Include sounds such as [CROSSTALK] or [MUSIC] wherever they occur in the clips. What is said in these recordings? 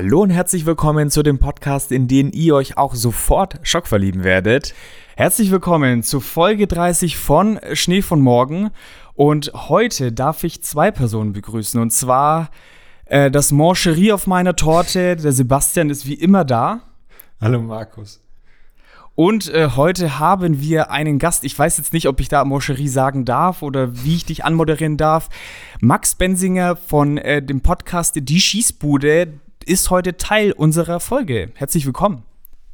Hallo und herzlich willkommen zu dem Podcast, in dem ihr euch auch sofort schockverlieben werdet. Herzlich willkommen zu Folge 30 von Schnee von Morgen. Und heute darf ich zwei Personen begrüßen. Und zwar äh, das Mancherie auf meiner Torte. Der Sebastian ist wie immer da. Hallo Markus. Und äh, heute haben wir einen Gast. Ich weiß jetzt nicht, ob ich da Moscherie sagen darf oder wie ich dich anmoderieren darf. Max Bensinger von äh, dem Podcast Die Schießbude ist heute Teil unserer Folge. Herzlich willkommen.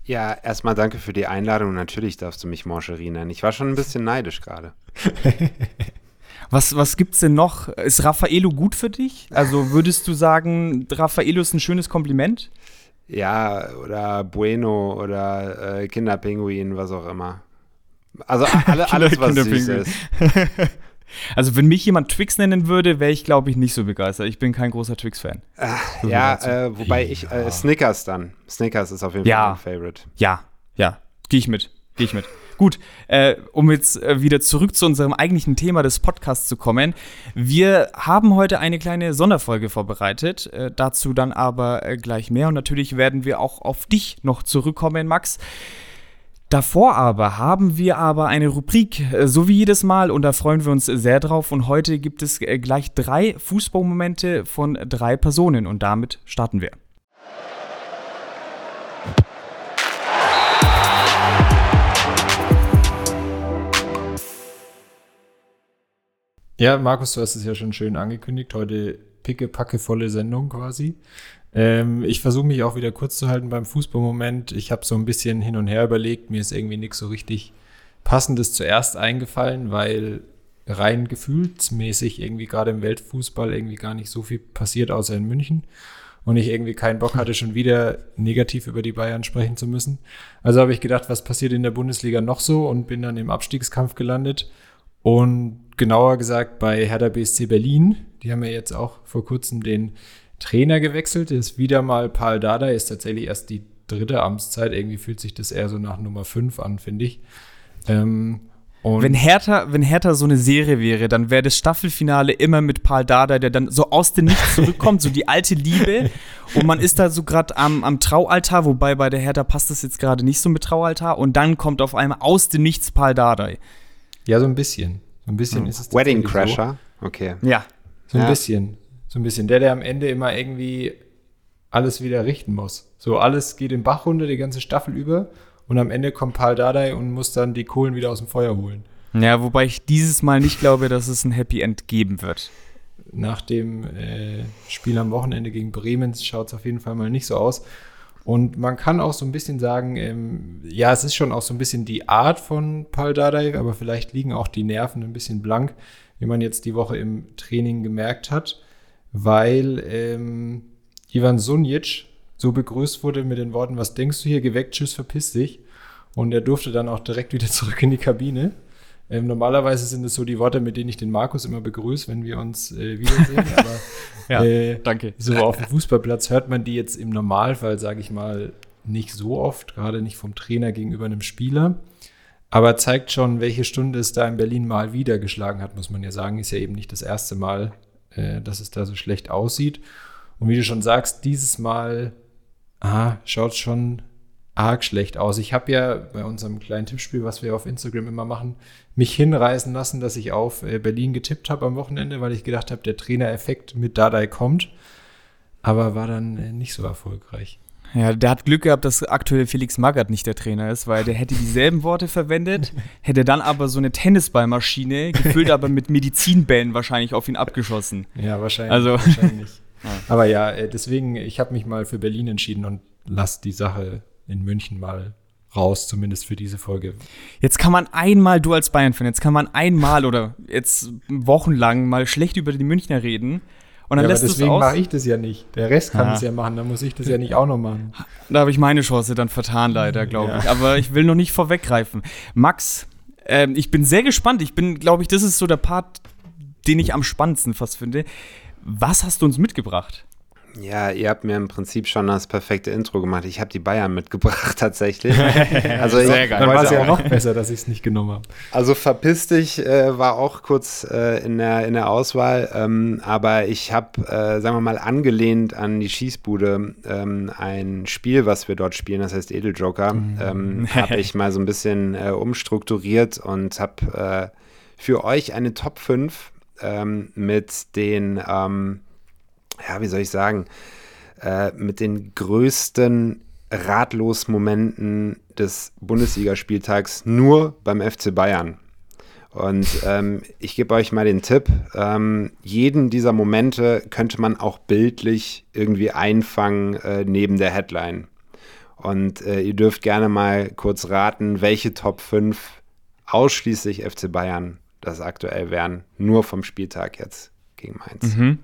Ja, erstmal danke für die Einladung. Natürlich darfst du mich Moscherie nennen. Ich war schon ein bisschen neidisch gerade. [LAUGHS] was, was gibt's denn noch? Ist Raffaello gut für dich? Also würdest du sagen, Raffaello ist ein schönes Kompliment? Ja, oder Bueno oder äh, Kinderpinguin, was auch immer. Also alle, [LAUGHS] alles, was süß ist. [LAUGHS] Also, wenn mich jemand Twix nennen würde, wäre ich, glaube ich, nicht so begeistert. Ich bin kein großer Twix-Fan. So ja, äh, wobei ich, äh, Snickers dann. Snickers ist auf jeden ja. Fall mein Favorite. Ja, ja, gehe ich mit. Gehe ich mit. Gut, äh, um jetzt äh, wieder zurück zu unserem eigentlichen Thema des Podcasts zu kommen. Wir haben heute eine kleine Sonderfolge vorbereitet, äh, dazu dann aber äh, gleich mehr. Und natürlich werden wir auch auf dich noch zurückkommen, Max. Davor aber haben wir aber eine Rubrik, äh, so wie jedes Mal, und da freuen wir uns sehr drauf. Und heute gibt es äh, gleich drei Fußballmomente von drei Personen und damit starten wir. Ja, Markus, du hast es ja schon schön angekündigt. Heute picke, packe, volle Sendung quasi. Ähm, ich versuche mich auch wieder kurz zu halten beim Fußballmoment. Ich habe so ein bisschen hin und her überlegt. Mir ist irgendwie nichts so richtig Passendes zuerst eingefallen, weil rein gefühlsmäßig irgendwie gerade im Weltfußball irgendwie gar nicht so viel passiert, außer in München. Und ich irgendwie keinen Bock hatte, schon wieder negativ über die Bayern sprechen zu müssen. Also habe ich gedacht, was passiert in der Bundesliga noch so und bin dann im Abstiegskampf gelandet. Und genauer gesagt bei Hertha BSC Berlin. Die haben ja jetzt auch vor kurzem den Trainer gewechselt. Ist wieder mal Paul Dada, ist tatsächlich erst die dritte Amtszeit. Irgendwie fühlt sich das eher so nach Nummer 5 an, finde ich. Ähm, wenn Hertha, wenn Hertha so eine Serie wäre, dann wäre das Staffelfinale immer mit Paul Dada, der dann so aus dem Nichts zurückkommt, so die alte Liebe. Und man ist da so gerade am, am Traualtar, wobei bei der Hertha passt das jetzt gerade nicht so mit Traualtar. Und dann kommt auf einmal aus dem Nichts Paul Dada. Ja, so ein bisschen. So ein bisschen hm. ist es Wedding Crasher, so. okay. Ja. So ein Ja. bisschen. So ein bisschen. Der, der am Ende immer irgendwie alles wieder richten muss. So alles geht den Bach runter, die ganze Staffel über. Und am Ende kommt Paul Dardai und muss dann die Kohlen wieder aus dem Feuer holen. Ja, wobei ich dieses Mal nicht glaube, dass es ein Happy End geben wird. Nach dem äh, Spiel am Wochenende gegen Bremen schaut es auf jeden Fall mal nicht so aus. Und man kann auch so ein bisschen sagen, ähm, ja, es ist schon auch so ein bisschen die Art von Paul Dardai, aber vielleicht liegen auch die Nerven ein bisschen blank, wie man jetzt die Woche im Training gemerkt hat, weil ähm, Ivan Sunic so begrüßt wurde mit den Worten, was denkst du hier, geweckt, tschüss, verpiss dich. Und er durfte dann auch direkt wieder [LAUGHS] zurück in die Kabine. Ähm, normalerweise sind es so die Worte, mit denen ich den Markus immer begrüße, wenn wir uns äh, wiedersehen. [LAUGHS] Aber Ja, äh, danke. so auf dem Fußballplatz hört man die jetzt im Normalfall, sage ich mal, nicht so oft, gerade nicht vom Trainer gegenüber einem Spieler. Aber zeigt schon, welche Stunde es da in Berlin mal wieder geschlagen hat, muss man ja sagen. Ist ja eben nicht das erste Mal, äh, dass es da so schlecht aussieht. Und wie du schon sagst, dieses Mal ah, schaut schon arg schlecht aus. Ich habe ja bei unserem kleinen Tippspiel, was wir auf Instagram immer machen, mich hinreißen lassen, dass ich auf äh, Berlin getippt habe am Wochenende, weil ich gedacht habe, der Trainereffekt mit Dadai kommt. Aber war dann äh, nicht so erfolgreich. Ja, der hat Glück gehabt, dass aktuell Felix Magath nicht der Trainer ist, weil der hätte dieselben Worte verwendet, hätte dann aber so eine Tennisballmaschine, gefüllt aber mit Medizinbällen wahrscheinlich auf ihn abgeschossen. Ja, wahrscheinlich. Also- wahrscheinlich. [LAUGHS] Aber ja, äh, deswegen, ich habe mich mal für Berlin entschieden und lass die Sache in München mal raus, zumindest für diese Folge. Jetzt kann man einmal, du als Bayern-Fan, jetzt kann man einmal oder jetzt wochenlang mal schlecht über die Münchner reden und dann ja, aber lässt es deswegen mache ich das ja nicht. Der Rest kann Ah. es ja machen, dann muss ich das ja nicht auch noch machen. Da habe ich meine Chance dann vertan, leider, glaube Ja. ich. Aber ich will noch nicht vorweggreifen. Max, ähm, ich bin sehr gespannt. Ich bin, glaube ich, das ist so der Part, den ich am spannendsten fast finde. Was hast du uns mitgebracht? Ja, ihr habt mir im Prinzip schon das perfekte Intro gemacht. Ich habe die Bayern mitgebracht [LAUGHS] tatsächlich. Also Sehr geil. Dann war es ja noch besser, dass ich es nicht genommen habe. Also verpiss dich äh, war auch kurz äh, in, der, in der Auswahl, ähm, aber ich habe, äh, sagen wir mal, angelehnt an die Schießbude ähm, ein Spiel, was wir dort spielen, das heißt Edeljoker, mhm. ähm, habe ich mal so ein bisschen äh, umstrukturiert und habe äh, für euch eine Top 5 ähm, mit den ähm, ja, wie soll ich sagen, äh, mit den größten Ratlos-Momenten des Bundesligaspieltags nur beim FC Bayern. Und ähm, ich gebe euch mal den Tipp, ähm, jeden dieser Momente könnte man auch bildlich irgendwie einfangen äh, neben der Headline. Und äh, ihr dürft gerne mal kurz raten, welche Top 5 ausschließlich FC Bayern das aktuell wären, nur vom Spieltag jetzt gegen Mainz. Mhm.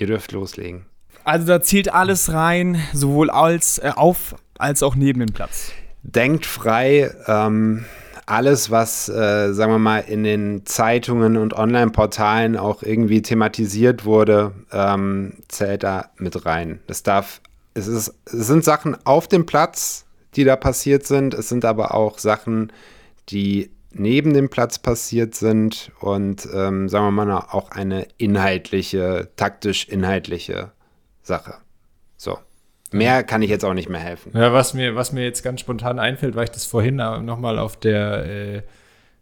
Ihr dürft loslegen. Also da zählt alles rein, sowohl als, äh, auf als auch neben dem Platz. Denkt frei. Ähm, alles, was, äh, sagen wir mal, in den Zeitungen und Online-Portalen auch irgendwie thematisiert wurde, ähm, zählt da mit rein. Es darf, es, ist, es sind Sachen auf dem Platz, die da passiert sind. Es sind aber auch Sachen, die neben dem Platz passiert sind und ähm, sagen wir mal auch eine inhaltliche, taktisch-inhaltliche Sache. So. Mehr kann ich jetzt auch nicht mehr helfen. Ja, was mir, was mir jetzt ganz spontan einfällt, weil ich das vorhin nochmal auf der äh,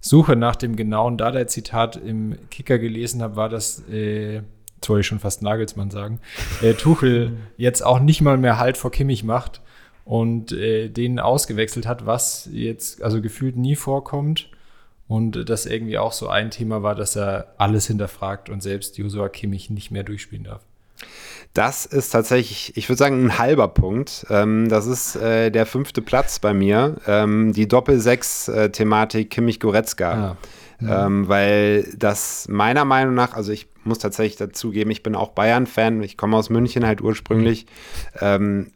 Suche nach dem genauen Dada-Zitat im Kicker gelesen habe, war das, äh, jetzt wollte ich schon fast Nagelsmann sagen, äh, Tuchel [LAUGHS] jetzt auch nicht mal mehr Halt vor Kimmich macht und äh, den ausgewechselt hat, was jetzt also gefühlt nie vorkommt. Und das irgendwie auch so ein Thema war, dass er alles hinterfragt und selbst Joshua Kimmich nicht mehr durchspielen darf. Das ist tatsächlich, ich würde sagen, ein halber Punkt. Ähm, das ist äh, der fünfte Platz bei mir. Ähm, die Doppel-6-Thematik Kimmich-Goretzka. Ah. Ja. Ähm, weil das meiner Meinung nach, also ich muss tatsächlich dazugeben, ich bin auch Bayern-Fan, ich komme aus München halt ursprünglich. Mhm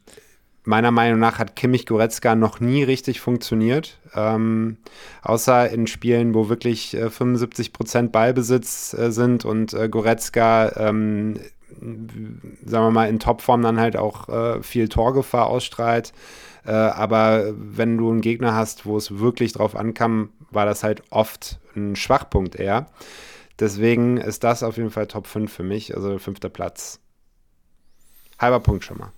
meiner Meinung nach hat Kimmich Goretzka noch nie richtig funktioniert. Ähm, außer in Spielen, wo wirklich äh, 75 Prozent Ballbesitz äh, sind und äh, Goretzka, ähm, sagen wir mal, in Topform dann halt auch äh, viel Torgefahr ausstrahlt. Äh, aber wenn du einen Gegner hast, wo es wirklich drauf ankam, war das halt oft ein Schwachpunkt eher. Deswegen ist das auf jeden Fall Top 5 für mich, also fünfter Platz. Halber Punkt schon mal.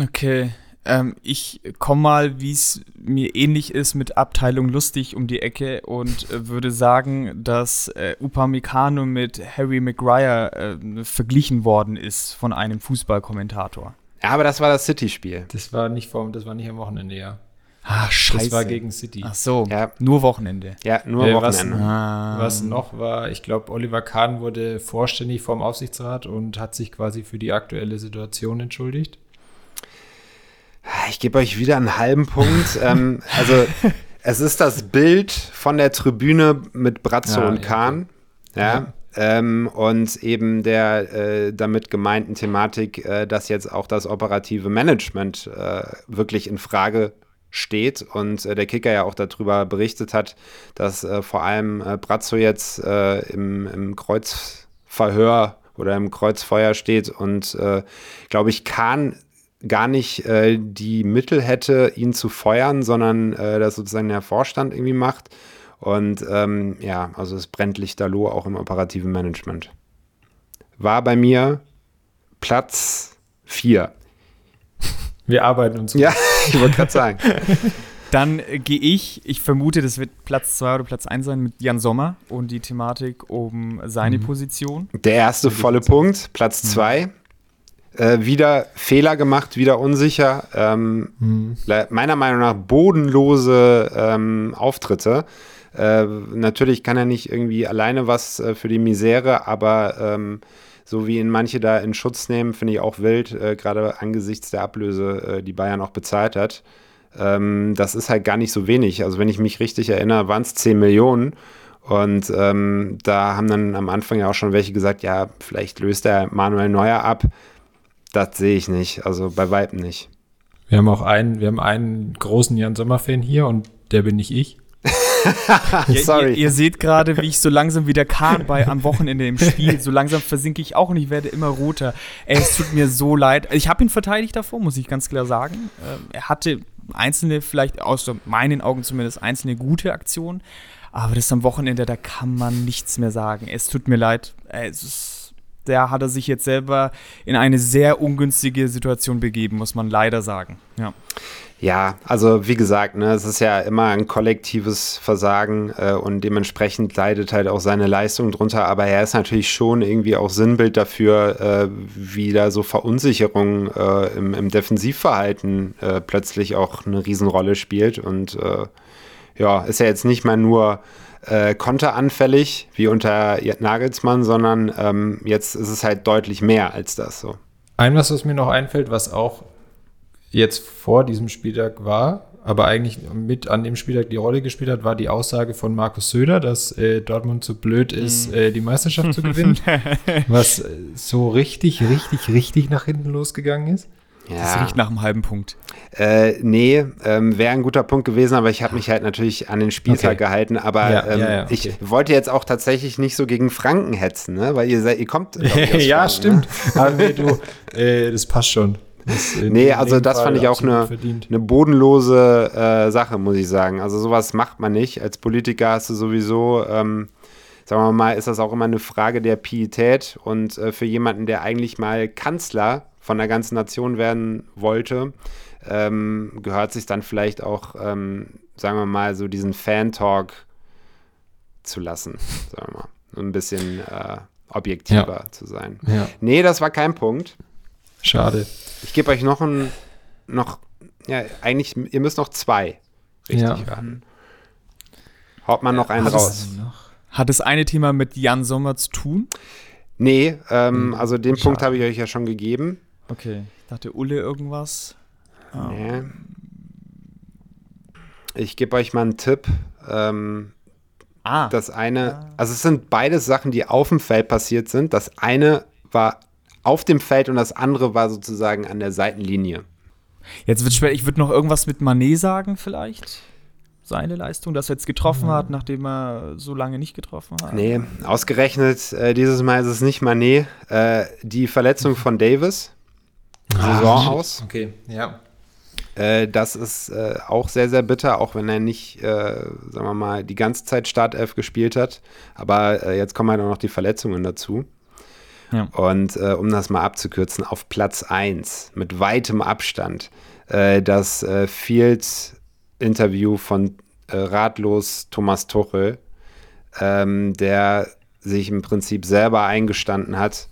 Okay. Ähm, ich komme mal, wie es mir ähnlich ist, mit Abteilung lustig um die Ecke und äh, würde sagen, dass äh, Upamecano mit Harry Maguire äh, verglichen worden ist von einem Fußballkommentator. Ja, aber das war das City-Spiel. Das war nicht vom, das war nicht am Wochenende, ja. Ah, scheiße. Das war gegen City. Ach so, ja. nur Wochenende. Ja, nur äh, Wochenende. Was, ah. was, noch war, ich glaube, Oliver Kahn wurde vorständig vom Aufsichtsrat und hat sich quasi für die aktuelle Situation entschuldigt. Ich gebe euch wieder einen halben Punkt. [LAUGHS] ähm, also es ist das Bild von der Tribüne mit Brazzo ja, und Kahn. Ja. ja. Ähm, und eben der äh, damit gemeinten Thematik, äh, dass jetzt auch das operative Management äh, wirklich in Frage steht und äh, der Kicker ja auch darüber berichtet hat, dass äh, vor allem äh, Brazzo jetzt im, im Kreuzverhör oder im Kreuzfeuer steht und glaube ich, Kahn gar nicht äh, die Mittel hätte, ihn zu feuern, sondern äh, das sozusagen der Vorstand irgendwie macht. Und ähm, ja, also es brennt Lichterloh auch im operativen Management. War bei mir Platz 4. Wir arbeiten uns. Ja, [LAUGHS] ich wollte gerade sagen. Dann äh, gehe ich, ich vermute, das wird Platz 2 oder Platz 1 sein mit Jan Sommer und die Thematik um seine mhm. Position. Der erste volle Punkt, Platz 2. Mhm. Äh, wieder Fehler gemacht, wieder unsicher. Ähm, mhm. Meiner Meinung nach bodenlose ähm, Auftritte. Äh, natürlich kann er nicht irgendwie alleine was äh, für die Misere, aber ähm, so wie ihn manche da in Schutz nehmen, finde ich auch wild, äh, gerade angesichts der Ablöse, äh, die Bayern auch bezahlt hat. Ähm, das ist halt gar nicht so wenig. Also wenn ich mich richtig erinnere, waren es 10 Millionen. Und ähm, da haben dann am Anfang ja auch schon welche gesagt, ja, vielleicht löst er Manuel Neuer ab. Das sehe ich nicht, also bei Weitem nicht. Wir haben auch einen, wir haben einen großen Jan Sommer-Fan hier und der bin nicht ich. [LAUGHS] Sorry. Ihr, ihr, seht gerade, wie ich so langsam wieder Kahn bei am Wochenende im Spiel. So langsam versinke ich auch und ich werde immer roter. Ey, es tut mir so leid. Ich habe ihn verteidigt davor, muss ich ganz klar sagen. Ähm, er hatte einzelne, vielleicht aus meinen Augen zumindest, einzelne gute Aktionen. Aber das am Wochenende, da kann man nichts mehr sagen. Es tut mir leid. Es ist der hat er sich jetzt selber in eine sehr ungünstige Situation begeben, muss man leider sagen. Ja. Ja, also wie gesagt, ne, es ist ja immer ein kollektives Versagen äh, und dementsprechend leidet halt auch seine Leistung drunter, aber er ist natürlich schon irgendwie auch Sinnbild dafür, äh, wie da so Verunsicherung äh, im, im, Defensivverhalten äh, plötzlich auch eine Riesenrolle spielt und äh, ja, ist ja jetzt nicht mal nur äh, konteranfällig wie unter Nagelsmann, sondern ähm, jetzt ist es halt deutlich mehr als das so. Ein was, was mir noch einfällt, was auch jetzt vor diesem Spieltag war, aber eigentlich mit an dem Spieltag die Rolle gespielt hat, war die Aussage von Markus Söder, dass äh, Dortmund zu blöd ist, mhm. äh, die Meisterschaft zu gewinnen. [LAUGHS] was äh, so richtig, richtig, richtig nach hinten losgegangen ist. Ja. Das riecht nach einem halben Punkt. Äh, nee, ähm, wäre ein guter Punkt gewesen, aber ich habe mich halt natürlich an den Spieltag okay. gehalten. Aber ja, ähm, ja, okay. ich wollte jetzt auch tatsächlich nicht so gegen Franken hetzen, ne? weil ihr, seid, ihr kommt. [LAUGHS] ja, Franken, stimmt. Ne? [LAUGHS] aber nee, du, äh, das passt schon. Das nee, also das Fall fand ich auch eine, eine bodenlose äh, Sache, muss ich sagen. Also sowas macht man nicht. Als Politiker hast du sowieso, ähm, sagen wir mal, ist das auch immer eine Frage der Pietät. Und äh, für jemanden, der eigentlich mal Kanzler von der ganzen Nation werden wollte, ähm, gehört sich dann vielleicht auch, ähm, sagen wir mal, so diesen Fan-Talk zu lassen, sagen wir mal. ein bisschen äh, objektiver ja. zu sein. Ja. Nee, das war kein Punkt. Schade. Ich gebe euch noch ein, noch, ja, eigentlich, ihr müsst noch zwei richtig ja. raten. Haut man noch einen hat raus. Es, hat das eine Thema mit Jan Sommer zu tun? Nee, ähm, hm, also den Schade. Punkt habe ich euch ja schon gegeben. Okay, ich dachte Ulle irgendwas. Oh. Nee. Ich gebe euch mal einen Tipp. Ähm, ah. Das eine, also es sind beide Sachen, die auf dem Feld passiert sind. Das eine war auf dem Feld und das andere war sozusagen an der Seitenlinie. Jetzt wird schwer, ich würde noch irgendwas mit Manet sagen, vielleicht. Seine Leistung, dass er jetzt getroffen mhm. hat, nachdem er so lange nicht getroffen hat. Nee, ausgerechnet, äh, dieses Mal ist es nicht Manet. Äh, die Verletzung von Davis Saison aus. Okay, ja. Äh, das ist äh, auch sehr, sehr bitter, auch wenn er nicht, äh, sagen wir mal, die ganze Zeit Startelf gespielt hat. Aber äh, jetzt kommen halt auch noch die Verletzungen dazu. Ja. Und äh, um das mal abzukürzen, auf Platz 1 mit weitem Abstand äh, das Fields-Interview von ratlos Thomas Tuchel, ähm, der sich im Prinzip selber eingestanden hat,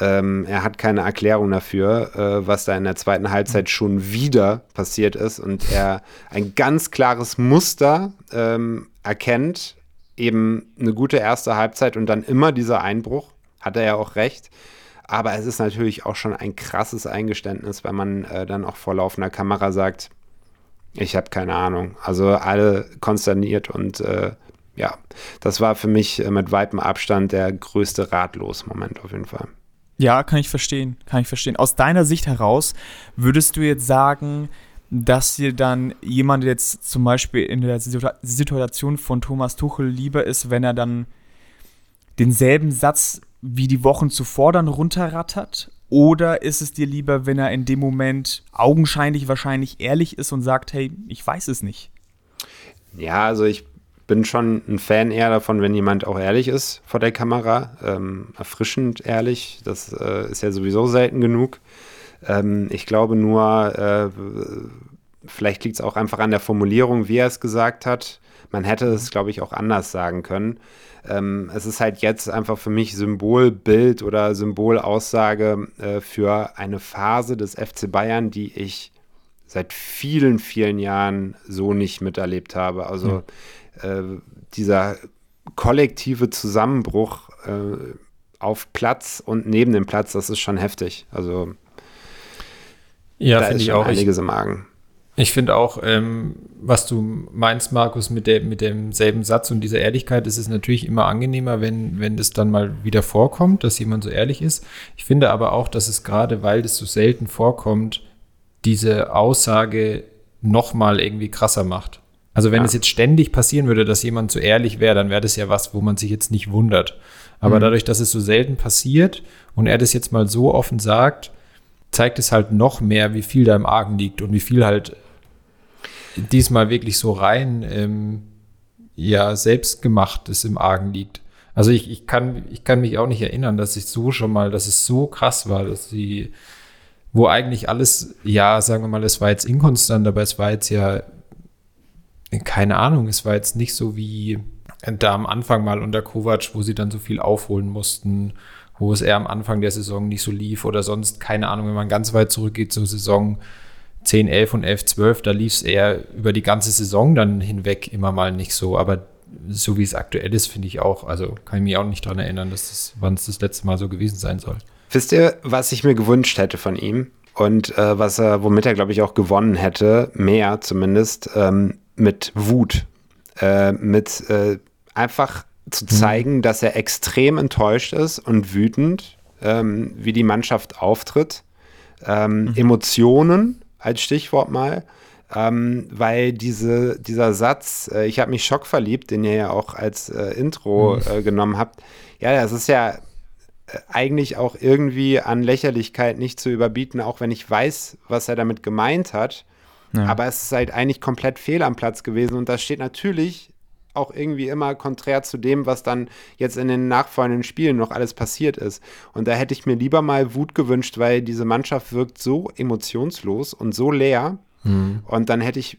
ähm, er hat keine Erklärung dafür, äh, was da in der zweiten Halbzeit schon wieder passiert ist und er ein ganz klares Muster ähm, erkennt, eben eine gute erste Halbzeit und dann immer dieser Einbruch, hat er ja auch recht. Aber es ist natürlich auch schon ein krasses Eingeständnis, wenn man äh, dann auch vor laufender Kamera sagt, ich habe keine Ahnung. Also alle konsterniert und äh, ja, das war für mich äh, mit weitem Abstand der größte Ratlos-Moment auf jeden Fall. Ja, kann ich verstehen, kann ich verstehen. Aus deiner Sicht heraus würdest du jetzt sagen, dass dir dann jemand jetzt zum Beispiel in der Situation von Thomas Tuchel lieber ist, wenn er dann denselben Satz wie die Wochen zuvor dann runterrattert? Oder ist es dir lieber, wenn er in dem Moment augenscheinlich wahrscheinlich ehrlich ist und sagt, hey, ich weiß es nicht? Ja, also ich bin schon ein Fan eher davon, wenn jemand auch ehrlich ist vor der Kamera. Ähm, erfrischend ehrlich. Das äh, ist ja sowieso selten genug. Ähm, ich glaube nur, äh, vielleicht liegt es auch einfach an der Formulierung, wie er es gesagt hat. Man hätte es, glaube ich, auch anders sagen können. Ähm, es ist halt jetzt einfach für mich Symbolbild oder Symbolaussage äh, für eine Phase des FC Bayern, die ich seit vielen, vielen Jahren so nicht miterlebt habe. Also mhm äh, dieser kollektive Zusammenbruch äh, auf Platz und neben dem Platz, das ist schon heftig. Also ja, da ist ich auch. einiges im Magen. Ich finde auch, ähm, was du meinst, Markus, mit, der, mit demselben Satz und dieser Ehrlichkeit, ist es natürlich immer angenehmer, wenn, wenn das dann mal wieder vorkommt, dass jemand so ehrlich ist. Ich finde aber auch, dass es gerade, weil das so selten vorkommt, diese Aussage nochmal irgendwie krasser macht. Also wenn ja. es jetzt ständig passieren würde, dass jemand zu ehrlich wäre, dann wäre das ja was, wo man sich jetzt nicht wundert. Aber mhm. dadurch, dass es so selten passiert und er das jetzt mal so offen sagt, zeigt es halt noch mehr, wie viel da im Argen liegt und wie viel halt diesmal wirklich so rein ähm, ja selbstgemachtes im Argen liegt. Also ich, ich, kann, ich kann mich auch nicht erinnern, dass ich so schon mal, dass es so krass war, dass sie, wo eigentlich alles, ja, sagen wir mal, es war jetzt inkonstant, aber es war jetzt ja keine Ahnung, es war jetzt nicht so wie da am Anfang mal unter Kovac, wo sie dann so viel aufholen mussten, wo es eher am Anfang der Saison nicht so lief oder sonst, keine Ahnung, wenn man ganz weit zurückgeht zur Saison 10, 11 und 11, 12, da lief es eher über die ganze Saison dann hinweg immer mal nicht so, aber so wie es aktuell ist, finde ich auch, also kann ich mich auch nicht daran erinnern, dass das, wann es das letzte Mal so gewesen sein soll. Wisst ihr, was ich mir gewünscht hätte von ihm? Und äh, was er, womit er, glaube ich, auch gewonnen hätte, mehr zumindest, ähm, mit Wut, äh, mit äh, einfach zu mhm. zeigen, mhm. dass er extrem enttäuscht ist und wütend, ähm, wie die Mannschaft auftritt. Ähm, mhm. Emotionen als Stichwort mal. Ähm, weil diese, dieser Satz, äh, ich habe mich schockverliebt, den ihr ja auch als äh, Intro mhm. äh, genommen habt, ja, das ist ja äh, eigentlich auch irgendwie an Lächerlichkeit nicht zu überbieten, auch wenn ich weiß, was er damit gemeint hat. Ja. Aber es ist halt eigentlich komplett fehl am Platz gewesen und das steht natürlich auch irgendwie immer konträr zu dem, was dann jetzt in den nachfolgenden Spielen noch alles passiert ist. Und da hätte ich mir lieber mal Wut gewünscht, weil diese Mannschaft wirkt so emotionslos und so leer. Mhm. Und dann hätte ich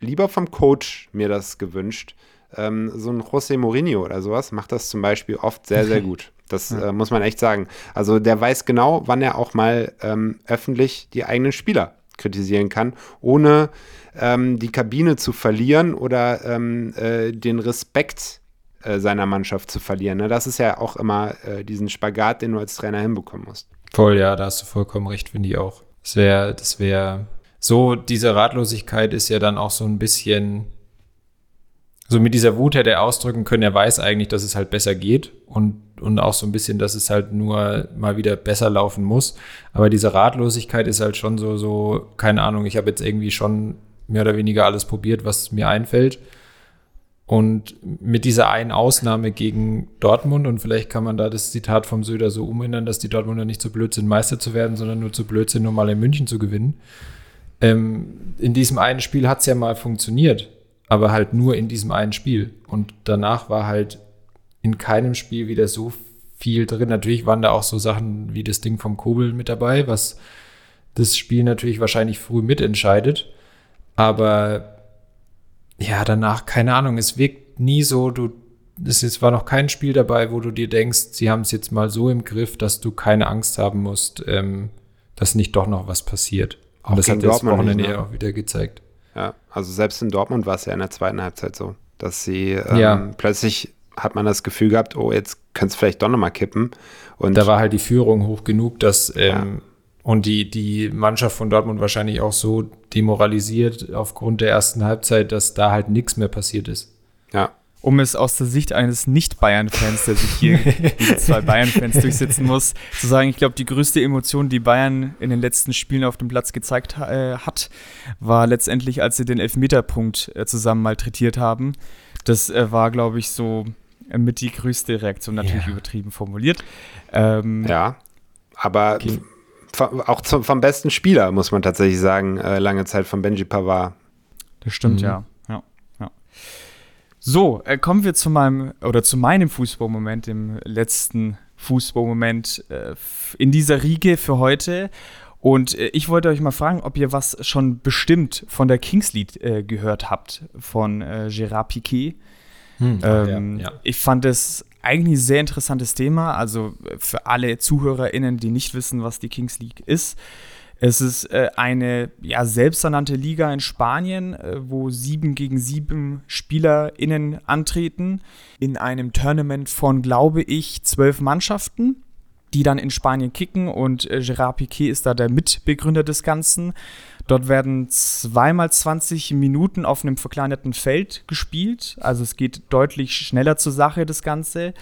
lieber vom Coach mir das gewünscht. Ähm, so ein José Mourinho oder sowas macht das zum Beispiel oft sehr, sehr [LAUGHS] gut. Das ja. äh, muss man echt sagen. Also der weiß genau, wann er auch mal ähm, öffentlich die eigenen Spieler kritisieren kann, ohne ähm, die Kabine zu verlieren oder ähm, äh, den Respekt äh, seiner Mannschaft zu verlieren. Ne? Das ist ja auch immer äh, diesen Spagat, den du als Trainer hinbekommen musst. Voll, ja, da hast du vollkommen recht, finde ich auch. Das wäre, das wäre so, diese Ratlosigkeit ist ja dann auch so ein bisschen so mit dieser Wut hätte er ausdrücken können, er weiß eigentlich, dass es halt besser geht und, und auch so ein bisschen, dass es halt nur mal wieder besser laufen muss. Aber diese Ratlosigkeit ist halt schon so, so, keine Ahnung, ich habe jetzt irgendwie schon mehr oder weniger alles probiert, was mir einfällt. Und mit dieser einen Ausnahme gegen Dortmund, und vielleicht kann man da das Zitat vom Söder so umändern, dass die Dortmunder nicht zu blöd sind, Meister zu werden, sondern nur zu blöd sind, um mal in München zu gewinnen. Ähm, in diesem einen Spiel hat es ja mal funktioniert aber halt nur in diesem einen Spiel. Und danach war halt in keinem Spiel wieder so viel drin. Natürlich waren da auch so Sachen wie das Ding vom Kobel mit dabei, was das Spiel natürlich wahrscheinlich früh mitentscheidet. Aber ja, danach, keine Ahnung, es wirkt nie so, du, es ist, war noch kein Spiel dabei, wo du dir denkst, sie haben es jetzt mal so im Griff, dass du keine Angst haben musst, ähm, dass nicht doch noch was passiert. Und auch das hat das Wochenende ja auch wieder gezeigt. Also selbst in Dortmund war es ja in der zweiten Halbzeit so, dass sie ähm, ja. plötzlich hat man das Gefühl gehabt, oh, jetzt könnte es vielleicht doch nochmal kippen. Und da war halt die Führung hoch genug, dass ähm, ja. und die, die Mannschaft von Dortmund wahrscheinlich auch so demoralisiert aufgrund der ersten Halbzeit, dass da halt nichts mehr passiert ist. Ja, um es aus der Sicht eines Nicht-Bayern-Fans, der sich hier gegen [LAUGHS] zwei Bayern-Fans durchsetzen muss, zu sagen, ich glaube, die größte Emotion, die Bayern in den letzten Spielen auf dem Platz gezeigt äh, hat, war letztendlich, als sie den Elfmeterpunkt äh, zusammen malträtiert haben. Das äh, war, glaube ich, so äh, mit die größte Reaktion, natürlich ja. übertrieben formuliert. Ähm, ja, aber okay. auch zum, vom besten Spieler, muss man tatsächlich sagen, äh, lange Zeit von Benji Pavard. Das stimmt, mhm. ja. So, äh, kommen wir zu meinem oder zu meinem Fußballmoment, dem letzten Fußballmoment äh, in dieser Riege für heute. Und äh, ich wollte euch mal fragen, ob ihr was schon bestimmt von der Kings League äh, gehört habt, von äh, Gérard Piquet. Hm, ähm, ja, ja. Ich fand es eigentlich ein sehr interessantes Thema. Also äh, für alle ZuhörerInnen, die nicht wissen, was die Kings League ist. Es ist äh, eine ja, selbsternannte Liga in Spanien, äh, wo sieben gegen sieben SpielerInnen antreten. In einem Tournament von, glaube ich, zwölf Mannschaften, die dann in Spanien kicken. Und äh, Gerard Piquet ist da der Mitbegründer des Ganzen. Dort werden zweimal 20 Minuten auf einem verkleinerten Feld gespielt. Also es geht deutlich schneller zur Sache, das Ganze.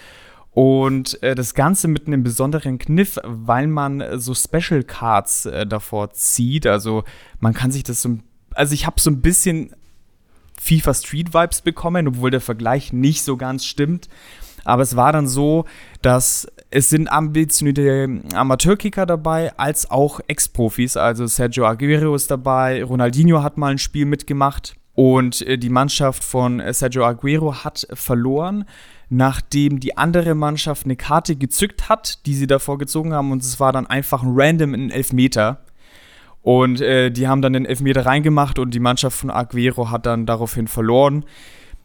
Und äh, das Ganze mit einem besonderen Kniff, weil man äh, so Special Cards äh, davor zieht. Also man kann sich das so, also ich habe so ein bisschen FIFA Street Vibes bekommen, obwohl der Vergleich nicht so ganz stimmt. Aber es war dann so, dass es sind ambitionierte Amateurkicker dabei, als auch Ex-Profis. Also Sergio Aguero ist dabei, Ronaldinho hat mal ein Spiel mitgemacht. Und äh, die Mannschaft von äh, Sergio Aguero hat verloren, nachdem die andere Mannschaft eine Karte gezückt hat, die sie davor gezogen haben. Und es war dann einfach ein random in Elfmeter. Und äh, die haben dann den Elfmeter reingemacht und die Mannschaft von Aguero hat dann daraufhin verloren.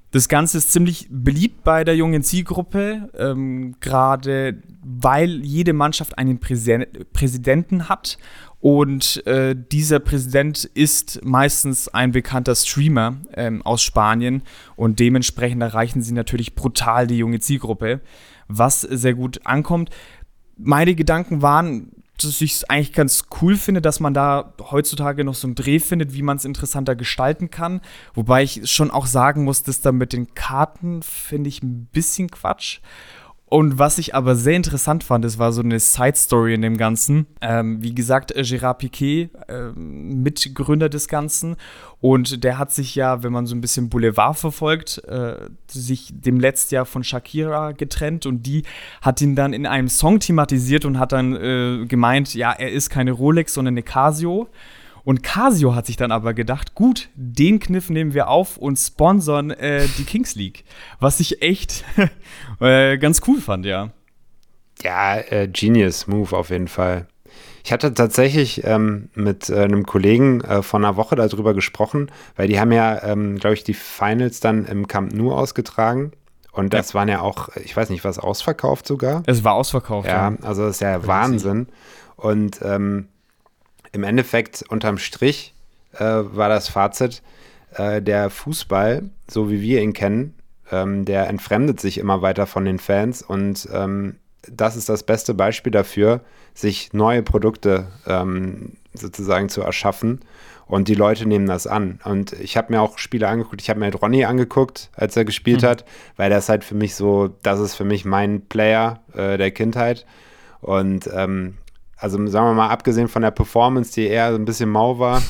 Das Ganze ist ziemlich beliebt bei der jungen Zielgruppe, ähm, gerade weil jede Mannschaft einen Präse Präsidenten hat und äh, dieser Präsident ist meistens ein bekannter Streamer ähm, aus Spanien und dementsprechend erreichen sie natürlich brutal die junge Zielgruppe, was sehr gut ankommt. Meine Gedanken waren, dass ich es eigentlich ganz cool finde, dass man da heutzutage noch so einen Dreh findet, wie man es interessanter gestalten kann. Wobei ich schon auch sagen muss, dass da mit den Karten finde ich ein bisschen Quatsch. Und was ich aber sehr interessant fand, das war so eine Side-Story in dem Ganzen. Ähm, wie gesagt, äh, Gérard Piquet, äh, Mitgründer des Ganzen. Und der hat sich ja, wenn man so ein bisschen Boulevard verfolgt, äh, sich dem letzten Jahr von Shakira getrennt. Und die hat ihn dann in einem Song thematisiert und hat dann äh, gemeint, ja, er ist keine Rolex, sondern eine Casio. Und Casio hat sich dann aber gedacht, gut, den Kniff nehmen wir auf und sponsern äh, die Kings League. Was ich echt [LAUGHS] äh, ganz cool fand, ja. Ja, äh, Genius Move auf jeden Fall. Ich hatte tatsächlich ähm, mit äh, einem Kollegen äh, vor einer Woche darüber gesprochen, weil die haben ja, ähm, glaube ich, die Finals dann im Camp Nou ausgetragen. Und das ja. waren ja auch, ich weiß nicht, was ausverkauft sogar. Es war ausverkauft. Ja, ja. also das ist ja Wahnsinn. Und ähm, im Endeffekt unterm Strich äh, war das Fazit, äh, der Fußball, so wie wir ihn kennen, ähm, der entfremdet sich immer weiter von den Fans und ähm, das ist das beste Beispiel dafür, sich neue Produkte ähm, sozusagen zu erschaffen und die Leute nehmen das an. Und ich habe mir auch Spiele angeguckt, ich habe mir halt Ronny angeguckt, als er gespielt mhm. hat, weil das halt für mich so, das ist für mich mein Player äh, der Kindheit. Und ähm, also sagen wir mal, abgesehen von der Performance, die eher so ein bisschen mau war,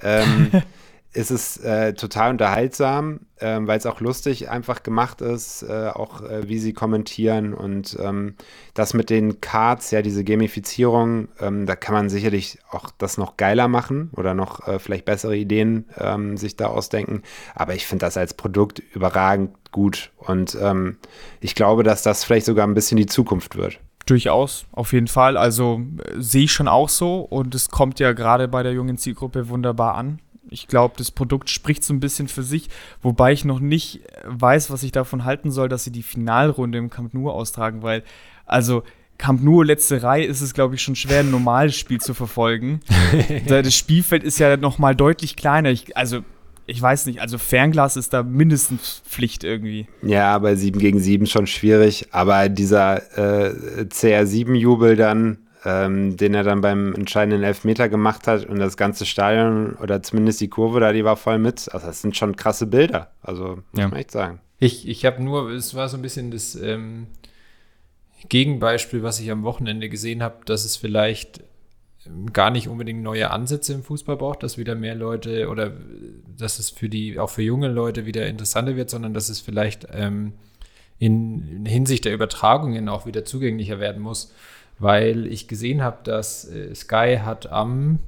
ähm, [LAUGHS] ist es äh, total unterhaltsam, äh, weil es auch lustig einfach gemacht ist, äh, auch äh, wie sie kommentieren und ähm, das mit den Cards, ja, diese Gamifizierung, ähm, da kann man sicherlich auch das noch geiler machen oder noch äh, vielleicht bessere Ideen ähm, sich da ausdenken. Aber ich finde das als Produkt überragend gut und ähm, ich glaube, dass das vielleicht sogar ein bisschen die Zukunft wird. Durchaus, auf jeden Fall. Also äh, sehe ich schon auch so und es kommt ja gerade bei der jungen Zielgruppe wunderbar an. Ich glaube, das Produkt spricht so ein bisschen für sich, wobei ich noch nicht äh, weiß, was ich davon halten soll, dass sie die Finalrunde im Camp Nou austragen, weil, also Camp Nou letzte Reihe ist es, glaube ich, schon schwer, ein normales Spiel zu verfolgen. [LAUGHS] das Spielfeld ist ja noch mal deutlich kleiner. Ich, also ich weiß nicht, also Fernglas ist da mindestens Pflicht irgendwie. Ja, aber 7 gegen 7 schon schwierig. Aber dieser äh, CR7-Jubel dann, ähm, den er dann beim entscheidenden Elfmeter gemacht hat und das ganze Stadion oder zumindest die Kurve da, die war voll mit. Also das sind schon krasse Bilder. Also muss ja. man echt sagen. Ich, ich habe nur, es war so ein bisschen das ähm, Gegenbeispiel, was ich am Wochenende gesehen habe, dass es vielleicht gar nicht unbedingt neue Ansätze im Fußball braucht, dass wieder mehr Leute oder dass es für die, auch für junge Leute wieder interessanter wird, sondern dass es vielleicht ähm, in, Hinsicht der Übertragungen auch wieder zugänglicher werden muss, weil ich gesehen habe, dass äh, Sky hat am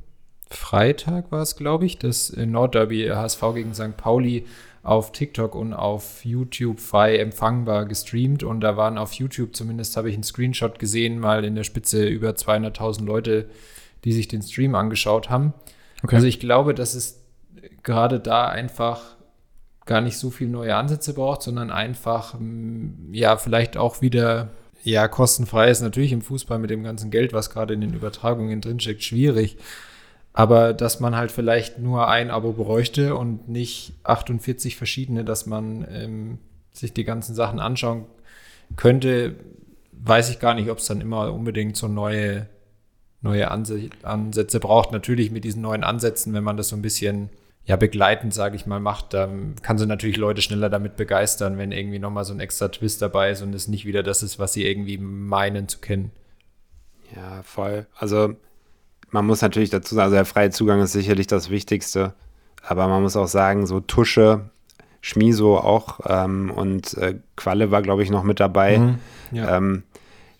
Freitag war es, glaube ich, das äh, Nordderby HSV gegen St. Pauli auf TikTok und auf YouTube frei empfangbar gestreamt und da waren auf YouTube zumindest habe ich einen Screenshot gesehen, mal in der Spitze über 200.000 Leute die sich den Stream angeschaut haben. Okay. Also ich glaube, dass es gerade da einfach gar nicht so viel neue Ansätze braucht, sondern einfach, ja, vielleicht auch wieder, ja, kostenfrei ist natürlich im Fußball mit dem ganzen Geld, was gerade in den Übertragungen drinsteckt, schwierig. Aber dass man halt vielleicht nur ein Abo bräuchte und nicht 48 verschiedene, dass man ähm, sich die ganzen Sachen anschauen könnte, weiß ich gar nicht, ob es dann immer unbedingt so neue neue Ansätze braucht. Natürlich mit diesen neuen Ansätzen, wenn man das so ein bisschen ja, begleitend, sage ich mal, macht, dann kann sie natürlich Leute schneller damit begeistern, wenn irgendwie nochmal so ein extra Twist dabei ist und es nicht wieder das ist, was sie irgendwie meinen zu kennen. Ja, voll. Also man muss natürlich dazu sagen, also der freie Zugang ist sicherlich das Wichtigste, aber man muss auch sagen, so Tusche, Schmiso auch ähm, und äh, Qualle war, glaube ich, noch mit dabei. Mhm, ja. ähm,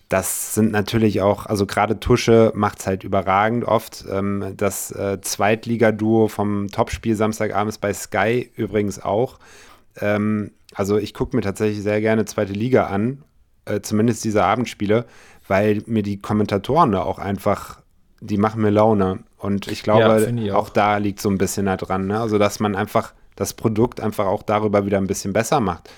das sind natürlich auch, also gerade Tusche macht es halt überragend oft. Ähm, das äh, Zweitligaduo vom Topspiel Samstagabends bei Sky übrigens auch. Ähm, also ich gucke mir tatsächlich sehr gerne zweite Liga an, äh, zumindest diese Abendspiele, weil mir die Kommentatoren da auch einfach, die machen mir Laune. Und ich glaube, ja, ich auch. auch. da liegt so ein bisschen da dran. Ne? Also dass man einfach das Produkt einfach auch darüber wieder ein bisschen besser macht.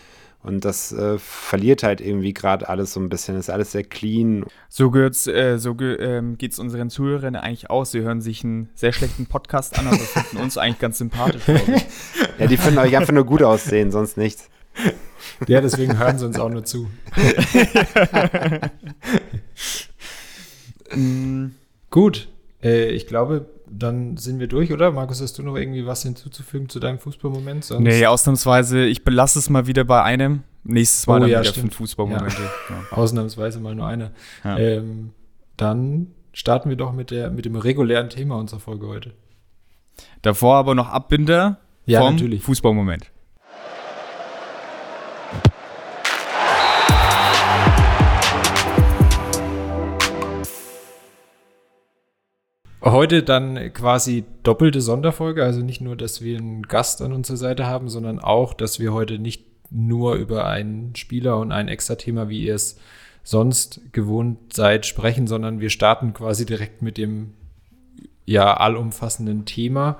Und das äh, verliert halt irgendwie gerade alles so ein bisschen. Das ist alles sehr clean. So, geht's, äh, so ge ähm, geht's unseren Zuhörern eigentlich aus. Sie hören sich einen sehr schlechten Podcast an, aber finden uns [LAUGHS] eigentlich ganz sympathisch. ja, die finden euch einfach nur gut aussehen, sonst nichts. Ja, deswegen hören sie uns auch nur zu. [LAUGHS] Gut, äh, ich glaube, dann sind wir durch, oder? Markus, hast du noch irgendwie was hinzuzufügen zu deinem Fußballmoment? Sonst? Nee, ausnahmsweise, ich belasse es mal wieder bei einem. Nächstes Mal oh, dann ja, wieder stimmt. fünf Fußballmomente. Ja. Ja. [LAUGHS] Ausnahmsweise mal nur eine. Ähm, dann starten wir doch mit, der, mit dem regulären Thema unserer Folge heute. Davor aber noch Abbinder ja, vom natürlich. Fußballmoment. Heute dann quasi doppelte Sonderfolge, also nicht nur, dass wir einen Gast an unserer Seite haben, sondern auch, dass wir heute nicht nur über einen Spieler und ein extra Thema, wie ihr es sonst gewohnt seid, sprechen, sondern wir starten quasi direkt mit dem ja allumfassenden Thema.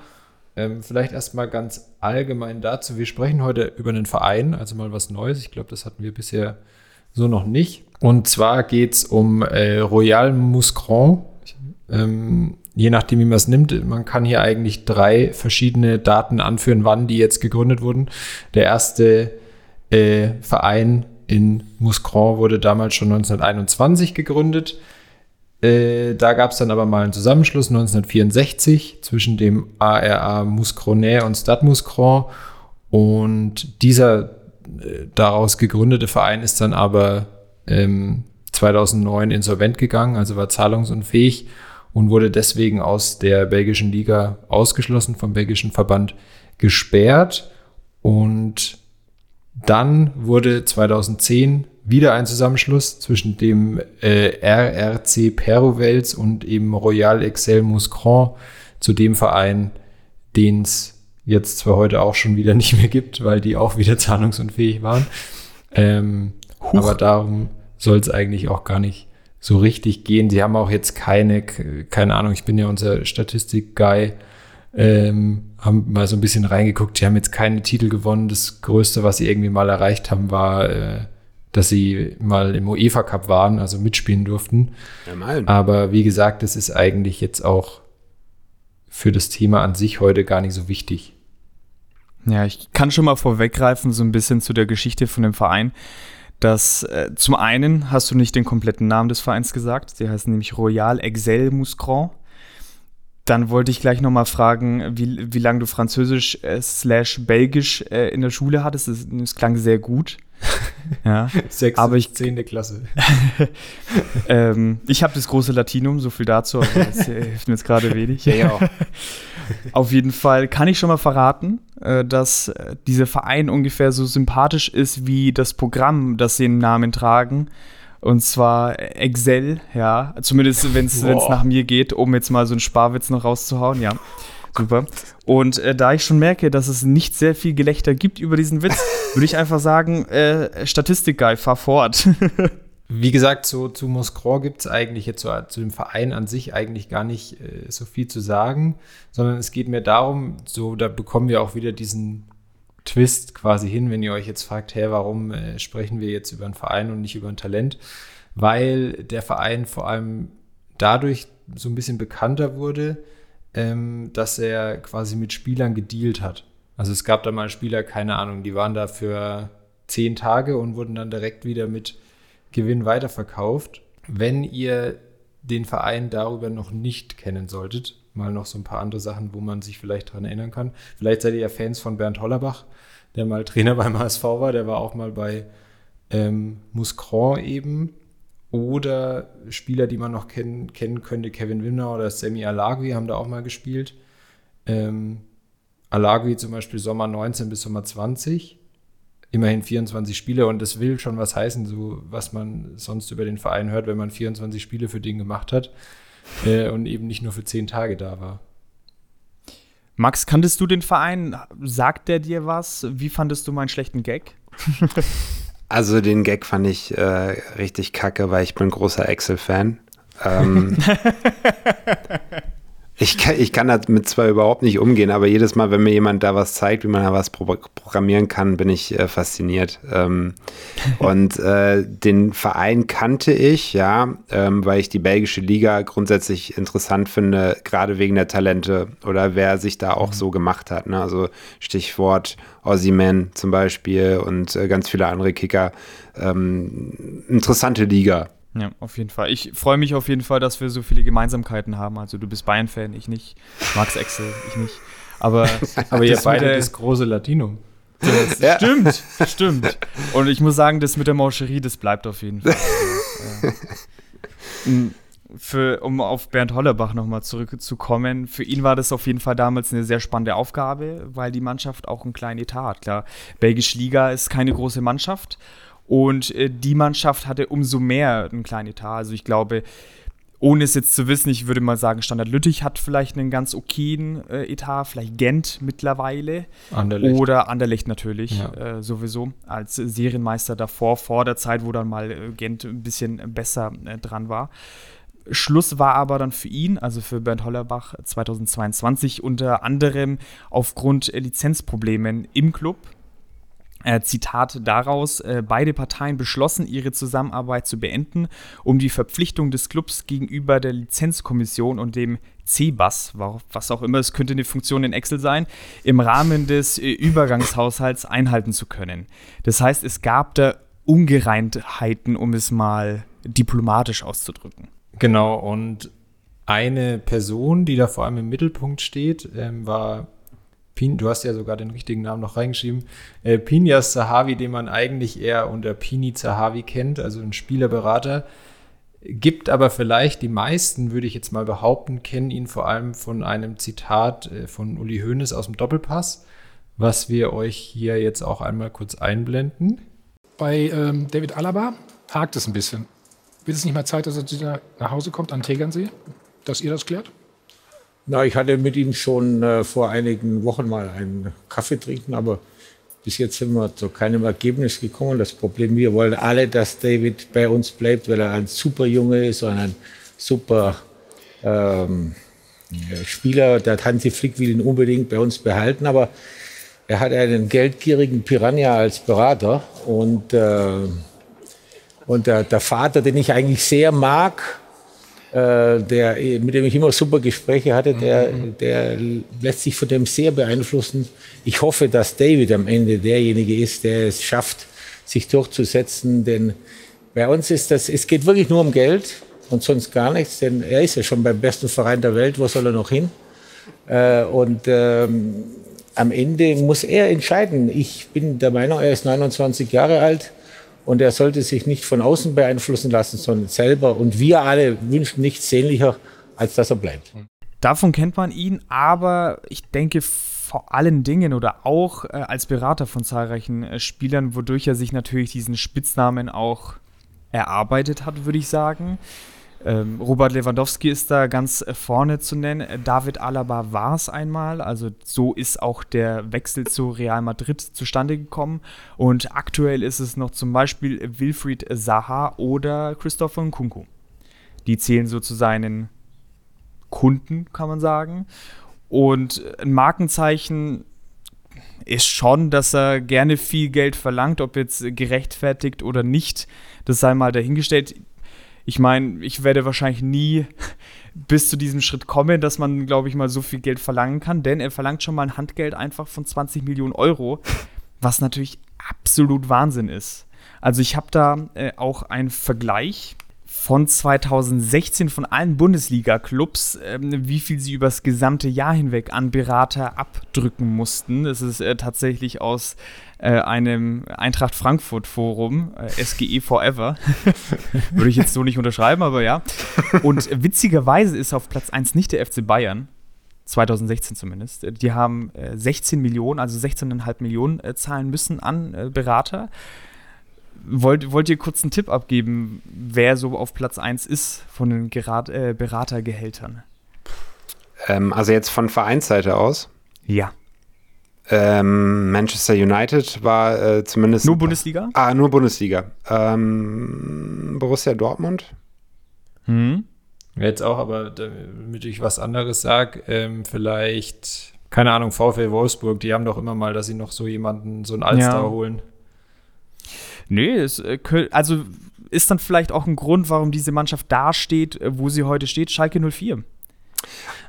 Ähm, vielleicht erstmal ganz allgemein dazu. Wir sprechen heute über einen Verein, also mal was Neues. Ich glaube, das hatten wir bisher so noch nicht. Und zwar geht es um äh, Royal Muscron. Ähm, je nachdem, wie man es nimmt, man kann hier eigentlich drei verschiedene Daten anführen, wann die jetzt gegründet wurden. Der erste äh, Verein in Muscron wurde damals schon 1921 gegründet. Äh, da gab es dann aber mal einen Zusammenschluss 1964 zwischen dem ARA Muscronais und Stade Muscron. Und dieser äh, daraus gegründete Verein ist dann aber ähm, 2009 insolvent gegangen, also war zahlungsunfähig und wurde deswegen aus der belgischen Liga ausgeschlossen, vom belgischen Verband gesperrt. Und dann wurde 2010 wieder ein Zusammenschluss zwischen dem äh, RRC Perrovels und eben Royal Excel Muscron zu dem Verein, den es jetzt zwar heute auch schon wieder [LAUGHS] nicht mehr gibt, weil die auch wieder zahlungsunfähig waren. Ähm, aber darum soll es eigentlich auch gar nicht so richtig gehen. Sie haben auch jetzt keine, keine Ahnung, ich bin ja unser Statistik-Guy, ähm, haben mal so ein bisschen reingeguckt. Sie haben jetzt keine Titel gewonnen. Das Größte, was sie irgendwie mal erreicht haben, war, äh, dass sie mal im UEFA Cup waren, also mitspielen durften. Ja, Aber wie gesagt, das ist eigentlich jetzt auch für das Thema an sich heute gar nicht so wichtig. Ja, ich kann schon mal vorweggreifen, so ein bisschen zu der Geschichte von dem Verein dass äh, zum einen hast du nicht den kompletten Namen des Vereins gesagt, sie heißen nämlich Royal Excel Muscron. Dann wollte ich gleich nochmal fragen, wie, wie lange du Französisch äh, slash Belgisch äh, in der Schule hattest. Das, das klang sehr gut. [LAUGHS] ja. Sechs, aber ich, zehnte Klasse. [LAUGHS] ähm, ich habe das große Latinum, so viel dazu, aber das hilft mir jetzt gerade wenig. Ja, ja. [LAUGHS] Auf jeden Fall kann ich schon mal verraten, äh, dass äh, dieser Verein ungefähr so sympathisch ist wie das Programm, das sie im Namen tragen. Und zwar Excel, ja. Zumindest, wenn es nach mir geht, um jetzt mal so einen Sparwitz noch rauszuhauen, ja. Super. Und äh, da ich schon merke, dass es nicht sehr viel Gelächter gibt über diesen Witz, [LAUGHS] würde ich einfach sagen, äh, Statistik-Guy, fahr fort. [LAUGHS] Wie gesagt, so, zu Moskau gibt es eigentlich jetzt so, zu dem Verein an sich eigentlich gar nicht äh, so viel zu sagen, sondern es geht mir darum, so da bekommen wir auch wieder diesen Twist quasi hin, wenn ihr euch jetzt fragt, hey, warum äh, sprechen wir jetzt über einen Verein und nicht über ein Talent? Weil der Verein vor allem dadurch so ein bisschen bekannter wurde, ähm, dass er quasi mit Spielern gedealt hat. Also es gab da mal Spieler, keine Ahnung, die waren da für zehn Tage und wurden dann direkt wieder mit Gewinn weiterverkauft. Wenn ihr den Verein darüber noch nicht kennen solltet, mal noch so ein paar andere Sachen, wo man sich vielleicht daran erinnern kann. Vielleicht seid ihr ja Fans von Bernd Hollerbach, der mal Trainer [LAUGHS] beim HSV war, der war auch mal bei ähm, Muscron eben. Oder Spieler, die man noch kennen, kennen könnte, Kevin Wimner oder Sammy Alagui haben da auch mal gespielt. Ähm, Alagui zum Beispiel Sommer 19 bis Sommer 20 immerhin 24 Spiele und das will schon was heißen, so was man sonst über den Verein hört, wenn man 24 Spiele für den gemacht hat äh, und eben nicht nur für zehn Tage da war. Max, kanntest du den Verein? Sagt der dir was? Wie fandest du meinen schlechten Gag? [LAUGHS] also den Gag fand ich äh, richtig kacke, weil ich bin großer Excel-Fan. Ähm, [LAUGHS] Ich kann, ich kann damit zwar überhaupt nicht umgehen, aber jedes Mal, wenn mir jemand da was zeigt, wie man da was pro programmieren kann, bin ich äh, fasziniert. Ähm, [LAUGHS] und äh, den Verein kannte ich, ja, ähm, weil ich die belgische Liga grundsätzlich interessant finde, gerade wegen der Talente oder wer sich da auch mhm. so gemacht hat. Ne? Also Stichwort Ossiman zum Beispiel und äh, ganz viele andere Kicker. Ähm, interessante Liga. Ja, auf jeden Fall. Ich freue mich auf jeden Fall, dass wir so viele Gemeinsamkeiten haben. Also du bist Bayern-Fan, ich nicht. Max Excel, ich nicht. Aber, [LAUGHS] aber ihr beide das große Latino. Das ja. Stimmt, stimmt. Und ich muss sagen, das mit der Maucherie, das bleibt auf jeden Fall. [LAUGHS] Äh, für, um auf Bernd Hollerbach nochmal zurückzukommen, für ihn war das auf jeden Fall damals eine sehr spannende Aufgabe, weil die Mannschaft auch einen kleinen Etat hat. Klar, Belgische Liga ist keine große Mannschaft und äh, die Mannschaft hatte umso mehr einen kleinen Etat. Also ich glaube, ohne es jetzt zu wissen, ich würde mal sagen, Standard Lüttich hat vielleicht einen ganz okayen äh, Etat, vielleicht Gent mittlerweile. Anderlecht. Oder Anderlecht natürlich, ja. äh, sowieso, als Serienmeister davor, vor der Zeit, wo dann mal äh, Gent ein bisschen besser äh, dran war. Schluss war aber dann für ihn, also für Bernd Hollerbach 2022, unter anderem aufgrund Lizenzproblemen im Club. Äh, Zitat daraus, äh, beide Parteien beschlossen, ihre Zusammenarbeit zu beenden, um die Verpflichtung des Clubs gegenüber der Lizenzkommission und dem CBAS, was auch immer, es könnte eine Funktion in Excel sein, im Rahmen des äh, Übergangshaushalts einhalten zu können. Das heißt, es gab da Ungereimtheiten, um es mal diplomatisch auszudrücken. Genau, und eine Person, die da vor allem im Mittelpunkt steht, ähm, war Pin, du hast ja sogar den richtigen Namen noch reingeschrieben, äh, Pinyas Zahavi, den man eigentlich eher unter Pini Zahavi kennt, also ein Spielerberater. Gibt aber vielleicht die meisten, würde ich jetzt mal behaupten, kennen ihn vor allem von einem Zitat äh, von Uli Hoeneß aus dem Doppelpass, was wir euch hier jetzt auch einmal kurz einblenden. Bei ähm, David Alaba hakt es ein bisschen. Wird es nicht mal Zeit, dass er nach Hause kommt an Tegernsee, dass ihr das klärt? Na, ich hatte mit ihm schon äh, vor einigen Wochen mal einen Kaffee trinken, aber bis jetzt sind wir zu keinem Ergebnis gekommen. Das Problem, wir wollen alle, dass David bei uns bleibt, weil er ein super Junge ist und ein super ähm, Spieler. Der Hansi Flick will ihn unbedingt bei uns behalten, aber er hat einen geldgierigen Piranha als Berater und, äh, und der, der Vater, den ich eigentlich sehr mag, der, mit dem ich immer super Gespräche hatte, der, der lässt sich von dem sehr beeinflussen. Ich hoffe, dass David am Ende derjenige ist, der es schafft, sich durchzusetzen, denn bei uns ist das, es geht wirklich nur um Geld und sonst gar nichts, denn er ist ja schon beim besten Verein der Welt, wo soll er noch hin? Äh, und ähm, am Ende muss er entscheiden. Ich bin der Meinung, er ist 29 Jahre alt und er sollte sich nicht von außen beeinflussen lassen, sondern selber. Und wir alle wünschen nichts sehnlicher, als dass er bleibt. Davon kennt man ihn, aber ich denke vor allen Dingen oder auch äh, als Berater von zahlreichen äh, Spielern, wodurch er sich natürlich diesen Spitznamen auch erarbeitet hat, würde ich sagen. Ähm, Robert Lewandowski ist da ganz äh, vorne zu nennen. David Alaba war es einmal. Also so ist auch der Wechsel zu Real Madrid zustande gekommen. Und aktuell ist es noch zum Beispiel Wilfried Zaha oder Christopher Nkunku. Die zählen so zu seinen Kunden, kann man sagen. Und ein Markenzeichen ist schon, dass er gerne viel Geld verlangt, ob jetzt gerechtfertigt oder nicht. Das sei mal dahingestellt ich meine, ich werde wahrscheinlich nie bis zu diesem Schritt kommen, dass man, glaube ich, mal so viel Geld verlangen kann, denn er verlangt schon mal ein Handgeld einfach von 20 Millionen Euro, was natürlich absolut Wahnsinn ist. Also ich habe da äh, auch einen Vergleich von 2016 von allen Bundesliga-Clubs, ähm, wie viel sie übers gesamte Jahr hinweg an Berater abdrücken mussten. Das ist äh, tatsächlich aus äh, einem Eintracht Frankfurt Forum, äh, SGE Forever. [LAUGHS] Würde ich jetzt so nicht unterschreiben, aber ja. Und witzigerweise ist auf Platz 1 nicht der FC Bayern. 2016 zumindest. Äh, die haben äh, 16 Millionen, also 16,5 Millionen äh, zahlen müssen an äh, Berater. Wollt, wollt ihr kurz einen Tipp abgeben, wer so auf Platz 1 ist von den Gerat, äh, Beratergehältern? Ähm, also jetzt von Vereinsseite aus. Ja. Ähm, Manchester United war äh, zumindest. Nur Bundesliga? Ah, nur Bundesliga. Ähm, Borussia Dortmund. Hm. Jetzt auch, aber damit ich was anderes sage, ähm, vielleicht, keine Ahnung, VfL Wolfsburg, die haben doch immer mal, dass sie noch so jemanden, so einen Alster ja. holen. Nee, es, äh, also ist dann vielleicht auch ein Grund, warum diese Mannschaft da steht, äh, wo sie heute steht, Schalke 04.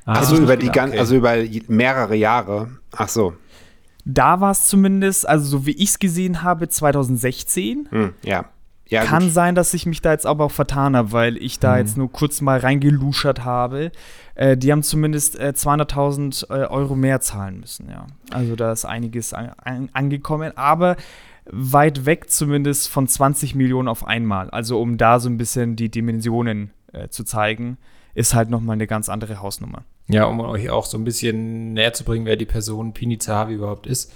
Ah, also über die okay. also über mehrere Jahre. Ach so. Da war es zumindest, also so wie ich es gesehen habe, 2016. Hm, ja. Ja, Kann gut. sein, dass ich mich da jetzt aber auch vertan habe, weil ich da mhm. jetzt nur kurz mal reingeluschert habe. Äh, die haben zumindest äh, 200.000 äh, Euro mehr zahlen müssen, ja. Also da ist einiges an, an, angekommen, aber weit weg zumindest von 20 Millionen auf einmal. Also um da so ein bisschen die Dimensionen äh, zu zeigen, ist halt nochmal eine ganz andere Hausnummer. Ja, um euch auch so ein bisschen näher zu bringen, wer die Person Pini Zahavi überhaupt ist.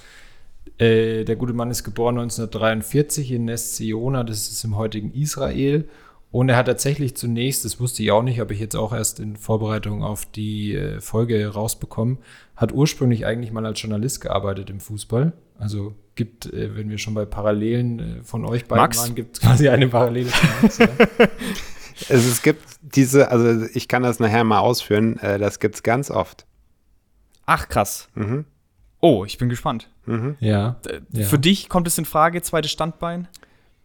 Äh, der gute Mann ist geboren 1943 in Ness-Ziona, das ist im heutigen Israel. Und er hat tatsächlich zunächst, das wusste ich auch nicht, habe ich jetzt auch erst in Vorbereitung auf die äh, Folge rausbekommen, hat ursprünglich eigentlich mal als Journalist gearbeitet im Fußball. Also gibt, äh, wenn wir schon bei Parallelen äh, von euch beiden Max? waren, gibt es quasi eine Parallele zu Max. ja. [LAUGHS] es, es gibt diese, also ich kann das nachher mal ausführen, äh, das gibt es ganz oft. Ach krass. Mhm. Oh, ich bin gespannt. Mhm. Ja. ja. Für dich kommt es in Frage, zweites Standbein?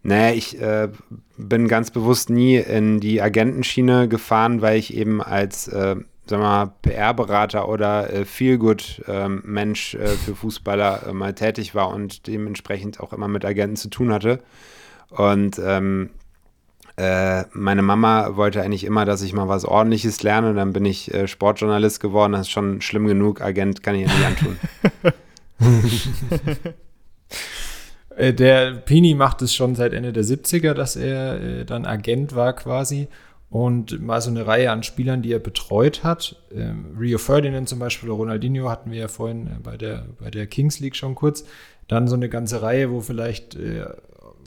Nee, ich äh, bin ganz bewusst nie in die Agentenschiene gefahren, weil ich eben als, äh, sagen wir mal, PR-Berater oder äh, Feelgood-Mensch äh, für Fußballer äh, mal tätig war und dementsprechend auch immer mit Agenten zu tun hatte. Und ähm, äh, meine Mama wollte eigentlich immer, dass ich mal was Ordentliches lerne. Dann bin ich äh, Sportjournalist geworden. Das ist schon schlimm genug. Agent kann ich ja nicht antun. [LAUGHS] Äh, der Pini macht es schon seit Ende der 70er, dass er äh, dann Agent war quasi und mal so eine Reihe an Spielern, die er betreut hat. Ähm, Rio Ferdinand zum Beispiel, Ronaldinho hatten wir ja vorhin äh, bei der, bei der Kings League schon kurz. Dann so eine ganze Reihe, wo vielleicht, äh,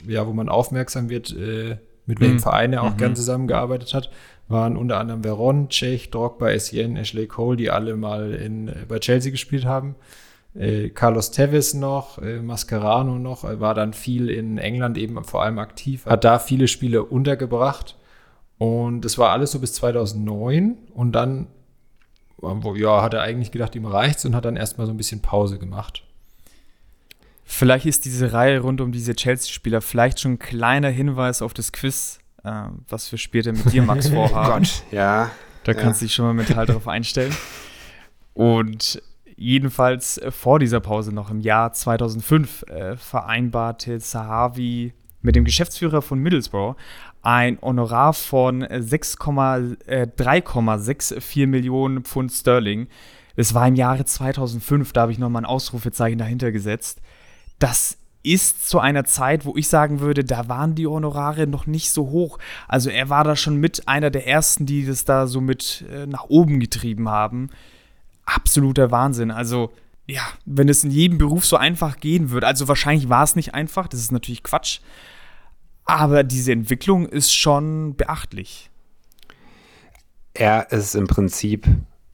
ja, wo man aufmerksam wird, äh, mit welchem mhm. Verein er auch mhm. gern zusammengearbeitet hat, waren unter anderem Veron, Cech, Drogba, Essien, Ashley Cole, die alle mal in, äh, bei Chelsea gespielt haben. Äh, Carlos Tevez noch, äh, Mascherano noch, er war dann viel in England eben vor allem aktiv, hat da viele Spiele untergebracht und das war alles so bis 2009 und dann ja, hat er eigentlich gedacht, ihm reicht's und hat dann erstmal so ein bisschen Pause gemacht. Vielleicht ist diese Reihe rund um diese Chelsea-Spieler vielleicht schon ein kleiner Hinweis auf das Quiz, äh, was wir später mit dir, Max, [LAUGHS] vorhaben. Gott, ja. Da ja. kannst du dich schon mal mental darauf einstellen. Und jedenfalls vor dieser Pause noch im Jahr 2005 äh, vereinbarte Sahavi mit dem Geschäftsführer von Middlesbrough ein Honorar von 3,64 äh, Millionen Pfund Sterling. Es war im Jahre 2005, da habe ich nochmal ein Ausrufezeichen dahinter gesetzt das ist zu einer Zeit, wo ich sagen würde, da waren die Honorare noch nicht so hoch. Also er war da schon mit einer der ersten, die das da so mit äh, nach oben getrieben haben. Absoluter Wahnsinn. Also ja, wenn es in jedem Beruf so einfach gehen würde, also wahrscheinlich war es nicht einfach, das ist natürlich Quatsch, aber diese Entwicklung ist schon beachtlich. Er ist im Prinzip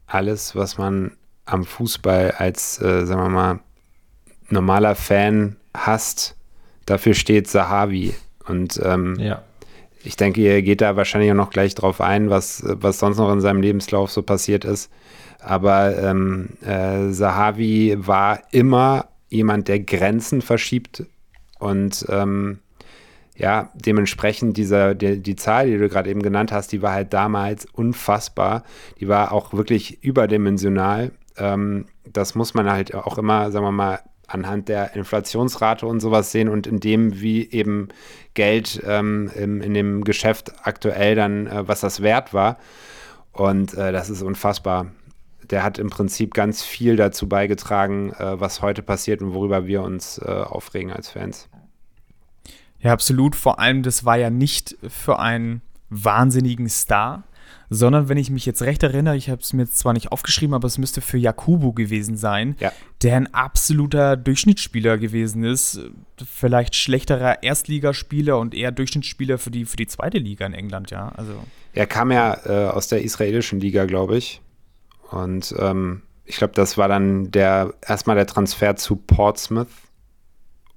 alles, was man am Fußball als, äh, sagen wir mal, normaler Fan hasst, dafür steht Sahavi. Und ähm, ja. ich denke, ihr geht da wahrscheinlich auch noch gleich drauf ein, was, was sonst noch in seinem Lebenslauf so passiert ist. Aber ähm, äh, Sahavi war immer jemand, der Grenzen verschiebt und ähm, ja, dementsprechend dieser, die, die Zahl, die du gerade eben genannt hast, die war halt damals unfassbar. Die war auch wirklich überdimensional. Ähm, das muss man halt auch immer, sagen wir mal, anhand der Inflationsrate und sowas sehen und in dem, wie eben Geld ähm, im, in dem Geschäft aktuell dann, äh, was das wert war. Und äh, das ist unfassbar. Der hat im Prinzip ganz viel dazu beigetragen, äh, was heute passiert und worüber wir uns äh, aufregen als Fans. Ja, absolut. Vor allem, das war ja nicht für einen wahnsinnigen Star, sondern wenn ich mich jetzt recht erinnere, ich habe es mir zwar nicht aufgeschrieben, aber es müsste für Jakubu gewesen sein, Ja. der ein absoluter Durchschnittsspieler gewesen ist. Vielleicht schlechterer Erstligaspieler und eher Durchschnittsspieler für die, für die zweite Liga in England, ja. Also. Er kam ja äh, aus der israelischen Liga, glaube ich. Und ähm, ich glaube, das war dann der erstmal der Transfer zu Portsmouth.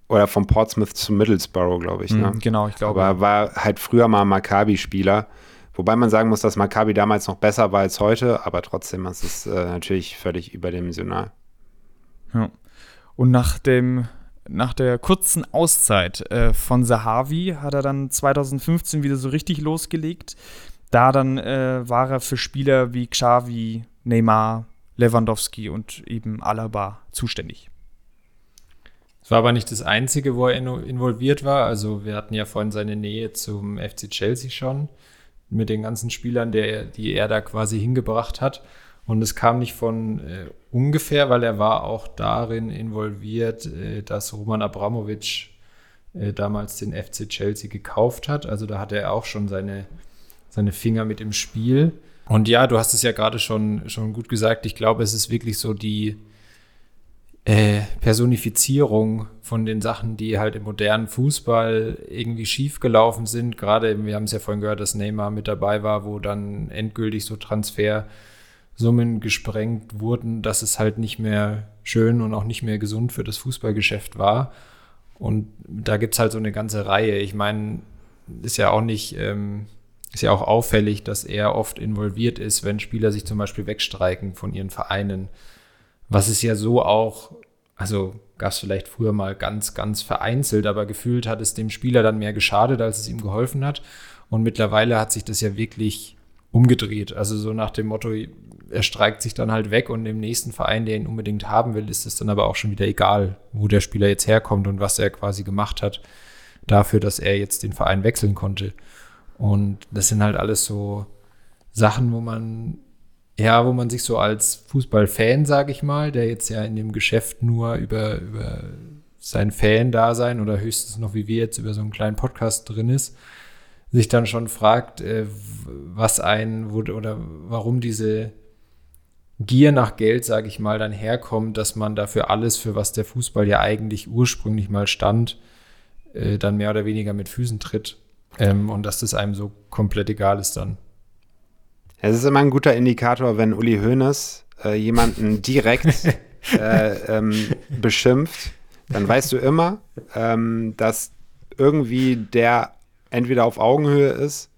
Oder von Portsmouth zu Middlesbrough, glaube ich. Ne? Mhm, Genau, ich glaube. Aber war halt früher mal Maccabi-Spieler. Wobei man sagen muss, dass Maccabi damals noch besser war als heute, aber trotzdem ist es äh, natürlich völlig überdimensional. Ja. Und nach dem nach der kurzen Auszeit äh, von Sahavi hat er dann 2015 wieder so richtig losgelegt. Da dann äh, war er für Spieler wie Xavi, Neymar, Lewandowski und eben Alaba zuständig. Es war aber nicht das Einzige, wo er involviert war. Also wir hatten ja vorhin seine Nähe zum FC Chelsea schon mit den ganzen Spielern, der, er- die er da quasi hingebracht hat. Und es kam nicht von äh, ungefähr, weil er war auch darin involviert, äh, dass Roman Abramowitsch äh, damals den FC Chelsea gekauft hat. Also da hatte er auch schon seine, seine Finger mit im Spiel. Und ja, du hast es ja gerade schon, schon gut gesagt. Ich glaube, es ist wirklich so die, äh, Personifizierung von den Sachen, die halt im modernen Fußball irgendwie schiefgelaufen sind. Gerade, wir haben es ja vorhin gehört, dass Neymar mit dabei war, wo dann endgültig so Transfersummen gesprengt wurden, dass es halt nicht mehr schön und auch nicht mehr gesund für das Fußballgeschäft war. Und da gibt es halt so eine ganze Reihe. Ich meine, ist ja auch nicht, ähm, ist ja auch auffällig, dass er oft involviert ist, wenn Spieler sich zum Beispiel wegstreiken von ihren Vereinen. Was ist ja so auch, also gab es vielleicht früher mal ganz, ganz vereinzelt, aber gefühlt hat es dem Spieler dann mehr geschadet, als es ihm geholfen hat. Und mittlerweile hat sich das ja wirklich umgedreht. Also so nach dem Motto, er streikt sich dann halt weg und im nächsten Verein, der ihn unbedingt haben will, ist es dann aber auch schon wieder egal, wo der Spieler jetzt herkommt und was er quasi gemacht hat dafür, dass er jetzt den Verein wechseln konnte. Und das sind halt alles so Sachen, wo man ja, wo man sich so als Fußballfan, sage ich mal, der jetzt ja in dem Geschäft nur über, über sein Fan-Dasein oder höchstens noch wie wir jetzt über so einen kleinen Podcast drin ist, sich dann schon fragt, äh, was ein wo, oder warum diese Gier nach Geld, sage ich mal, dann herkommt, dass man dafür alles, für was der Fußball ja eigentlich ursprünglich mal stand, äh, dann mehr oder weniger mit Füßen tritt. Ähm, und dass das einem so komplett egal ist dann. Es ist immer ein guter Indikator, wenn Uli Hoeneß äh, jemanden [LAUGHS] direkt äh, ähm, beschimpft, dann weißt du immer, ähm, dass irgendwie der entweder auf Augenhöhe ist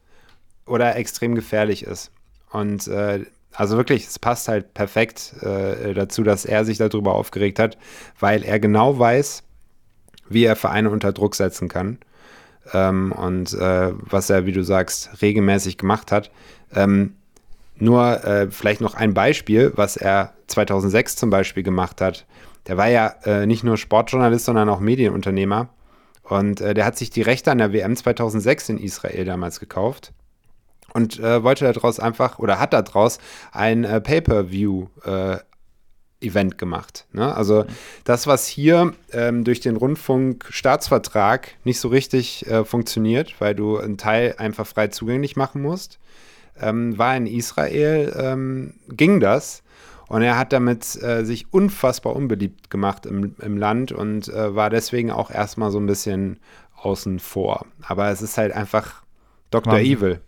oder extrem gefährlich ist. Und äh, also wirklich, es passt halt perfekt äh, dazu, dass er sich darüber aufgeregt hat, weil er genau weiß, wie er Vereine unter Druck setzen kann. Ähm, und äh, was er, wie du sagst, regelmäßig gemacht hat. Ähm, nur äh, vielleicht noch ein Beispiel, was er 2006 zum Beispiel gemacht hat. Der war ja äh, nicht nur Sportjournalist, sondern auch Medienunternehmer. Und äh, der hat sich die Rechte an der WM 2006 in Israel damals gekauft und äh, wollte daraus einfach oder hat daraus ein äh, Pay-per-View-Event gemacht. Ne? Also das, was hier ähm, durch den Rundfunkstaatsvertrag nicht so richtig äh, funktioniert, weil du einen Teil einfach frei zugänglich machen musst, ähm, war in Israel, ähm, ging das. Und er hat damit äh, sich unfassbar unbeliebt gemacht im, im Land und äh, war deswegen auch erstmal so ein bisschen außen vor. Aber es ist halt einfach Dr. Wahnsinn. Evil.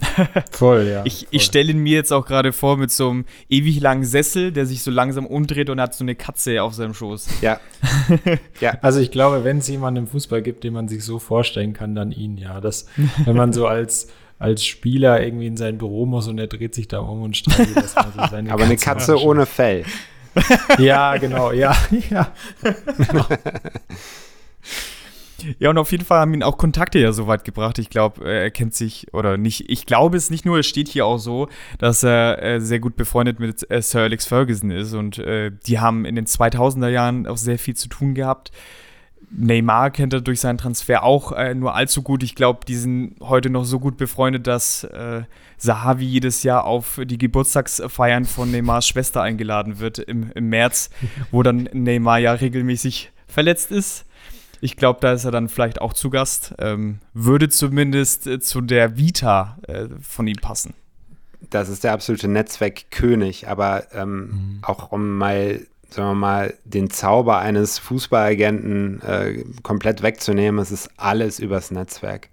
[LAUGHS] Voll, ja. Ich, ich stelle ihn mir jetzt auch gerade vor mit so einem ewig langen Sessel, der sich so langsam umdreht und hat so eine Katze auf seinem Schoß. Ja. [LAUGHS] ja. Also ich glaube, wenn es jemanden im Fußball gibt, den man sich so vorstellen kann, dann ihn, ja. Das, wenn man so als, als Spieler irgendwie in sein Büro muss und er dreht sich da um und streichelt erstmal [LAUGHS] so seine Aber eine Katze am Sch- ohne Fell. [LAUGHS] Ja, genau, ja, [LAUGHS] ja. Ja, und auf jeden Fall haben ihn auch Kontakte ja so weit gebracht. Ich glaube, er kennt sich, oder nicht, ich glaube es nicht nur, es steht hier auch so, dass er äh, sehr gut befreundet mit äh, Sir Alex Ferguson ist und äh, die haben in den 2000er Jahren auch sehr viel zu tun gehabt. Neymar kennt er durch seinen Transfer auch äh, nur allzu gut. Ich glaube, die sind heute noch so gut befreundet, dass äh, Sahavi jedes Jahr auf die Geburtstagsfeiern von Neymars Schwester eingeladen wird im, im März, [LAUGHS] wo dann Neymar ja regelmäßig verletzt ist. Ich glaube, da ist er dann vielleicht auch zu Gast. Ähm, würde zumindest äh, zu der Vita äh, von ihm passen. das ist der absolute Netzwerkkönig. Aber ähm, mhm. auch um mal, sagen wir mal, den Zauber eines Fußballagenten äh, komplett wegzunehmen, es ist alles übers Netzwerk.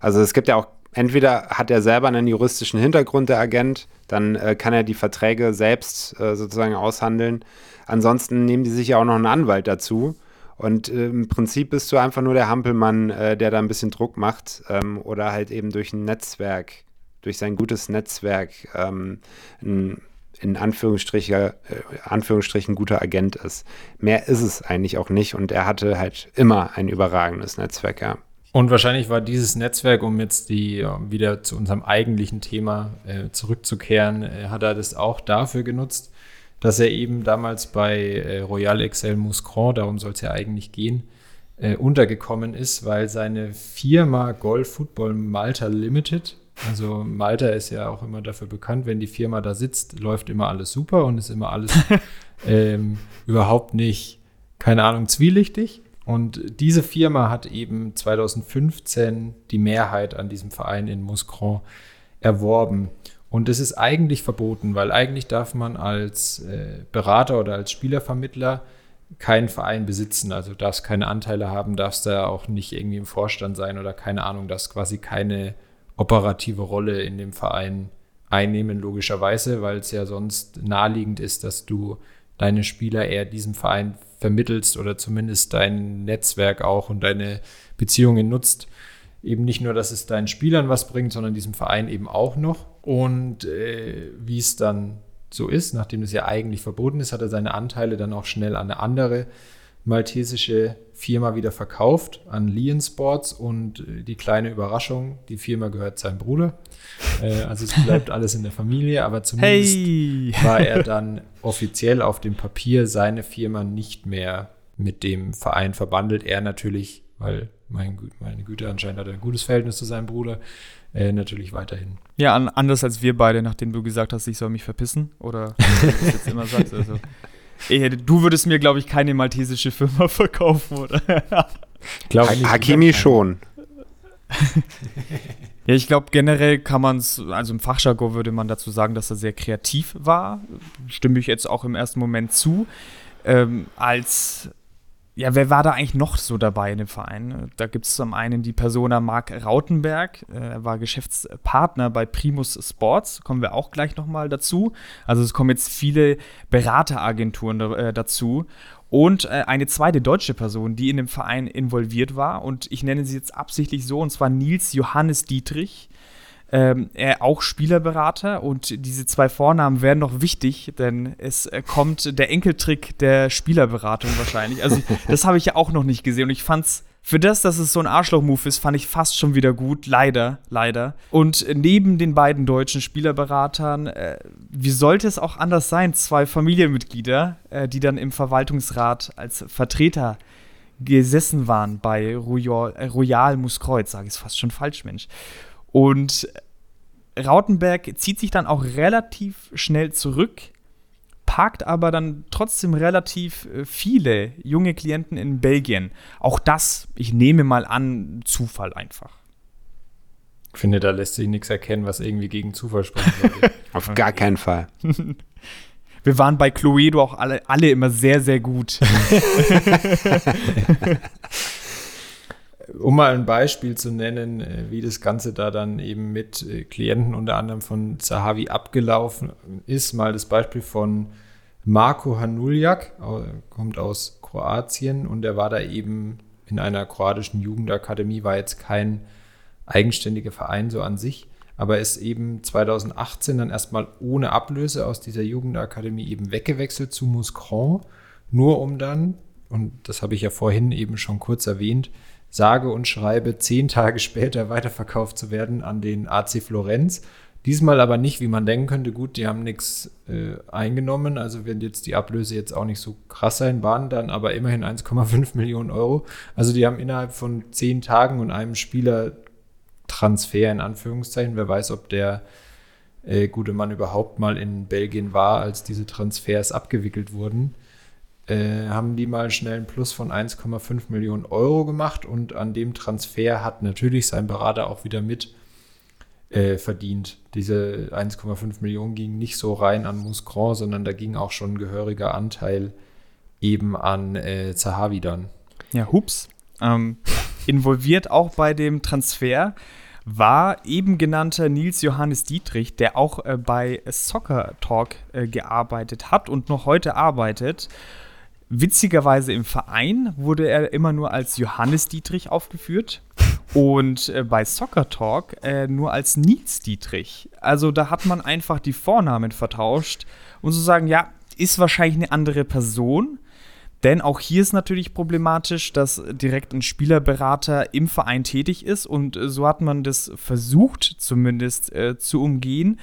Also es gibt ja auch, entweder hat er selber einen juristischen Hintergrund, der Agent, dann äh, kann er die Verträge selbst äh, sozusagen aushandeln. Ansonsten nehmen die sich ja auch noch einen Anwalt dazu. Und äh, im Prinzip bist du einfach nur der Hampelmann, äh, der da ein bisschen Druck macht ähm, oder halt eben durch ein Netzwerk, durch sein gutes Netzwerk ähm, ein, in Anführungsstrichen, äh, Anführungsstrichen guter Agent ist. Mehr ist es eigentlich auch nicht und er hatte halt immer ein überragendes Netzwerk, ja. Und wahrscheinlich war dieses Netzwerk, um jetzt die wieder zu unserem eigentlichen Thema äh, zurückzukehren, äh, hat er das auch dafür genutzt, dass er eben damals bei äh, Royal Excel Mouscron, darum soll es ja eigentlich gehen, äh, untergekommen ist, weil seine Firma Golf Football Malta Limited, also Malta ist ja auch immer dafür bekannt, wenn die Firma da sitzt, läuft immer alles super und ist immer alles [LAUGHS] ähm, überhaupt nicht, keine Ahnung, zwielichtig. Und diese Firma hat eben 2015 die Mehrheit an diesem Verein in Mouscron erworben. Und das ist eigentlich verboten, weil eigentlich darf man als äh, Berater oder als Spielervermittler keinen Verein besitzen. Also darfst keine Anteile haben, darfst da auch nicht irgendwie im Vorstand sein oder keine Ahnung, darfst quasi keine operative Rolle in dem Verein einnehmen, logischerweise, weil es ja sonst naheliegend ist, dass du deine Spieler eher diesem Verein vermittelst oder zumindest dein Netzwerk auch und deine Beziehungen nutzt eben nicht nur, dass es deinen Spielern was bringt, sondern diesem Verein eben auch noch. Und äh, wie es dann so ist, nachdem es ja eigentlich verboten ist, hat er seine Anteile dann auch schnell an eine andere maltesische Firma wieder verkauft, an Lion Sports. Und äh, die kleine Überraschung, die Firma gehört seinem Bruder. Äh, also es bleibt [LAUGHS] alles in der Familie, aber zumindest hey. war er [LAUGHS] dann offiziell auf dem Papier seine Firma nicht mehr mit dem Verein verbandelt. Er natürlich, weil mein, meine Güte, anscheinend hat er ein gutes Verhältnis zu seinem Bruder. Äh, natürlich weiterhin. Ja, an, anders als wir beide, nachdem du gesagt hast, ich soll mich verpissen. Oder wie du jetzt immer sagst. Also, [LAUGHS] du würdest mir, glaube ich, keine maltesische Firma [LAUGHS] verkaufen, oder? Glaub, Hakimi schon. [LAUGHS] ja, ich glaube, generell kann man es, also im Fachjargon würde man dazu sagen, dass er sehr kreativ war. Stimme ich jetzt auch im ersten Moment zu. Ähm, als ja, wer war da eigentlich noch so dabei in dem Verein? Da gibt es zum einen die Persona Marc Rautenberg, äh, er war Geschäftspartner bei Primus Sports, kommen wir auch gleich nochmal dazu. Also es kommen jetzt viele Berateragenturen äh, dazu. Und äh, eine zweite deutsche Person, die in dem Verein involviert war, und ich nenne sie jetzt absichtlich so, und zwar Nils Johannes Dietrich ähm, er auch Spielerberater und diese zwei Vornamen werden noch wichtig, denn es äh, kommt der Enkeltrick der Spielerberatung wahrscheinlich. Also [LAUGHS] das habe ich ja auch noch nicht gesehen und ich fand's für das, dass es so ein Arschloch-Move ist, fand ich fast schon wieder gut. Leider, leider. Und neben den beiden deutschen Spielerberater, äh, wie sollte es auch anders sein? Zwei Familienmitglieder, äh, die dann im Verwaltungsrat als Vertreter gesessen waren bei Royal, äh, Royal Muskreuz, sage ich es fast schon falsch, Mensch. Und Rautenberg zieht sich dann auch relativ schnell zurück, parkt aber dann trotzdem relativ äh, viele junge Klienten in Belgien. Auch das, ich nehme mal an, Zufall einfach. Ich finde, da lässt sich nichts erkennen, was irgendwie gegen Zufall sprechen sollte. [LAUGHS] Auf gar keinen Fall. [LAUGHS] Wir waren bei Cluedo auch alle, alle immer sehr, sehr gut. [LAUGHS] um mal ein Beispiel zu nennen, äh, wie das Ganze da dann eben mit äh, Klienten unter anderem von Zahavi abgelaufen ist, mal das Beispiel von Marko Hanuljak, kommt aus Kroatien und er war da eben in einer kroatischen Jugendakademie, war jetzt kein eigenständiger Verein so an sich, aber ist eben 2018 dann erstmal ohne Ablöse aus dieser Jugendakademie eben weggewechselt zu Mouscron, nur um dann, und das habe ich ja vorhin eben schon kurz erwähnt, sage und schreibe zehn Tage später weiterverkauft zu werden an den AC Florenz. Diesmal aber nicht, wie man denken könnte, gut, die haben nichts äh, eingenommen, also werden jetzt die Ablöse jetzt auch nicht so krass sein, waren dann aber immerhin 1,5 [LAUGHS] Millionen Euro. Also die haben innerhalb von zehn Tagen und einem Spielertransfer in Anführungszeichen, wer weiß, ob der äh, gute Mann überhaupt mal in Belgien war, als diese Transfers abgewickelt wurden, äh, haben die mal schnell einen Plus von 1,5 Millionen Euro gemacht und an dem Transfer hat natürlich sein Berater auch wieder mit äh, verdient. Diese 1,5 Millionen gingen nicht so rein an Muscron, sondern da ging auch schon ein gehöriger Anteil eben an äh, Zahavi dann. Ja, hups. Ähm, involviert auch bei dem Transfer war eben genannter Nils Johannes Dietrich, der auch äh, bei Soccer Talk äh, gearbeitet hat und noch heute arbeitet. Witzigerweise im Verein wurde er immer nur als Johannes Dietrich aufgeführt und äh, bei Soccer Talk äh, nur als Nils Dietrich. Also da hat man einfach die Vornamen vertauscht und zu sagen, ja, ist wahrscheinlich eine andere Person, denn auch hier ist natürlich problematisch, dass direkt ein Spielerberater im Verein tätig ist und äh, so hat man das versucht zumindest äh, zu umgehen.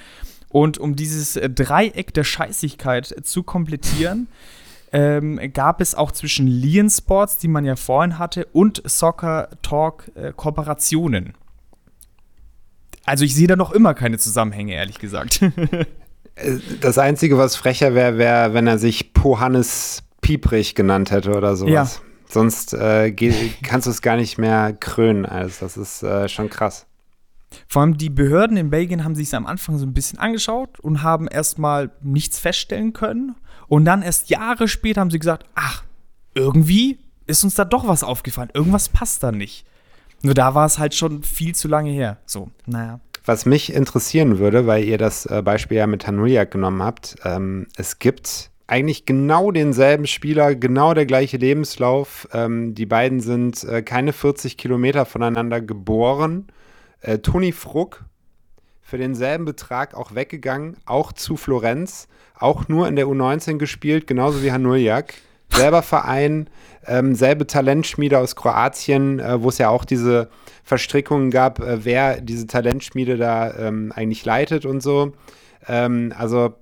Und um dieses äh, Dreieck der Scheißigkeit äh, zu komplettieren, ähm, gab es auch zwischen Lian Sports, die man ja vorhin hatte, und Soccer Talk äh, Kooperationen. Also ich sehe da noch immer keine Zusammenhänge, ehrlich gesagt. [LAUGHS] das Einzige, was frecher wäre, wäre, wenn er sich Pohannes Pieprich genannt hätte oder sowas. Ja. Sonst äh, kannst du es gar nicht mehr krönen. Also das ist äh, schon krass. Vor allem die Behörden in Belgien haben sich es am Anfang so ein bisschen angeschaut und haben erstmal nichts feststellen können. Und dann erst Jahre später haben sie gesagt, ach, irgendwie ist uns da doch was aufgefallen. Irgendwas passt da nicht. Nur da war es halt schon viel zu lange her. So, naja. Was mich interessieren würde, weil ihr das äh, Beispiel ja mit Hanuliak genommen habt, ähm, es gibt eigentlich genau denselben Spieler, genau der gleiche Lebenslauf. Ähm, die beiden sind äh, keine 40 Kilometer voneinander geboren. Äh, Toni Fruck für denselben Betrag auch weggegangen, auch zu Florenz, auch nur in der U19 gespielt, genauso wie Hanuljak. Selber Verein, ähm, selbe Talentschmiede aus Kroatien, äh, wo es ja auch diese Verstrickungen gab, äh, wer diese Talentschmiede da ähm, eigentlich leitet und so. Ähm, also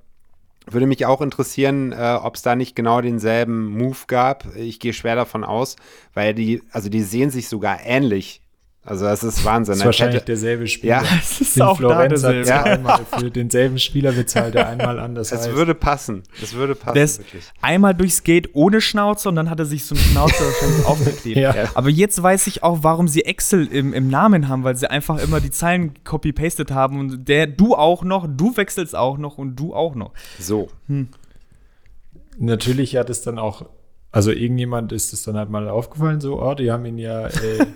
würde mich auch interessieren, äh, ob es da nicht genau denselben Move gab. Ich gehe schwer davon aus, weil die, also die sehen sich sogar ähnlich. Also das ist Wahnsinn. Das ist wahrscheinlich hätte, derselbe Spieler. Ja, [LAUGHS] das ist Den auch Florenz da hat einmal für denselben Spieler bezahlt, der einmal anders [LAUGHS] Das heißt. würde passen. Das würde passen, der ist wirklich. Einmal durchs Gate ohne Schnauze und dann hat er sich so einen Schnauze [LAUGHS] aufgeklebt. Ja. Aber jetzt weiß ich auch, warum sie Excel im, im Namen haben, weil sie einfach immer die Zeilen copy-pasted haben und der, du auch noch, du wechselst auch noch und du auch noch. So. Hm. Natürlich hat es dann auch, also irgendjemand ist es dann halt mal aufgefallen, so, oh, die haben ihn ja äh,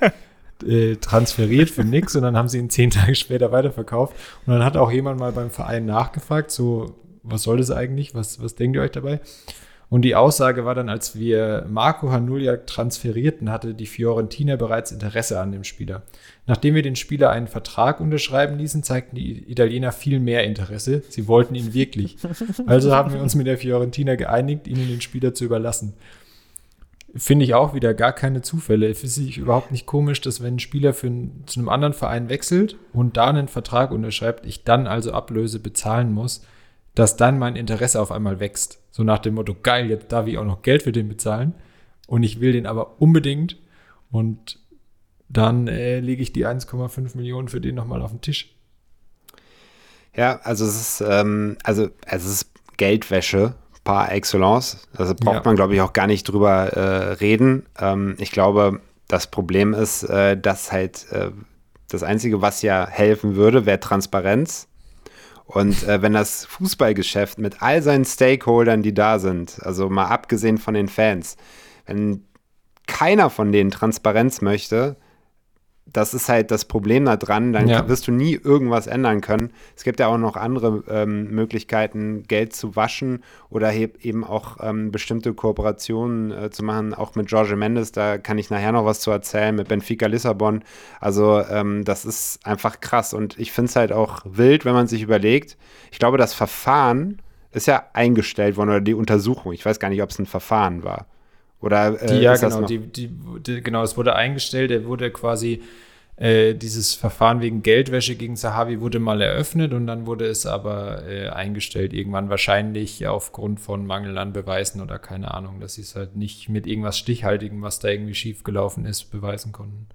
äh, transferiert für nix und dann haben sie ihn zehn Tage später weiterverkauft. Und dann hat auch jemand mal beim Verein nachgefragt, so, was soll das eigentlich? Was, was denkt ihr euch dabei? Und die Aussage war dann, als wir Marco Hanuliak transferierten, hatte die Fiorentina bereits Interesse an dem Spieler. Nachdem wir den Spieler einen Vertrag unterschreiben ließen, zeigten die Italiener viel mehr Interesse. Sie wollten ihn wirklich. Also haben wir uns mit der Fiorentina geeinigt, ihnen den Spieler zu überlassen finde ich auch wieder gar keine Zufälle. Es ist überhaupt nicht komisch, dass wenn ein Spieler für ein, zu einem anderen Verein wechselt und da einen Vertrag unterschreibt, ich dann also Ablöse bezahlen muss, dass dann mein Interesse auf einmal wächst. So nach dem Motto, geil, jetzt darf ich auch noch Geld für den bezahlen und ich will den aber unbedingt und dann äh, lege ich die 1,5 Millionen für den nochmal auf den Tisch. Ja, also es ist, ähm, also es ist Geldwäsche par excellence. Also braucht ja. man, glaube ich, auch gar nicht drüber äh, reden. Ähm, ich glaube, das Problem ist, äh, dass halt äh, das Einzige, was ja helfen würde, wäre Transparenz. Und äh, wenn das Fußballgeschäft mit all seinen Stakeholdern, die da sind, also mal abgesehen von den Fans, wenn keiner von denen Transparenz möchte, das ist halt das Problem da dran, dann ja. wirst du nie irgendwas ändern können. Es gibt ja auch noch andere ähm, Möglichkeiten, Geld zu waschen oder eben auch ähm, bestimmte Kooperationen äh, zu machen, auch mit Jorge Mendes, da kann ich nachher noch was zu erzählen, mit Benfica Lissabon. Also ähm, das ist einfach krass und ich finde es halt auch wild, wenn man sich überlegt. Ich glaube, das Verfahren ist ja eingestellt worden oder die Untersuchung. Ich weiß gar nicht, ob es ein Verfahren war. Oder, äh, die, ja, genau, die, die, die, genau, es wurde eingestellt, er wurde quasi, äh, dieses Verfahren wegen Geldwäsche gegen Sahavi wurde mal eröffnet und dann wurde es aber äh, eingestellt, irgendwann wahrscheinlich aufgrund von Mangel an Beweisen oder keine Ahnung, dass sie es halt nicht mit irgendwas Stichhaltigem, was da irgendwie schiefgelaufen ist, beweisen konnten.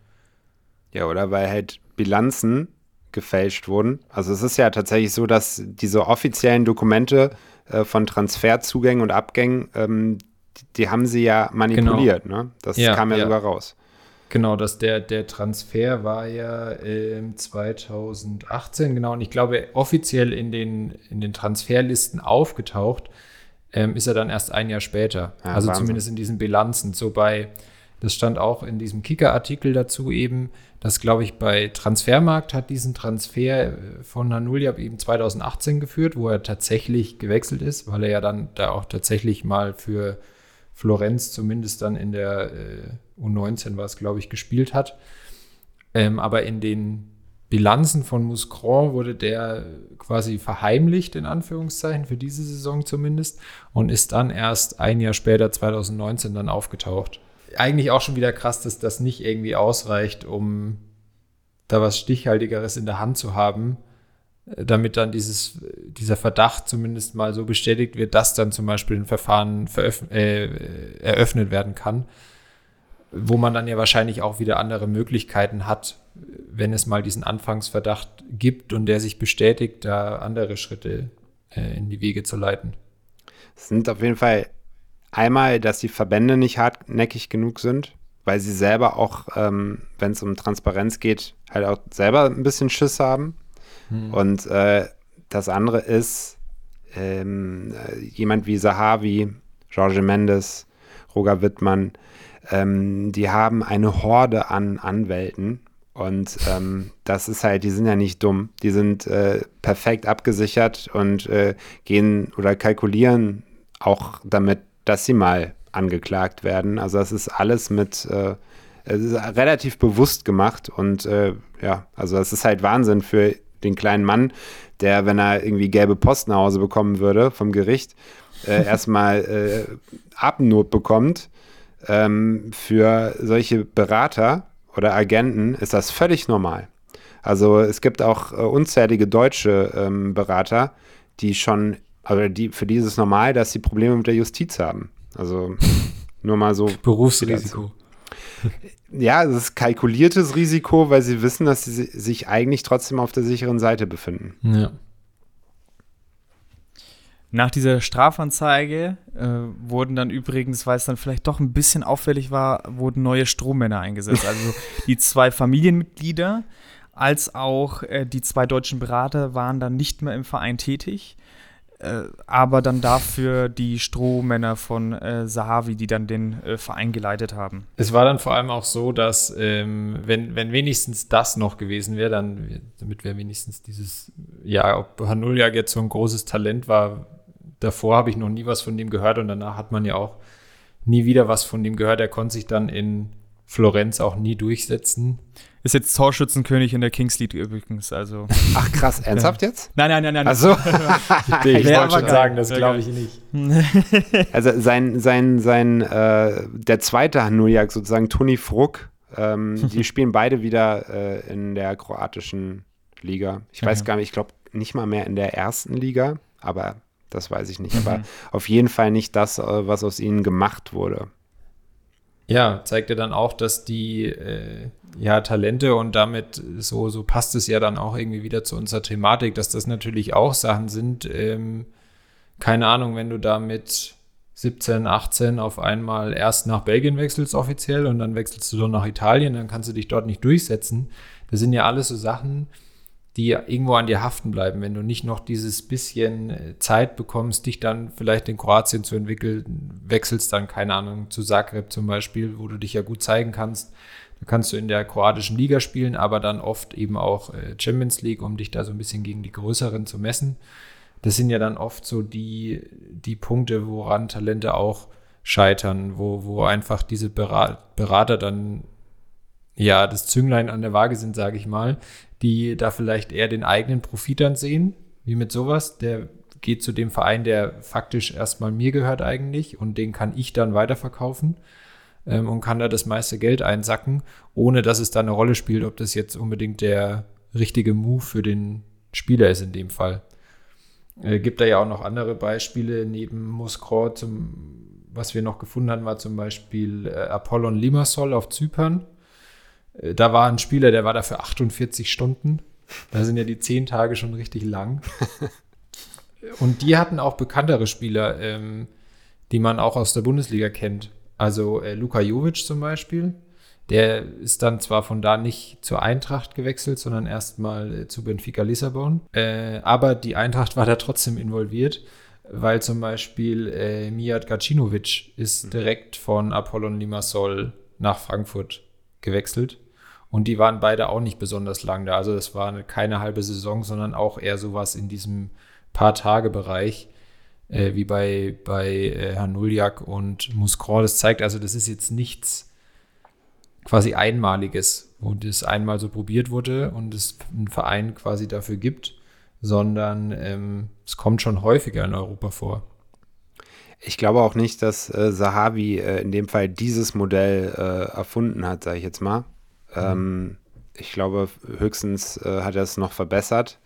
Ja, oder weil halt Bilanzen gefälscht wurden. Also es ist ja tatsächlich so, dass diese offiziellen Dokumente äh, von Transferzugängen und Abgängen, ähm, die haben sie ja manipuliert, genau. ne? Das ja, kam ja, ja, sogar raus. Genau, dass der, der Transfer war ja äh, 2018, genau, und ich glaube, offiziell in den, in den Transferlisten aufgetaucht ähm, ist er dann erst ein Jahr später. Ja, also Wahnsinn. zumindest in diesen Bilanzen. So bei, das stand auch in diesem Kicker-Artikel dazu eben, dass, glaube ich, bei Transfermarkt hat diesen Transfer äh, von Hanuljab eben 2018 geführt, wo er tatsächlich gewechselt ist, weil er ja dann da auch tatsächlich mal für Florenz zumindest dann in der äh, U19 war es, glaube ich, gespielt hat. Ähm, aber in den Bilanzen von Muscron wurde der quasi verheimlicht, in Anführungszeichen, für diese Saison zumindest, und ist dann erst ein Jahr später, 2019, dann aufgetaucht. Eigentlich auch schon wieder krass, dass das nicht irgendwie ausreicht, um da was Stichhaltigeres in der Hand zu haben, damit dann dieses, dieser Verdacht zumindest mal so bestätigt wird, dass dann zum Beispiel ein Verfahren äh, eröffnet werden kann, wo man dann ja wahrscheinlich auch wieder andere Möglichkeiten hat, wenn es mal diesen Anfangsverdacht gibt und der sich bestätigt, da andere Schritte äh, in die Wege zu leiten. Es sind auf jeden Fall einmal, dass die Verbände nicht hartnäckig genug sind, weil sie selber auch, ähm, wenn es um Transparenz geht, halt auch selber ein bisschen Schiss haben. Und äh, das andere ist, ähm, äh, jemand wie Sahavi, Jorge Mendes, Roger Wittmann, ähm, die haben eine Horde an Anwälten. Und ähm, das ist halt, die sind ja nicht dumm. Die sind äh, perfekt abgesichert und äh, gehen oder kalkulieren auch damit, dass sie mal angeklagt werden. Also das ist alles mit, äh, es ist relativ bewusst gemacht und äh, ja, also das ist halt Wahnsinn für den kleinen Mann, der, wenn er irgendwie gelbe Post nach Hause bekommen würde vom Gericht, äh, [LAUGHS] erstmal äh, Atemnot bekommt. Ähm, für solche Berater oder Agenten ist das völlig normal. Also es gibt auch äh, unzählige deutsche ähm, Berater, die schon, also die, für die ist es normal, dass sie Probleme mit der Justiz haben. Also nur mal so. [LAUGHS] Berufsrisiko. Ja, es ist kalkuliertes Risiko, weil sie wissen, dass sie si- sich eigentlich trotzdem auf der sicheren Seite befinden. Ja. Nach dieser Strafanzeige äh, wurden dann übrigens, weil es dann vielleicht doch ein bisschen auffällig war, wurden neue Strommänner eingesetzt. [LAUGHS] Also die zwei Familienmitglieder als auch äh, die zwei deutschen Berater waren dann nicht mehr im Verein tätig. Äh, aber dann dafür die Strohmänner von äh, Sahavi, die dann den äh, Verein geleitet haben. Es war dann vor allem auch so, dass ähm, wenn, wenn wenigstens das noch gewesen wäre, dann, damit wäre wenigstens dieses, ja, ob Hanuljak jetzt so ein großes Talent war, davor habe ich noch nie was von dem gehört und danach hat man ja auch nie wieder was von dem gehört. Er konnte sich dann in Florenz auch nie durchsetzen. Ist jetzt Torschützenkönig in der Kings League übrigens. Also. Ach krass, ernsthaft jetzt? [LAUGHS] Nein, nein, nein, nein. Also, [LAUGHS] Ich Wär wollte schon sagen, das glaube ich nicht. [LAUGHS] also sein, sein, sein, äh, der zweite Hanuljak sozusagen, Toni Fruck, ähm, die spielen beide wieder äh, in der kroatischen Liga. Ich weiß Okay. gar nicht, ich glaube nicht mal mehr in der ersten Liga, aber das weiß ich nicht. Aber auf jeden Fall nicht das, äh, was aus ihnen gemacht wurde. Ja, zeigt ja dann auch, dass die äh, ja, Talente und damit so, so passt es ja dann auch irgendwie wieder zu unserer Thematik, dass das natürlich auch Sachen sind. Ähm, keine Ahnung, wenn du da mit 17, 18 auf einmal erst nach Belgien wechselst offiziell und dann wechselst du doch nach Italien, dann kannst du dich dort nicht durchsetzen. Das sind ja alles so Sachen, die irgendwo an dir haften bleiben, wenn du nicht noch dieses bisschen äh, Zeit bekommst, dich dann vielleicht in Kroatien zu entwickeln, wechselst dann, keine Ahnung, zu Zagreb zum Beispiel, wo du dich ja gut zeigen kannst. Da kannst du in der kroatischen Liga spielen, aber dann oft eben auch äh, Champions League, um dich da so ein bisschen gegen die Größeren zu messen. Das sind ja dann oft so die, die Punkte, woran Talente auch scheitern, wo, wo einfach diese Bera- Berater dann ja das Zünglein an der Waage sind, sage ich mal, die da vielleicht eher den eigenen Profit dann sehen, wie mit sowas. Der geht zu dem Verein, der faktisch erstmal mir gehört eigentlich und den kann ich dann weiterverkaufen ähm, und kann da das meiste Geld einsacken, ohne dass es da eine Rolle spielt, ob das jetzt unbedingt der richtige Move für den Spieler ist in dem Fall. Äh, gibt da ja auch noch andere Beispiele neben Moskau, zum, was wir noch gefunden hatten, war zum Beispiel äh, Apollon Limassol auf Zypern. Äh, Da war ein Spieler, der war da für 48 Stunden. Da sind ja die 10 Tage schon richtig lang. [LAUGHS] Und die hatten auch bekanntere Spieler, ähm, die man auch aus der Bundesliga kennt. Also äh, Luka Jovic zum Beispiel Der ist dann zwar von da nicht zur Eintracht gewechselt, sondern erstmal äh, zu Benfica Lissabon. Äh, aber die Eintracht war da trotzdem involviert, weil zum Beispiel äh, Mijat Gacinovic ist direkt von Apollon Limassol nach Frankfurt gewechselt. Und die waren beide auch nicht besonders lang da. Also das war keine halbe Saison, sondern auch eher sowas in diesem Paar-Tage-Bereich, äh, wie bei, bei äh, Herrn Nuljak und Muscron. Das zeigt also, das ist jetzt nichts quasi Einmaliges, wo das einmal so probiert wurde und es einen Verein quasi dafür gibt, sondern ähm, es kommt schon häufiger in Europa vor. Ich glaube auch nicht, dass äh, Sahavi äh, in dem Fall dieses Modell äh, erfunden hat, sage ich jetzt mal. Ähm, ich glaube, höchstens äh, hat er es noch verbessert,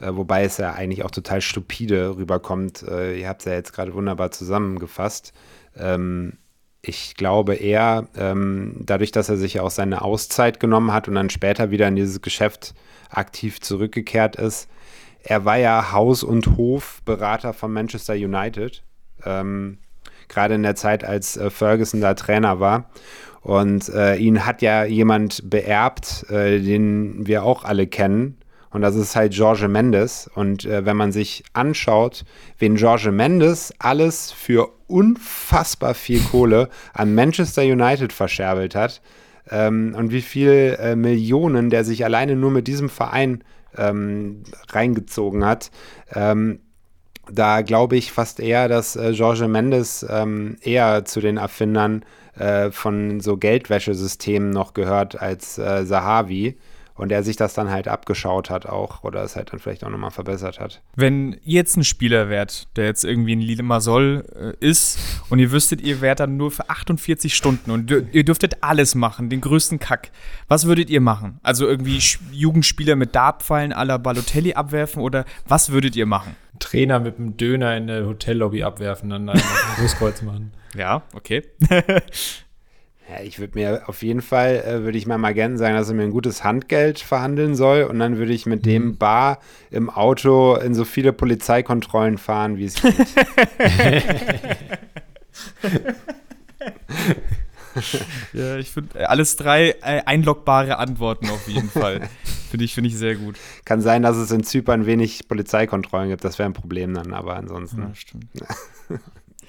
äh, wobei es ja eigentlich auch total stupide rüberkommt. Äh, ihr habt es ja jetzt gerade wunderbar zusammengefasst. Ähm, ich glaube eher, ähm, dadurch, dass er sich auch seine Auszeit genommen hat und dann später wieder in dieses Geschäft aktiv zurückgekehrt ist. Er war ja Haus- und Hofberater von Manchester United, ähm, gerade in der Zeit, als äh, Ferguson da Trainer war. Und äh, ihn hat ja jemand beerbt, äh, den wir auch alle kennen, und das ist halt Jorge Mendes. Und äh, wenn man sich anschaut, wen Jorge Mendes alles für unfassbar viel Kohle an Manchester United verscherbelt hat ähm, und wie viel äh, Millionen der sich alleine nur mit diesem Verein ähm, reingezogen hat, ähm, da glaube ich fast eher, dass äh, Jorge Mendes ähm, eher zu den Erfindern äh, von so Geldwäschesystemen noch gehört als äh, Sahavi und er sich das dann halt abgeschaut hat auch oder es halt dann vielleicht auch nochmal verbessert hat. Wenn ihr jetzt ein Spieler wärt, der jetzt irgendwie in Limassol äh, ist und ihr wüsstet, ihr wärt dann nur für 48 Stunden und ihr dürftet alles machen, den größten Kack, was würdet ihr machen? Also irgendwie Jugendspieler mit Dartpfeilen à la Balotelli abwerfen oder was würdet ihr machen? Trainer mit einem Döner in der Hotellobby abwerfen, dann ein Großkreuz machen. Ja, okay. [LAUGHS] Ja, ich würde mir auf jeden Fall, äh, würde ich meinem Agenten sagen, dass er mir ein gutes Handgeld verhandeln soll und dann würde ich mit dem mhm. Bar im Auto in so viele Polizeikontrollen fahren, wie es geht. [LAUGHS] ja, ich finde äh, alles drei äh, einlogbare Antworten auf jeden Fall. [LAUGHS] finde ich, find ich sehr gut. Kann sein, dass es in Zypern wenig Polizeikontrollen gibt, das wäre ein Problem dann, aber ansonsten. Ja, stimmt.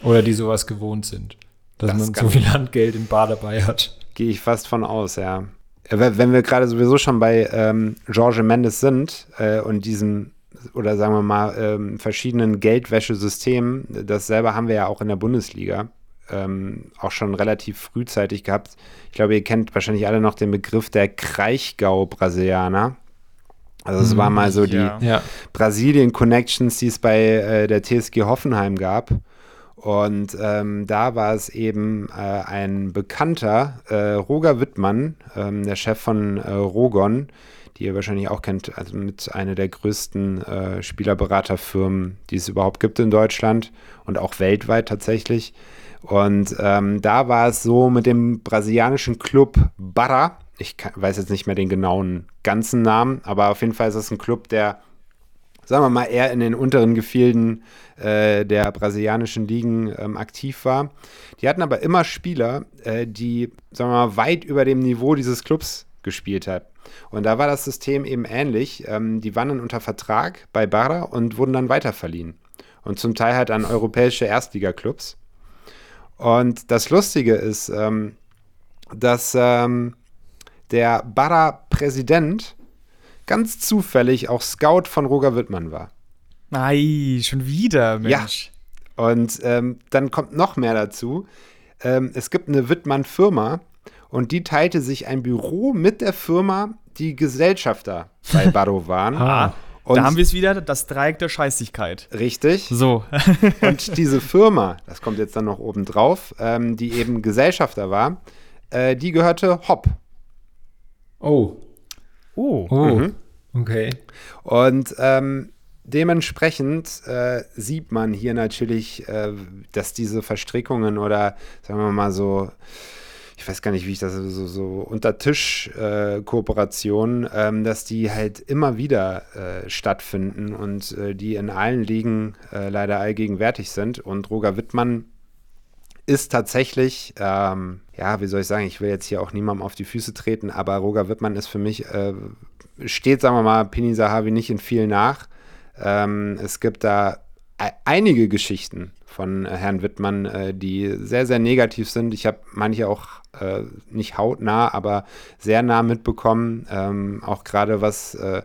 Oder die sowas gewohnt sind dass das man so viel Handgeld im Bar dabei hat. Gehe ich fast von aus, ja. Wenn wir gerade sowieso schon bei ähm, Jorge Mendes sind äh, und diesem, oder sagen wir mal, ähm, verschiedenen Geldwäschesystemen, dasselbe haben wir ja auch in der Bundesliga. Ähm, auch schon relativ frühzeitig gehabt. Ich glaube, ihr kennt wahrscheinlich alle noch den Begriff der Kraichgau-Brasilianer. Also es mhm, war mal so die ja. Brasilien-Connections, die es bei äh, der TSG Hoffenheim gab. Und ähm, da war es eben äh, ein bekannter, äh, Roger Wittmann, ähm, der Chef von äh, Rogon, die ihr wahrscheinlich auch kennt, also mit einer der größten äh, Spielerberaterfirmen, die es überhaupt gibt in Deutschland und auch weltweit tatsächlich. Und ähm, da war es so mit dem brasilianischen Club Barra, ich kann, weiß jetzt nicht mehr den genauen ganzen Namen, aber auf jeden Fall ist es ein Club, der sagen wir mal, eher in den unteren Gefilden äh, der brasilianischen Ligen ähm, aktiv war. Die hatten aber immer Spieler, äh, die, sagen wir mal, weit über dem Niveau dieses Clubs gespielt haben. Und da war das System eben ähnlich. Ähm, die waren dann unter Vertrag bei Barra und wurden dann weiterverliehen. Und zum Teil halt an europäische Erstligaklubs. Und das Lustige ist, ähm, dass ähm, der Barra-Präsident ganz zufällig auch Scout von Roger Wittmann war. Ei, schon wieder, Mensch. Ja. Und ähm, dann kommt noch mehr dazu. Ähm, es gibt eine Wittmann-Firma und die teilte sich ein Büro mit der Firma, die Gesellschafter bei [LAUGHS] Barrow waren. ah. Und da haben wir es wieder, das Dreieck der Scheißigkeit. Richtig. So. [LAUGHS] und diese Firma, das kommt jetzt dann noch oben drauf, ähm, die eben Gesellschafter war, äh, die gehörte Hopp. Oh. Oh. oh. Mhm. Okay. Und ähm, dementsprechend äh, sieht man hier natürlich, äh, dass diese Verstrickungen oder sagen wir mal so, ich weiß gar nicht, wie ich das so, so unter Tisch äh, ähm, dass die halt immer wieder äh, stattfinden und äh, die in allen Ligen leider allgegenwärtig sind. Und Roger Wittmann ist tatsächlich, ähm, ja, wie soll ich sagen, ich will jetzt hier auch niemandem auf die Füße treten, aber Roger Wittmann ist für mich, äh, steht, sagen wir mal, Pini Sahavi nicht in viel nach. Ähm, es gibt da e einige Geschichten von äh, Herrn Wittmann, äh, die sehr, sehr negativ sind. Ich habe manche auch äh, nicht hautnah, aber sehr nah mitbekommen, ähm, auch gerade was äh,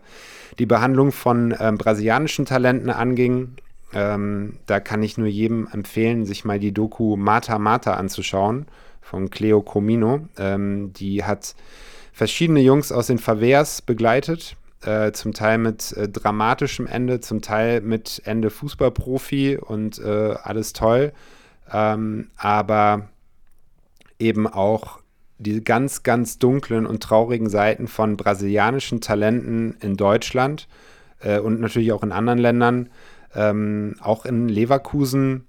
die Behandlung von ähm, brasilianischen Talenten anging. Ähm, da kann ich nur jedem empfehlen, sich mal die Doku Mata Mata anzuschauen von Cleo Comino. Ähm, die hat verschiedene Jungs aus den Favelas begleitet, äh, zum Teil mit äh, dramatischem Ende, zum Teil mit Ende Fußballprofi und äh, alles toll. Ähm, aber eben auch die ganz, ganz dunklen und traurigen Seiten von brasilianischen Talenten in Deutschland äh, und natürlich auch in anderen Ländern, ähm, auch in Leverkusen.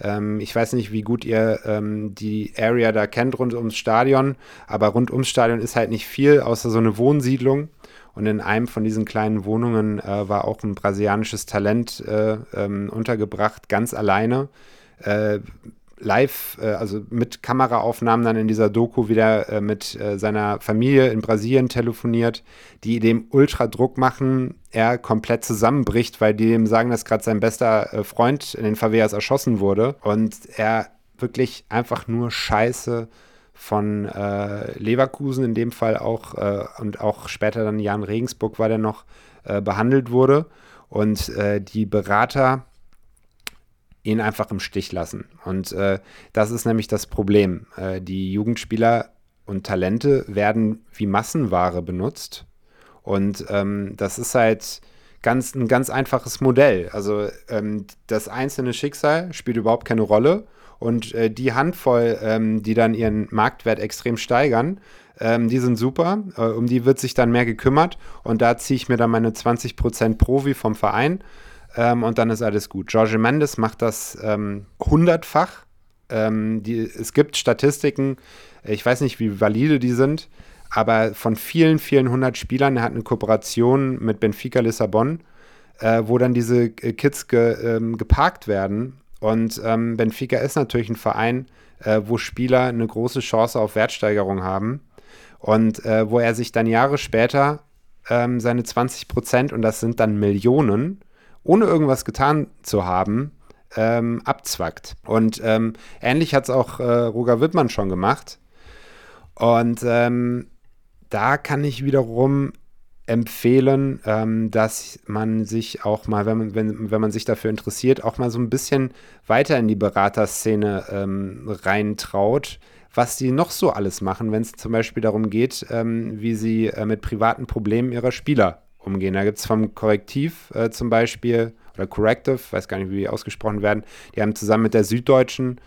Ähm, ich weiß nicht, wie gut ihr ähm, die Area da kennt rund ums Stadion, aber rund ums Stadion ist halt nicht viel, außer so eine Wohnsiedlung. Und in einem von diesen kleinen Wohnungen äh, war auch ein brasilianisches Talent äh, ähm, untergebracht, ganz alleine. Äh, live, äh, also mit Kameraaufnahmen dann in dieser Doku wieder äh, mit äh, seiner Familie in Brasilien telefoniert, die dem Ultradruck machen, er komplett zusammenbricht, weil die ihm sagen, dass gerade sein bester äh, Freund in den Favelas erschossen wurde. Und er wirklich einfach nur Scheiße von äh, Leverkusen in dem Fall auch äh, und auch später dann Jan Regensburg war der noch behandelt wurde. Und die Berater ihn einfach im Stich lassen. Und äh, das ist nämlich das Problem. Äh, die Jugendspieler und Talente werden wie Massenware benutzt. Und ähm, das ist halt ganz, ein ganz einfaches Modell. Also ähm, das einzelne Schicksal spielt überhaupt keine Rolle. Und äh, die Handvoll, ähm, die dann ihren Marktwert extrem steigern, ähm, die sind super. Äh, um die wird sich dann mehr gekümmert. Und da ziehe ich mir dann meine 20% Provi vom Verein ähm, und dann ist alles gut. Jorge Mendes macht das ähm, hundertfach. Ähm, die, es gibt Statistiken, ich weiß nicht, wie valide die sind, aber von vielen, vielen hundert Spielern, er hat eine Kooperation mit Benfica Lissabon, äh, wo dann diese äh, Kids ge, ähm, geparkt werden. Und ähm, Benfica ist natürlich ein Verein, äh, wo Spieler eine große Chance auf Wertsteigerung haben. Und äh, wo er sich dann Jahre später ähm, seine 20 Prozent, und das sind dann Millionen, ohne irgendwas getan zu haben, ähm, abzwackt. Und ähm, ähnlich hat es auch äh, Roger Wittmann schon gemacht. Und ähm, da kann ich wiederum empfehlen, ähm, dass man sich auch mal, wenn man, wenn, wenn man sich dafür interessiert, auch mal so ein bisschen weiter in die Beraterszene ähm, reintraut, was die noch so alles machen, wenn es zum Beispiel darum geht, ähm, wie sie äh, mit privaten Problemen ihrer Spieler umgehen. Da gibt es vom Korrektiv äh, zum Beispiel, oder Corrective, weiß gar nicht, wie die ausgesprochen werden, die haben zusammen mit der Süddeutschen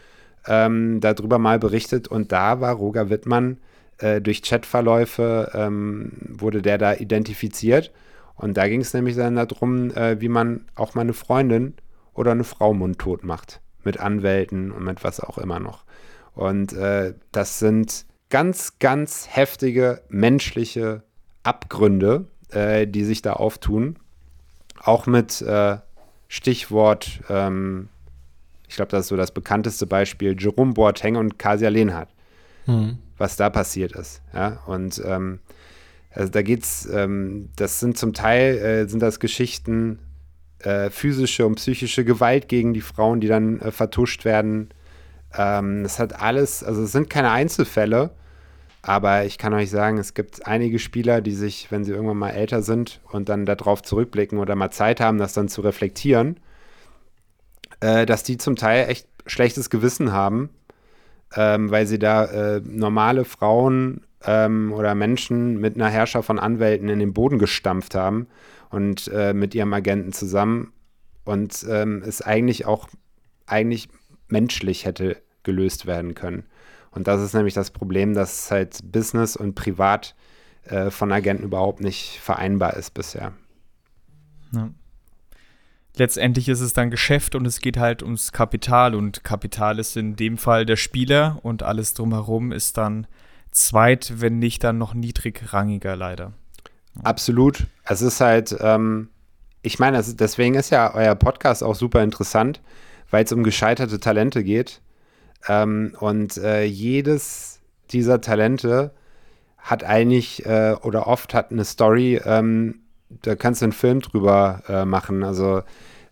ähm, darüber mal berichtet und da war Roger Wittmann äh, durch Chatverläufe, ähm, wurde der da identifiziert und da ging es nämlich dann darum, äh, wie man auch mal eine Freundin oder eine Frau mundtot macht. Mit Anwälten und mit was auch immer noch. Und äh, das sind ganz, ganz heftige menschliche Abgründe, äh, die sich da auftun. Auch mit äh, Stichwort, ähm, ich glaube, das ist so das bekannteste Beispiel, Jerome Boateng und Kasia Lehnhardt. Mhm. Was da passiert ist. Ja? Und ähm, also da geht's, ähm, das sind zum Teil, äh, sind das Geschichten, äh, physische und psychische Gewalt gegen die Frauen, die dann äh, vertuscht werden. Ähm, das hat alles, also es sind keine Einzelfälle, aber ich kann euch sagen, es gibt einige Spieler, die sich, wenn sie irgendwann mal älter sind und dann darauf zurückblicken oder mal Zeit haben, das dann zu reflektieren, äh, dass die zum Teil echt schlechtes Gewissen haben, ähm, weil sie da äh, normale Frauen ähm, oder Menschen mit einer Herrscher von Anwälten in den Boden gestampft haben und äh, mit ihrem Agenten zusammen und ähm, es eigentlich auch eigentlich menschlich hätte gelöst werden können. Und das ist nämlich das Problem, dass halt Business und Privat äh, von Agenten überhaupt nicht vereinbar ist bisher. Ja. Letztendlich ist es dann Geschäft und es geht halt ums Kapital und Kapital ist in dem Fall der Spieler und alles drumherum ist dann zweit, wenn nicht dann noch niedrigrangiger leider. Absolut. Es ist halt, ähm, ich meine, deswegen ist ja euer Podcast auch super interessant, weil es um gescheiterte Talente geht Ähm, und äh, jedes dieser Talente hat eigentlich äh, oder oft hat eine Story, ähm, da kannst du einen Film drüber äh, machen. Also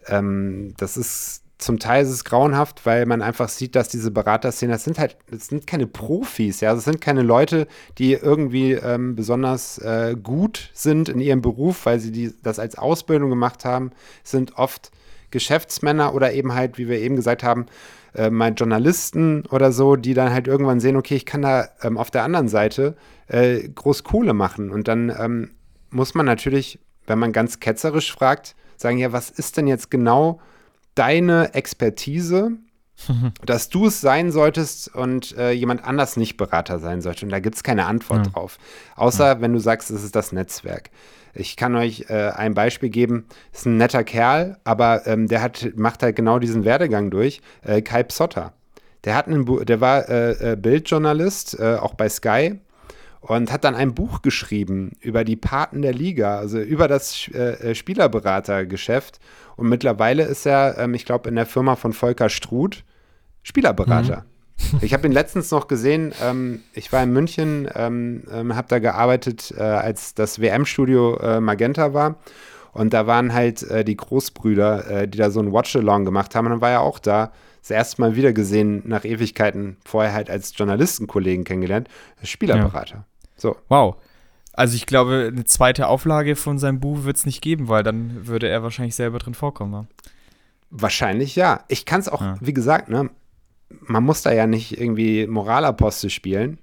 ähm, das ist zum Teil ist es grauenhaft, weil man einfach sieht, dass diese Beraterszene, das sind halt, das sind keine Profis, ja, das sind keine Leute, die irgendwie ähm, besonders äh, gut sind in ihrem Beruf, weil sie die, das als Ausbildung gemacht haben, sind oft Geschäftsmänner oder eben halt, wie wir eben gesagt haben, äh, mal Journalisten oder so, die dann halt irgendwann sehen, okay, ich kann da ähm, auf der anderen Seite äh, groß Kohle machen und dann ähm, muss man natürlich, wenn man ganz ketzerisch fragt, sagen, ja, was ist denn jetzt genau deine Expertise, [LAUGHS] dass du es sein solltest und äh, jemand anders nicht Berater sein sollte. Und da gibt es keine Antwort ja. drauf. Außer ja. wenn du sagst, es ist das Netzwerk. Ich kann euch äh, ein Beispiel geben. Ist ein netter Kerl, aber ähm, der hat, macht halt genau diesen Werdegang durch. Äh, Kai Psotter. Der, hat einen, der war äh, äh, Bildjournalist, äh, auch bei Sky und hat dann ein Buch geschrieben über die Paten der Liga, also über das äh, Spielerberatergeschäft. Und mittlerweile ist er, ähm, ich glaube, in der Firma von Volker Struth Spielerberater. Mhm. Ich habe ihn letztens noch gesehen. Ähm, ich war in München, ähm, ähm habe da gearbeitet, äh, als das WM-Studio äh, Magenta war. Und da waren halt äh, die Großbrüder, äh, die da so ein Watch-Along gemacht haben. Und dann war er auch da. Das erste Mal wieder gesehen nach Ewigkeiten. Vorher halt als Journalistenkollegen kennengelernt. Spielerberater. Ja. So. Wow. Also ich glaube, eine zweite Auflage von seinem Buch wird es nicht geben, weil dann würde er wahrscheinlich selber drin vorkommen. Wahrscheinlich ja. Ich kann es auch, ja. wie gesagt, ne, man muss da ja nicht irgendwie Moralapostel spielen.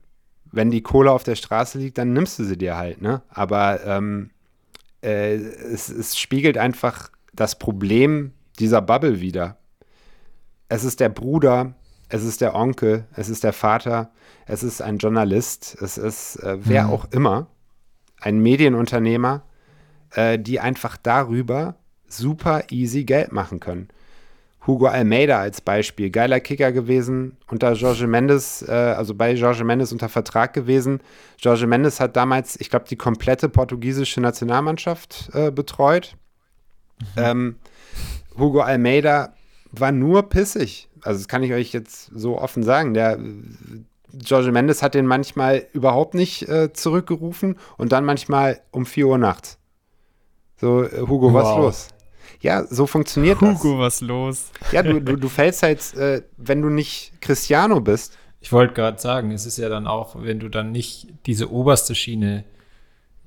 Wenn die Kohle auf der Straße liegt, dann nimmst du sie dir halt, ne? Aber ähm, äh, es, es spiegelt einfach das Problem dieser Bubble wieder. Es ist der Bruder, es ist der Onkel, es ist der Vater, es ist ein Journalist, es ist äh, wer mhm. auch immer, ein Medienunternehmer, äh, die einfach darüber super easy Geld machen können. Hugo Almeida als Beispiel, geiler Kicker gewesen, unter Jorge Mendes, äh, also bei Jorge Mendes unter Vertrag gewesen. Jorge Mendes hat damals, ich glaube, die komplette portugiesische Nationalmannschaft äh, betreut. Mhm. Ähm, Hugo Almeida war nur pissig. Also das kann ich euch jetzt so offen sagen. Der Jorge Mendes hat den manchmal überhaupt nicht äh, zurückgerufen und dann manchmal um 4 Uhr nachts. So, äh, Hugo, wow. was los? Ja, so funktioniert Hugo, das. Hugo, was los? Ja, du, du, du fällst halt, äh, wenn du nicht Cristiano bist. Ich wollte gerade sagen, es ist ja dann auch, wenn du dann nicht diese oberste Schiene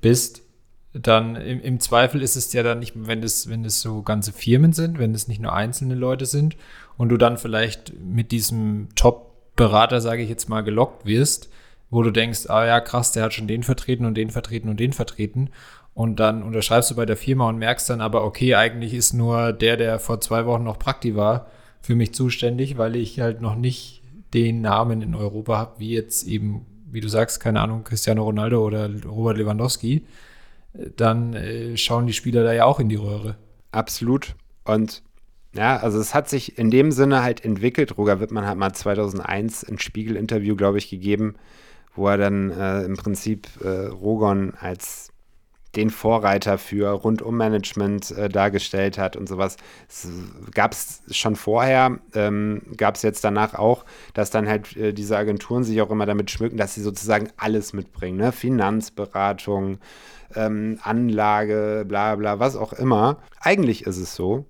bist, dann im, im Zweifel ist es ja dann nicht, wenn das, wenn das so ganze Firmen sind, wenn es nicht nur einzelne Leute sind und du dann vielleicht mit diesem Top-Berater, sage ich jetzt mal, gelockt wirst, wo du denkst, ah ja, krass, der hat schon den vertreten und den vertreten und den vertreten und dann unterschreibst du bei der Firma und merkst dann aber, okay, eigentlich ist nur der, der vor zwei Wochen noch Prakti war, für mich zuständig, weil ich halt noch nicht den Namen in Europa habe, wie jetzt eben, wie du sagst, keine Ahnung, Cristiano Ronaldo oder Robert Lewandowski. Dann äh, schauen die Spieler da ja auch in die Röhre. Absolut. Und ja, also es hat sich in dem Sinne halt entwickelt. Roger Wittmann hat mal 2001 ein Spiegel-Interview, glaube ich, gegeben, wo er dann äh, im Prinzip äh, Rogon als den Vorreiter für Rundummanagement äh, dargestellt hat und sowas. Gab es schon vorher, ähm, gab es jetzt danach auch, dass dann halt äh, diese Agenturen sich auch immer damit schmücken, dass sie sozusagen alles mitbringen. Ne? Finanzberatung, ähm, Anlage, bla bla, was auch immer. Eigentlich ist es so,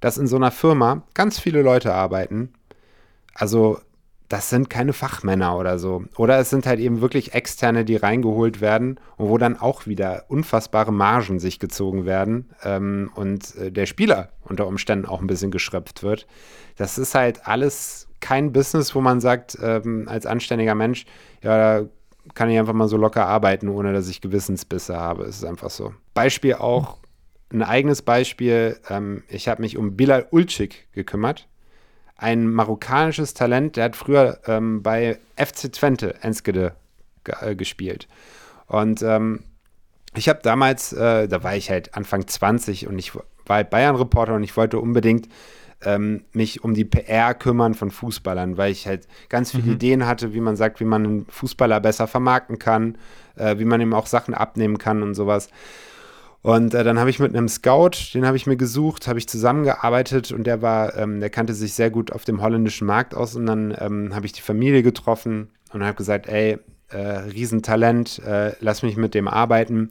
dass in so einer Firma ganz viele Leute arbeiten. Also das sind keine Fachmänner oder so. Oder es sind halt eben wirklich Externe, die reingeholt werden und wo dann auch wieder unfassbare Margen sich gezogen werden ähm, und äh, der Spieler unter Umständen auch ein bisschen geschröpft wird. Das ist halt alles kein Business, wo man sagt, ähm, als anständiger Mensch, ja, da kann ich einfach mal so locker arbeiten, ohne dass ich Gewissensbisse habe. Es ist einfach so. Beispiel auch, ein eigenes Beispiel, ähm, ich habe mich um Bilal Ulcik gekümmert ein marokkanisches Talent, der hat früher ähm, bei FC Twente Enskede äh, gespielt. Und ähm, ich habe damals, äh, da war ich halt Anfang 20 und ich war halt Bayern-Reporter und ich wollte unbedingt ähm, mich um die PR kümmern von Fußballern, weil ich halt ganz viele mhm. Ideen hatte, wie man sagt, wie man einen Fußballer besser vermarkten kann, äh, wie man ihm auch Sachen abnehmen kann und sowas. Und äh, dann habe ich mit einem Scout, den habe ich mir gesucht, habe ich zusammengearbeitet und der war, ähm, der kannte sich sehr gut auf dem holländischen Markt aus und dann ähm, habe ich die Familie getroffen und habe gesagt, ey, äh, Riesentalent, äh, lass mich mit dem arbeiten.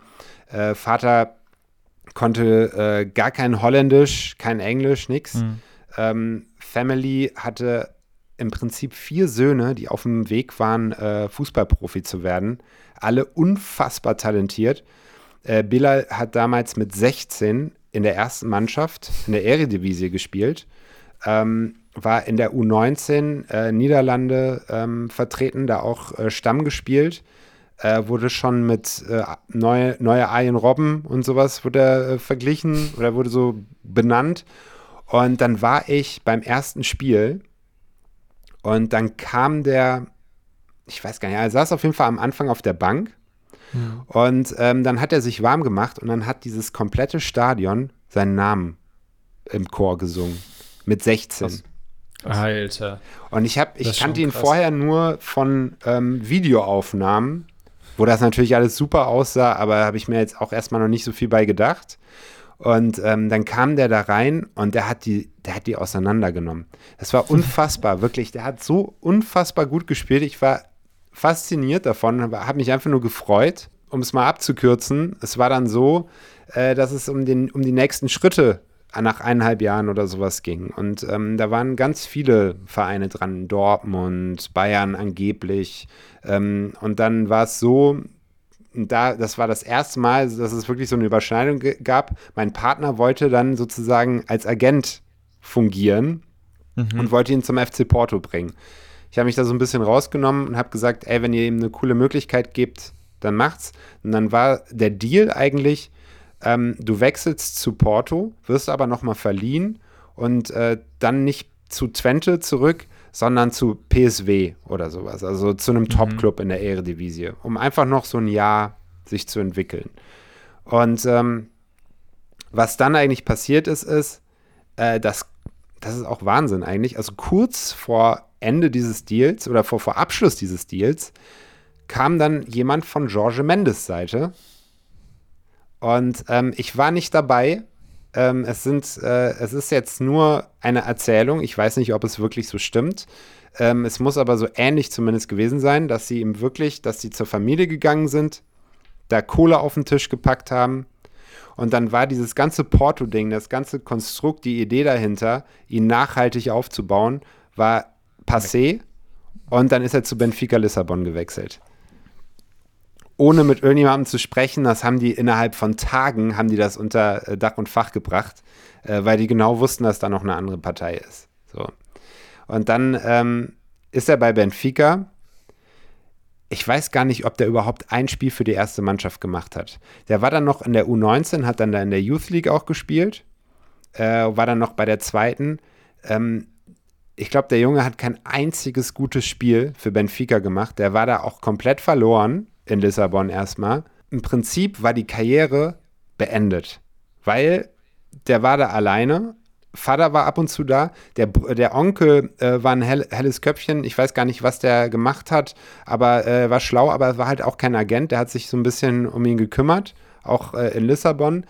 Äh, Vater konnte äh, gar kein Holländisch, kein Englisch, nix. Mhm. Ähm, Family hatte im Prinzip vier Söhne, die auf dem Weg waren, äh, Fußballprofi zu werden. Alle unfassbar talentiert. Äh, Bilal hat damals mit 16 in der ersten Mannschaft in der Eredivisie gespielt. Ähm, war in der U19 äh, Niederlande ähm, vertreten, da auch äh, Stamm gespielt. Äh, wurde schon mit äh, neue, neue Arjen Robben und sowas wurde äh, verglichen oder wurde so benannt. Und dann war ich beim ersten Spiel und dann kam der, ich weiß gar nicht, er saß auf jeden Fall am Anfang auf der Bank und ähm, dann hat er sich warm gemacht und dann hat dieses komplette Stadion seinen Namen im Chor gesungen. Mit 16. Krass. Alter. Und ich, hab, ich kannte ihn vorher nur von ähm, Videoaufnahmen, wo das natürlich alles super aussah, aber habe ich mir jetzt auch erstmal noch nicht so viel bei gedacht. Und ähm, dann kam der da rein und der hat die, der hat die auseinandergenommen. Das war [LAUGHS] unfassbar, wirklich. Der hat so unfassbar gut gespielt. Ich war fasziniert davon, habe mich einfach nur gefreut. Um es mal abzukürzen, es war dann so, äh, dass es um, den, um die nächsten Schritte nach eineinhalb Jahren oder sowas ging. Und ähm, da waren ganz viele Vereine dran, Dortmund, Bayern angeblich. Ähm, und dann war es so, da, das war das erste Mal, dass es wirklich so eine Überschneidung gab. Mein Partner wollte dann sozusagen als Agent fungieren mhm. und wollte ihn zum FC Porto bringen. Ich habe mich da so ein bisschen rausgenommen und habe gesagt, ey, wenn ihr ihm eine coole Möglichkeit gebt, dann macht's. Und dann war der Deal eigentlich, ähm, du wechselst zu Porto, wirst aber nochmal verliehen und äh, dann nicht zu Twente zurück, sondern zu PSW oder sowas, also zu einem mhm. Top-Club in der Eredivisie, um einfach noch so ein Jahr sich zu entwickeln. Und ähm, was dann eigentlich passiert ist, ist, äh, dass das ist auch Wahnsinn eigentlich. Also kurz vor Ende dieses Deals oder vor, vor Abschluss dieses Deals kam dann jemand von George Mendes Seite. Und ähm, ich war nicht dabei. Ähm, es, sind, äh, es ist jetzt nur eine Erzählung. Ich weiß nicht, ob es wirklich so stimmt. Ähm, es muss aber so ähnlich zumindest gewesen sein, dass sie ihm wirklich, dass sie zur Familie gegangen sind, da Kohle auf den Tisch gepackt haben. Und dann war dieses ganze Porto-Ding, das ganze Konstrukt, die Idee dahinter, ihn nachhaltig aufzubauen, war passé und dann ist er zu Benfica Lissabon gewechselt. Ohne mit irgendjemandem zu sprechen, das haben die innerhalb von Tagen, haben die das unter äh, Dach und Fach gebracht, äh, weil die genau wussten, dass da noch eine andere Partei ist. So. Und dann ähm, ist er bei Benfica. Ich weiß gar nicht, ob der überhaupt ein Spiel für die erste Mannschaft gemacht hat. Der war dann noch in der U19, hat dann da in der Youth League auch gespielt, äh, war dann noch bei der zweiten. Ähm, ich glaube, der Junge hat kein einziges gutes Spiel für Benfica gemacht. Der war da auch komplett verloren in Lissabon erstmal. Im Prinzip war die Karriere beendet, weil der war da alleine. Vater war ab und zu da. Der, der Onkel äh, war ein hell, helles Köpfchen. Ich weiß gar nicht, was der gemacht hat, aber äh, war schlau, aber war halt auch kein Agent. Der hat sich so ein bisschen um ihn gekümmert, auch äh, in Lissabon.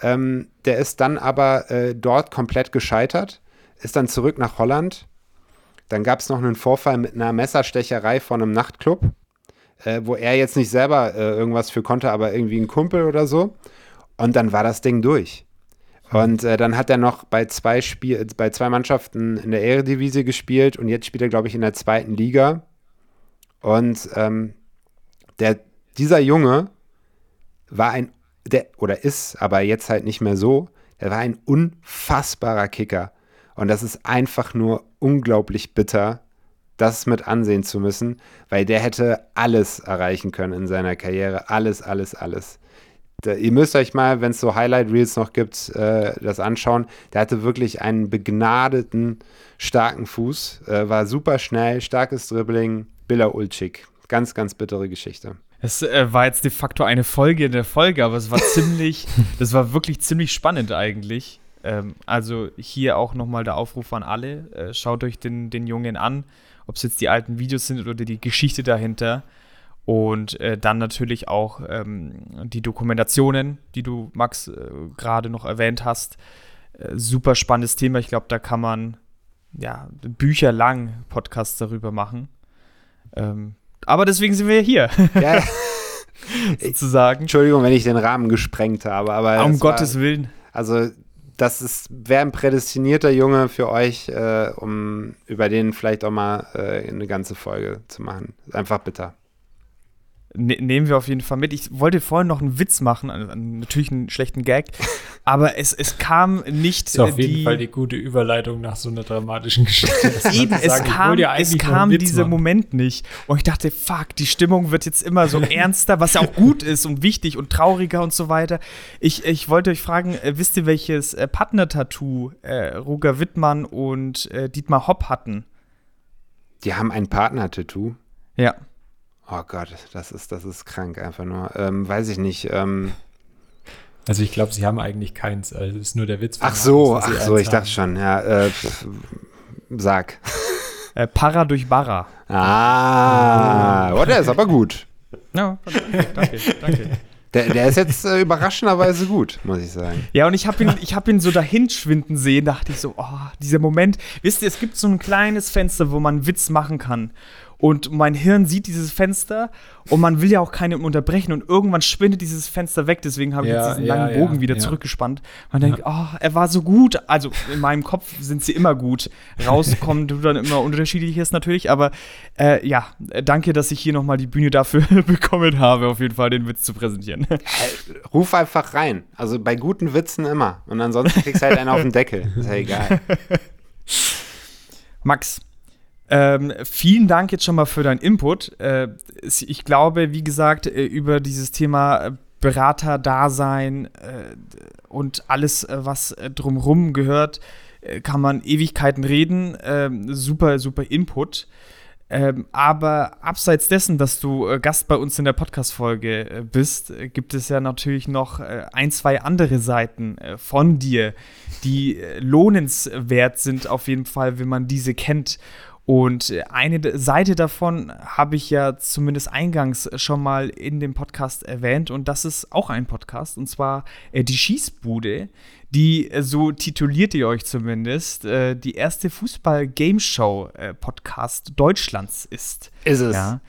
Ähm, der ist dann aber äh, dort komplett gescheitert ist dann zurück nach Holland. Dann gab es noch einen Vorfall mit einer Messerstecherei von einem Nachtclub, äh, wo er jetzt nicht selber äh, irgendwas für konnte, aber irgendwie ein Kumpel oder so. Und dann war das Ding durch. Und äh, dann hat er noch bei zwei, Spiel bei zwei Mannschaften in der Eredivisie gespielt und jetzt spielt er, glaube ich, in der zweiten Liga. Und ähm, der, dieser Junge war ein, der, oder ist aber jetzt halt nicht mehr so, der war ein unfassbarer Kicker. Und das ist einfach nur unglaublich bitter, das mit ansehen zu müssen, weil der hätte alles erreichen können in seiner Karriere. Alles, alles, alles. Da, ihr müsst euch mal, wenn es so Highlight-Reels noch gibt, äh, das anschauen. Der hatte wirklich einen begnadeten, starken Fuß, äh, war super schnell, starkes Dribbling, Billa Ulcik. Ganz, ganz bittere Geschichte. Es äh, war jetzt de facto eine Folge in der Folge, aber es war [LAUGHS] ziemlich, das war wirklich ziemlich spannend eigentlich. Ähm, also hier auch nochmal der Aufruf an alle. Äh, schaut euch den, den Jungen an, ob es jetzt die alten Videos sind oder die Geschichte dahinter. Und äh, dann natürlich auch ähm, die Dokumentationen, die du, Max, äh, gerade noch erwähnt hast. Äh, super spannendes Thema. Ich glaube, da kann man ja bücherlang Podcasts darüber machen. Ähm, aber deswegen sind wir hier. Ja. [LAUGHS] Sozusagen. Entschuldigung, wenn ich den Rahmen gesprengt habe, aber. Um Gottes war, Willen. Also, das ist, wäre ein prädestinierter Junge für euch, äh, um über den vielleicht auch mal äh, eine ganze Folge zu machen. Einfach bitter ne nehmen wir auf jeden Fall mit. Ich wollte vorhin noch einen Witz machen, natürlich einen schlechten Gag, [LAUGHS] aber es, es kam nicht. Das ist auf jeden Fall die gute Überleitung nach so einer dramatischen Geschichte. [LAUGHS] Eben, es sagen, kam, es kam dieser machen. Moment nicht. Und ich dachte, fuck, die Stimmung wird jetzt immer so [LAUGHS] ernster, was ja auch gut ist und wichtig und trauriger und so weiter. Ich, ich wollte euch fragen, äh, wisst ihr, welches äh, Partner-Tattoo äh, Roger Wittmann und äh, Dietmar Hopp hatten? Die haben ein Partner-Tattoo? Ja. Oh Gott, das ist, das ist krank einfach nur. Ähm, weiß ich nicht. Ähm, also ich glaube, sie haben eigentlich keins. Also ist nur der Witz. Ach so, ach so, ich haben. dachte schon. Ja, äh, sag. Äh, Para durch Barra. Ah, oh, der ist aber gut. Ja, danke, danke. Der, der, ist jetzt äh, überraschenderweise gut, muss ich sagen. Ja, und ich habe ihn, hab ihn so dahin schwinden sehen, dachte ich so, oh, dieser Moment. Wisst ihr, es gibt so ein kleines Fenster, wo man Witz machen kann. Und mein Hirn sieht dieses Fenster und man will ja auch keinen unterbrechen und irgendwann schwindet dieses Fenster weg. Deswegen habe ich ja, jetzt diesen ja, langen Bogen ja, wieder zurückgespannt. Man denkt, oh, er war so gut. Also in meinem Kopf sind sie immer gut. Rauskommen du dann immer unterschiedlich ist natürlich. Aber äh, ja, danke, dass ich hier nochmal die Bühne dafür [LAUGHS] bekommen habe, auf jeden Fall den Witz zu präsentieren. Ruf einfach rein. Also bei guten Witzen immer. Und ansonsten kriegst du halt einen auf den Deckel. Ist ja egal. [LAUGHS] Max, ähm, vielen Dank jetzt schon mal für deinen Input. Äh, ich glaube, wie gesagt, äh, über dieses Thema äh, Berater-Dasein äh, und alles, äh, was drumherum gehört, kann man Ewigkeiten reden. Ähm, super, super Input. Ähm, aber abseits dessen, dass du äh, Gast bei uns in der Podcast-Folge äh, bist, äh, gibt es ja natürlich noch ein, zwei andere Seiten von dir, die lohnenswert sind, auf jeden Fall, wenn man diese kennt. Und eine Seite davon habe ich ja zumindest eingangs schon mal in dem Podcast erwähnt und das ist auch ein Podcast und zwar äh, die Schießbude, die, äh, so tituliert ihr euch zumindest, äh, die erste Fußball-Gameshow-Podcast Deutschlands ist. Ist es. Ja.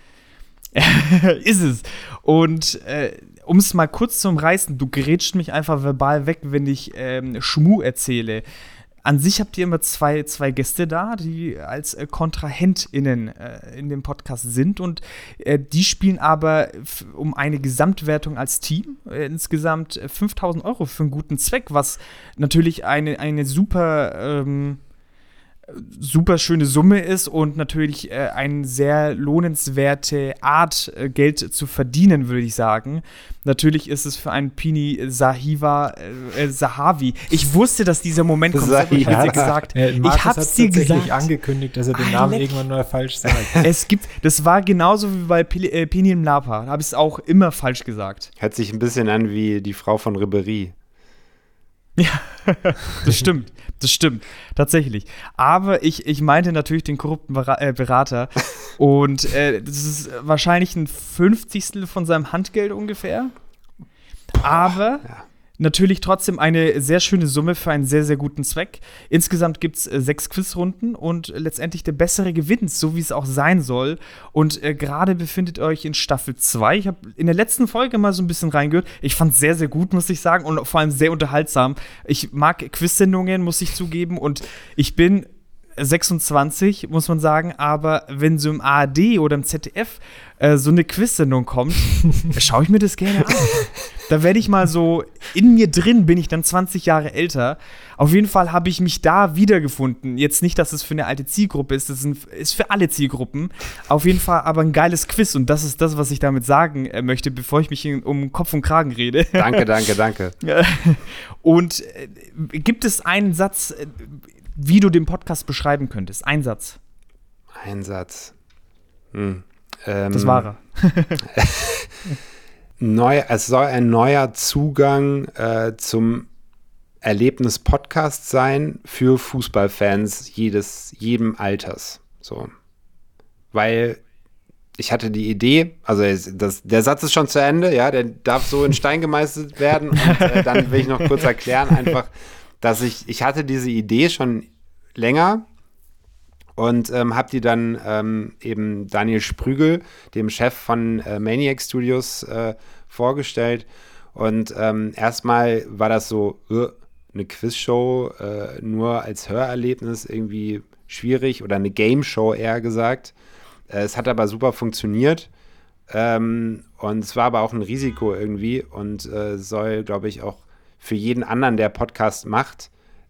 [LAUGHS] ist es. Und äh, um es mal kurz zu umreißen, du gerätscht mich einfach verbal weg, wenn ich ähm, Schmu erzähle. An sich habt ihr immer zwei, zwei Gäste da, die als äh, KontrahentInnen äh, in dem Podcast sind und äh, die spielen aber um eine Gesamtwertung als Team äh, insgesamt 5000 Euro für einen guten Zweck, was natürlich eine, eine super ähm, super schöne Summe ist und natürlich äh, eine sehr lohnenswerte Art, äh, Geld zu verdienen, würde ich sagen. Natürlich ist es für einen Pini Sahiva äh, äh Sahavi. Ich wusste, dass dieser Moment kommt. Ich habe dir gesagt. Ja, ich habe es dir gesagt. angekündigt, dass er den Namen irgendwann mal falsch sagt. [LAUGHS] es gibt, das war genauso wie bei Pini, äh, Pini im Lapa. Da habe ich es auch immer falsch gesagt. Hört sich ein bisschen an wie die Frau von Ribery. Ja, [LAUGHS] das stimmt. Das stimmt, tatsächlich. Aber ich, ich meinte natürlich den korrupten äh, Berater. [LAUGHS] Und äh, das ist wahrscheinlich ein Fünfzigstel von seinem Handgeld ungefähr. Aber ja natürlich trotzdem eine sehr schöne Summe für einen sehr, sehr guten Zweck. Insgesamt gibt es äh, sechs Quizrunden und letztendlich der bessere gewinnt, so wie es auch sein soll. Und äh, gerade befindet ihr euch in Staffel 2. Ich habe in der letzten Folge mal so ein bisschen reingehört. Ich fand es sehr, sehr gut, muss ich sagen, und vor allem sehr unterhaltsam. Ich mag Quiz-Sendungen, muss ich zugeben, und ich bin 26, muss man sagen, aber wenn so im ARD oder im ZDF äh, so eine Quiz-Sendung kommt, [LAUGHS] schaue ich mir das gerne an. Da werde ich mal so, in mir drin bin ich dann 20 Jahre älter. Auf jeden Fall habe ich mich da wiedergefunden. Jetzt nicht, dass es für eine alte Zielgruppe ist, das ist für alle Zielgruppen. Auf jeden Fall aber ein geiles Quiz und das ist das, was ich damit sagen äh, möchte, bevor ich mich um Kopf und Kragen rede. Danke, danke, danke. [LAUGHS] und äh, gibt es einen Satz, äh, wie du den Podcast beschreiben könntest? Ein Satz. Ein Satz. Hm. Ähm, das war er. [LAUGHS] neu, es soll ein neuer Zugang äh, zum Erlebnis Podcast sein für Fußballfans jedes, jedem Alters. So. Weil ich hatte die Idee, also das, der Satz ist schon zu Ende, ja, der darf so in Stein gemeißelt werden. Und äh, dann will ich noch kurz erklären, einfach, dass ich, ich hatte diese Idee schon länger und ähm, habe die dann ähm, eben Daniel Sprügel, dem Chef von äh, Maniac Studios, äh, vorgestellt. Und ähm, erstmal war das so uh, eine Quizshow äh, nur als Hörerlebnis irgendwie schwierig oder eine Game Show eher gesagt. Äh, es hat aber super funktioniert. Ähm, und es war aber auch ein Risiko irgendwie und äh, soll, glaube ich, auch für jeden anderen, der Podcast macht,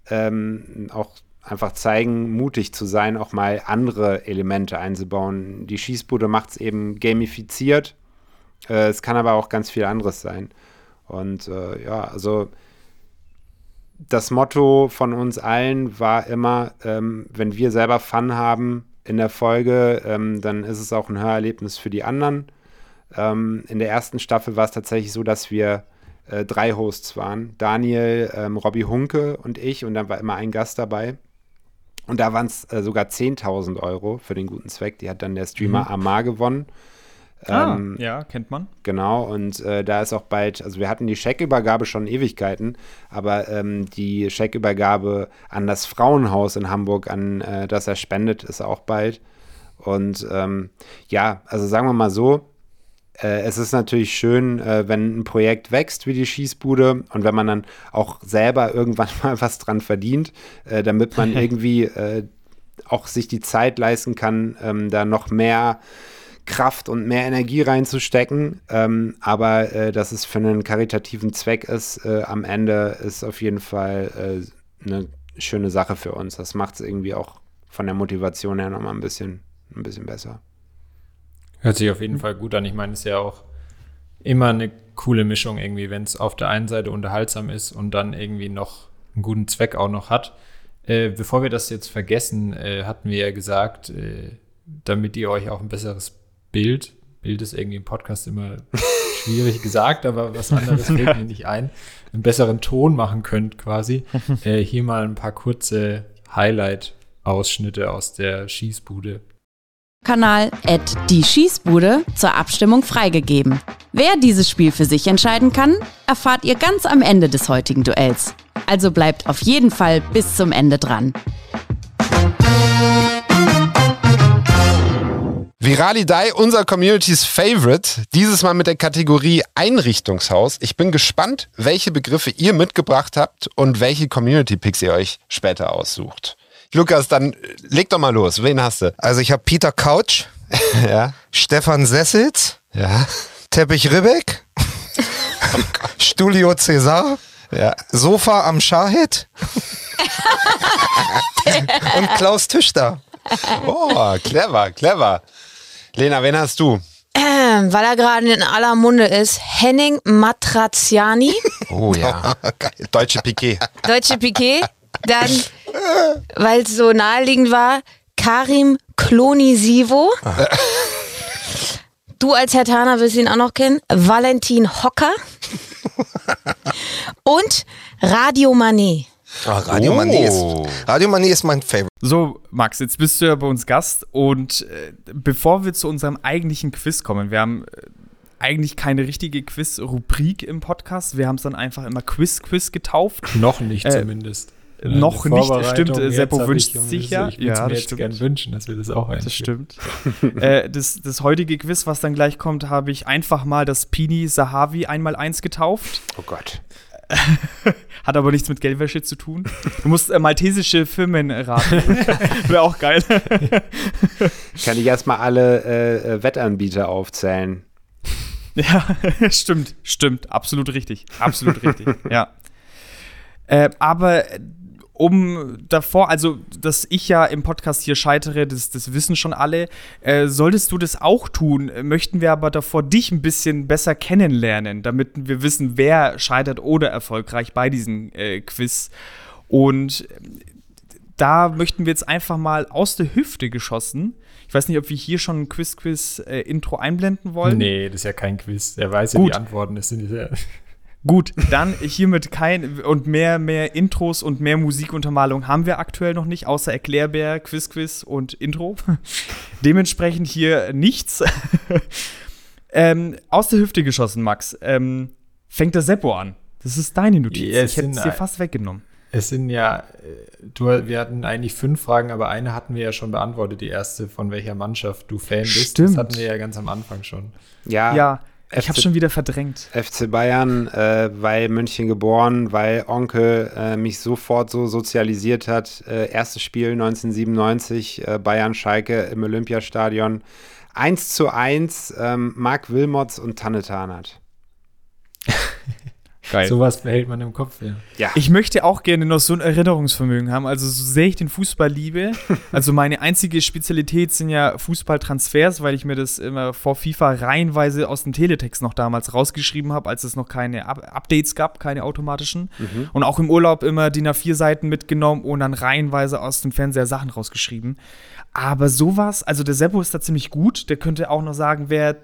ähm, auch einfach zeigen, mutig zu sein, auch mal andere Elemente einzubauen. Die Schießbude macht es eben gamifiziert. Äh, es kann aber auch ganz viel anderes sein. Und äh, ja, also das Motto von uns allen war immer, ähm, wenn wir selber Fun haben in der Folge, ähm, dann ist es auch ein Hörerlebnis für die anderen. Ähm, in der ersten Staffel war es tatsächlich so, dass wir äh, drei Hosts waren. Daniel, ähm, Robbie Hunke und ich und dann war immer ein Gast dabei. Und da waren es äh, sogar 10.000 Euro für den guten Zweck. Die hat dann der Streamer mhm. Amar gewonnen. Ah, ähm, ja, kennt man. Genau, und äh, da ist auch bald, also wir hatten die Scheckübergabe schon Ewigkeiten, aber ähm, die Scheckübergabe an das Frauenhaus in Hamburg, an äh, das er spendet, ist auch bald. Und ähm, ja, also sagen wir mal so, es ist natürlich schön, äh, wenn ein Projekt wächst wie die Schießbude und wenn man dann auch selber irgendwann [LAUGHS] mal was dran verdient, äh, damit man [LAUGHS] irgendwie äh, auch sich die Zeit leisten kann, ähm, da noch mehr Kraft und mehr Energie reinzustecken. Ähm, aber äh, dass es für einen karitativen Zweck ist, äh, am Ende ist auf jeden Fall eine schöne Sache für uns. Das macht es irgendwie auch von der Motivation her nochmal ein bisschen, ein bisschen besser. Hört sich auf jeden Fall gut an. Ich meine, es ist ja auch immer eine coole Mischung irgendwie, wenn es auf der einen Seite unterhaltsam ist und dann irgendwie noch einen guten Zweck auch noch hat. Äh, bevor wir das jetzt vergessen, äh, hatten wir ja gesagt, äh, damit ihr euch auch ein besseres Bild, Bild ist irgendwie im Podcast immer [LAUGHS] schwierig gesagt, aber was anderes fällt [LAUGHS] mir nicht ein, einen besseren Ton machen könnt quasi. [LAUGHS] Äh, hier mal ein paar kurze Highlight-Ausschnitte aus der Schießbude. Kanal die Schießbude zur Abstimmung freigegeben. Wer dieses Spiel für sich entscheiden kann, erfahrt ihr ganz am Ende des heutigen Duells. Also bleibt auf jeden Fall bis zum Ende dran. Viralidei, unser Communities Favorite, dieses Mal mit der Kategorie Einrichtungshaus. Ich bin gespannt, welche Begriffe ihr mitgebracht habt und welche Community-Picks ihr euch später aussucht. Lukas, dann leg doch mal los. Wen hast du? Also ich habe Peter Couch, [LAUGHS] ja. Stefan Sessels, ja. Teppich Ribbeck, Studio Cäsar, ja. Sofa am Shahid [LAUGHS] und Klaus Tüchter. Oh, clever, clever. Lena, wen hast du? Ähm, weil er gerade in aller Munde ist, Henning Matraziani. Oh ja. [LAUGHS] Deutsche Piquet. Deutsche Piquet. Dann, weil es so naheliegend war, Karim Klonisivo. Du als Herr Tana wirst ihn auch noch kennen. Valentin Hocker. [LAUGHS] Und Radio Manet. Oh, Radio, oh. Manet ist, Radio Manet ist mein Favorite. So, Max, jetzt bist du ja bei uns Gast und äh, bevor wir zu unserem eigentlichen Quiz kommen, wir haben äh, eigentlich keine richtige Quiz-Rubrik im Podcast. Wir haben es dann einfach immer Quiz-Quiz getauft. Noch nicht äh, zumindest. Noch nicht, stimmt. Seppo wünscht sich ja. Ich ja, das stimmt. gerne wünschen, dass wir das auch einführen. Das stimmt. äh, das, das heutige Quiz, was dann gleich kommt, habe ich einfach mal das Pini Sahavi einmal eins getauft. Oh Gott. [LAUGHS] Hat aber nichts mit Geldwäsche zu tun. Du musst äh, maltesische Firmen raten. [LAUGHS] Wäre auch geil. Kann ich erstmal alle äh, äh, Wettanbieter aufzählen? Ja, [LAUGHS] stimmt, stimmt. Absolut richtig. Absolut richtig. Ja. Äh, aber um davor, also dass ich ja im Podcast hier scheitere, das, das wissen schon alle. Äh, solltest du das auch tun, möchten wir aber davor dich ein bisschen besser kennenlernen, damit wir wissen, wer scheitert oder erfolgreich bei diesem äh, Quiz. Und äh, da möchten wir jetzt einfach mal aus der Hüfte geschossen. Ich weiß nicht, ob wir hier schon ein Quiz-Quiz-Intro äh, einblenden wollen. Nee, das ist ja kein Quiz. Er weiß ja Gut. die Antworten. Das sind ja Gut, dann hiermit kein und mehr, mehr Intros und mehr Musikuntermalung haben wir aktuell noch nicht, außer Erklärbär, Quiz Quiz und Intro. [LAUGHS] Dementsprechend hier nichts. [LAUGHS] ähm, aus der Hüfte geschossen, Max. Ähm, fängt der Seppo an. Das ist deine Notiz. Ja, es ich hätte es sind dir fast weggenommen. Es sind ja, äh, du, wir hatten eigentlich fünf Fragen, aber eine hatten wir ja schon beantwortet, die erste, von welcher Mannschaft du Fan bist. Stimmt. Das hatten wir ja ganz am Anfang schon. Ja, Ja, ich habe schon wieder verdrängt. FC Bayern, äh, weil München geboren, weil Onkel äh, mich sofort so sozialisiert hat. Äh, erstes Spiel 1997, äh, Bayern-Schalke im Olympiastadion. 1 zu 1, ähm, Marc Wilmots und Tanne Tarnath. [LAUGHS] Geil. Sowas behält man im Kopf, ja. Ja, Ich möchte auch gerne noch so ein Erinnerungsvermögen haben. Also, so sehr ich den Fußball liebe. [LAUGHS] Also, meine einzige Spezialität sind ja Fußballtransfers, weil ich mir das immer vor FIFA reihenweise aus dem Teletext noch damals rausgeschrieben habe, als es noch keine Up Updates gab, keine automatischen. Und auch im Urlaub immer DIN A4-Seiten mitgenommen und dann reihenweise aus dem Fernseher Sachen rausgeschrieben. Aber sowas, also der Seppo ist da ziemlich gut. Der könnte auch noch sagen, wer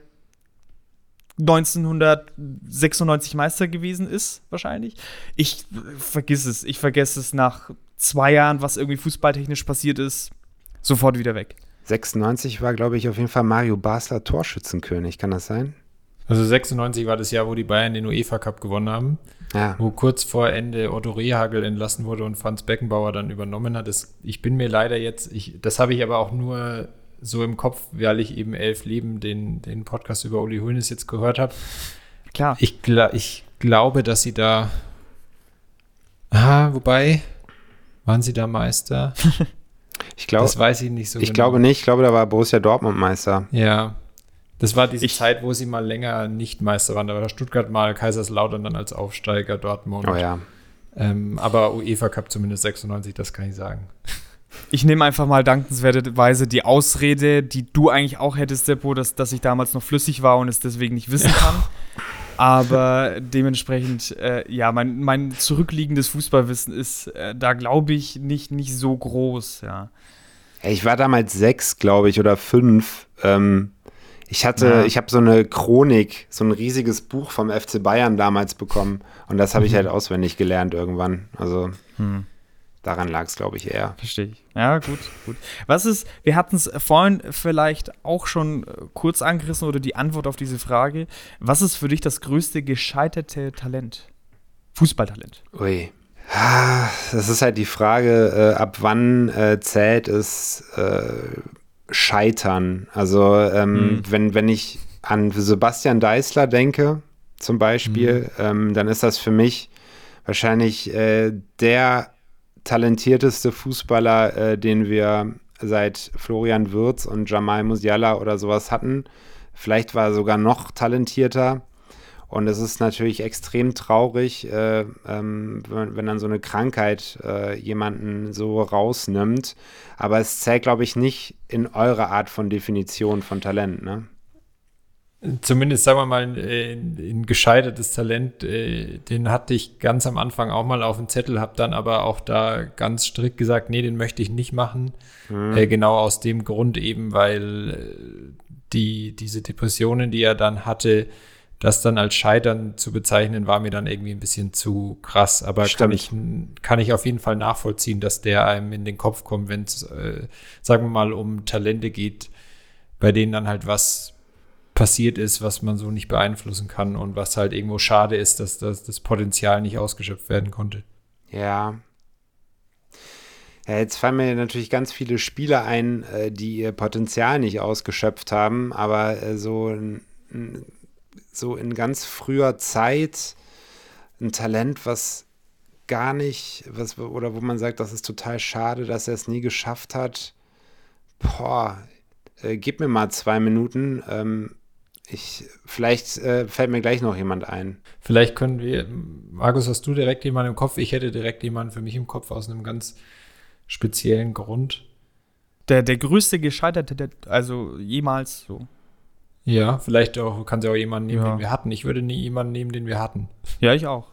1996 Meister gewesen ist, wahrscheinlich. Ich vergiss es. Ich vergesse es nach zwei Jahren, was irgendwie fußballtechnisch passiert ist, sofort wieder weg. 96 war, glaube ich, auf jeden Fall Mario Basler Torschützenkönig. Kann das sein? Also 96 war das Jahr, wo die Bayern den UEFA Cup gewonnen haben, Ja. wo kurz vor Ende Otto Rehagel entlassen wurde und Franz Beckenbauer dann übernommen hat. Das, ich bin mir leider jetzt, ich, das habe ich aber auch nur so im Kopf, weil ich eben elf Leben den, den Podcast über Uli Hoeneß jetzt gehört habe. Klar. Ich, gla ich glaube, dass sie da. Ah, wobei, waren sie da Meister? [LAUGHS] Ich, glaub, das weiß ich nicht so ich genau. glaube nicht. Ich glaube, da war Borussia Dortmund Meister. Ja. Das war diese Ich- Zeit, wo sie mal länger nicht Meister waren. Da war Stuttgart mal, Kaiserslautern dann als Aufsteiger, Dortmund. Oh ja. Ähm, aber UEFA Cup zumindest 96, das kann ich sagen. Ich nehme einfach mal dankenswerterweise die Ausrede, die du eigentlich auch hättest, Seppo, dass, dass ich damals noch flüssig war und es deswegen nicht wissen kann. Aber dementsprechend, äh, ja, mein, mein zurückliegendes Fußballwissen ist äh, da, glaube ich, nicht, nicht so groß, ja. Ich war damals sechs, glaube ich, oder fünf. Ähm, ich hatte, Ja. ich habe so eine Chronik, so ein riesiges Buch vom FC Bayern damals bekommen. Und das habe ich halt auswendig gelernt irgendwann. Also Hm. Daran lag es, glaube ich, eher. Verstehe ich. Ja, gut, gut. Was ist, wir hatten es vorhin vielleicht auch schon äh, kurz angerissen oder die Antwort auf diese Frage. Was ist für dich das größte gescheiterte Talent? Fußballtalent. Ui. Das ist halt die Frage, äh, ab wann äh, zählt es Scheitern? Also, ähm, Mhm. wenn, wenn ich an Sebastian Deißler denke, zum Beispiel, ähm, dann ist das für mich wahrscheinlich äh, der talentierteste Fußballer, äh, den wir seit Florian Würz und Jamal Musiala oder sowas hatten. Vielleicht war er sogar noch talentierter. Und es ist natürlich extrem traurig, äh, ähm, wenn, wenn dann so eine Krankheit äh, jemanden so rausnimmt. Aber es zählt, glaube ich, nicht in eure Art von Definition von Talent, ne? Zumindest, sagen wir mal, ein, ein gescheitertes Talent, äh, den hatte ich ganz am Anfang auch mal auf dem Zettel, habe dann aber auch da ganz strikt gesagt, nee, den möchte ich nicht machen. Äh, genau aus dem Grund eben, weil äh, die, diese Depressionen, die er dann hatte, das dann als Scheitern zu bezeichnen, war mir dann irgendwie ein bisschen zu krass. Aber kann ich, kann ich auf jeden Fall nachvollziehen, dass der einem in den Kopf kommt, wenn es, äh, sagen wir mal, um Talente geht, bei denen dann halt was passiert ist, was man so nicht beeinflussen kann und was halt irgendwo schade ist, dass das, das Potenzial nicht ausgeschöpft werden konnte. Ja. Ja, jetzt fallen mir natürlich ganz viele Spieler ein, äh, die ihr Potenzial nicht ausgeschöpft haben, aber äh, so, so in ganz früher Zeit ein Talent, was gar nicht, was, oder wo man sagt, das ist total schade, dass er es nie geschafft hat. Boah, äh, gib mir mal zwei Minuten. Ähm, ich, vielleicht äh, fällt mir gleich noch jemand ein. Vielleicht können wir, Markus, hast du direkt jemanden im Kopf? Ich hätte direkt jemanden für mich im Kopf aus einem ganz speziellen Grund. Der, der größte gescheiterte, der, also jemals so. Ja, vielleicht auch, kannst du auch jemanden nehmen, Ja. den wir hatten. Ich würde nie jemanden nehmen, den wir hatten. Ja, ich auch.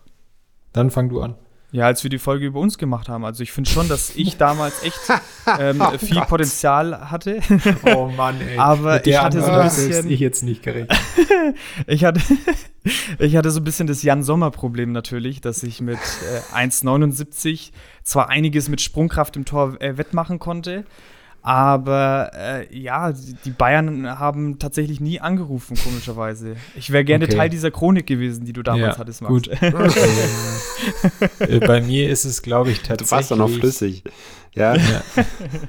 Dann fang du an. Ja, als wir die Folge über uns gemacht haben. Also ich finde schon, dass ich damals echt [LAUGHS] ähm, Oh viel Gott. Potenzial hatte. [LAUGHS] Oh Mann, ey. Aber ich hatte so ein bisschen- ich jetzt nicht gerecht. [LAUGHS] Ich hatte, ich hatte so ein bisschen das Jan-Sommer-Problem natürlich, dass ich mit äh, 1,79 zwar einiges mit Sprungkraft im Tor äh, wettmachen konnte, aber äh, ja, die Bayern haben tatsächlich nie angerufen, komischerweise. Ich wäre gerne Okay. Teil dieser Chronik gewesen, die du damals Ja, hattest, Max. gut. [LAUGHS] Äh, Bei mir ist es, glaube ich, tatsächlich. Du warst doch noch flüssig. Ja,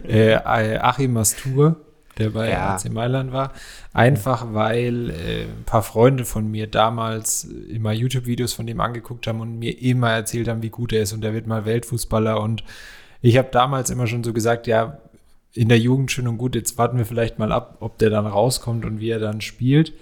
äh, äh, Achim Mastur, der bei Ja. AC Mailand war. Einfach weil äh, ein paar Freunde von mir damals immer YouTube-Videos von dem angeguckt haben und mir immer erzählt haben, wie gut er ist und er wird mal Weltfußballer. Und ich habe damals immer schon so gesagt, ja, in der Jugend schön und gut, jetzt warten wir vielleicht mal ab, ob der dann rauskommt und wie er dann spielt.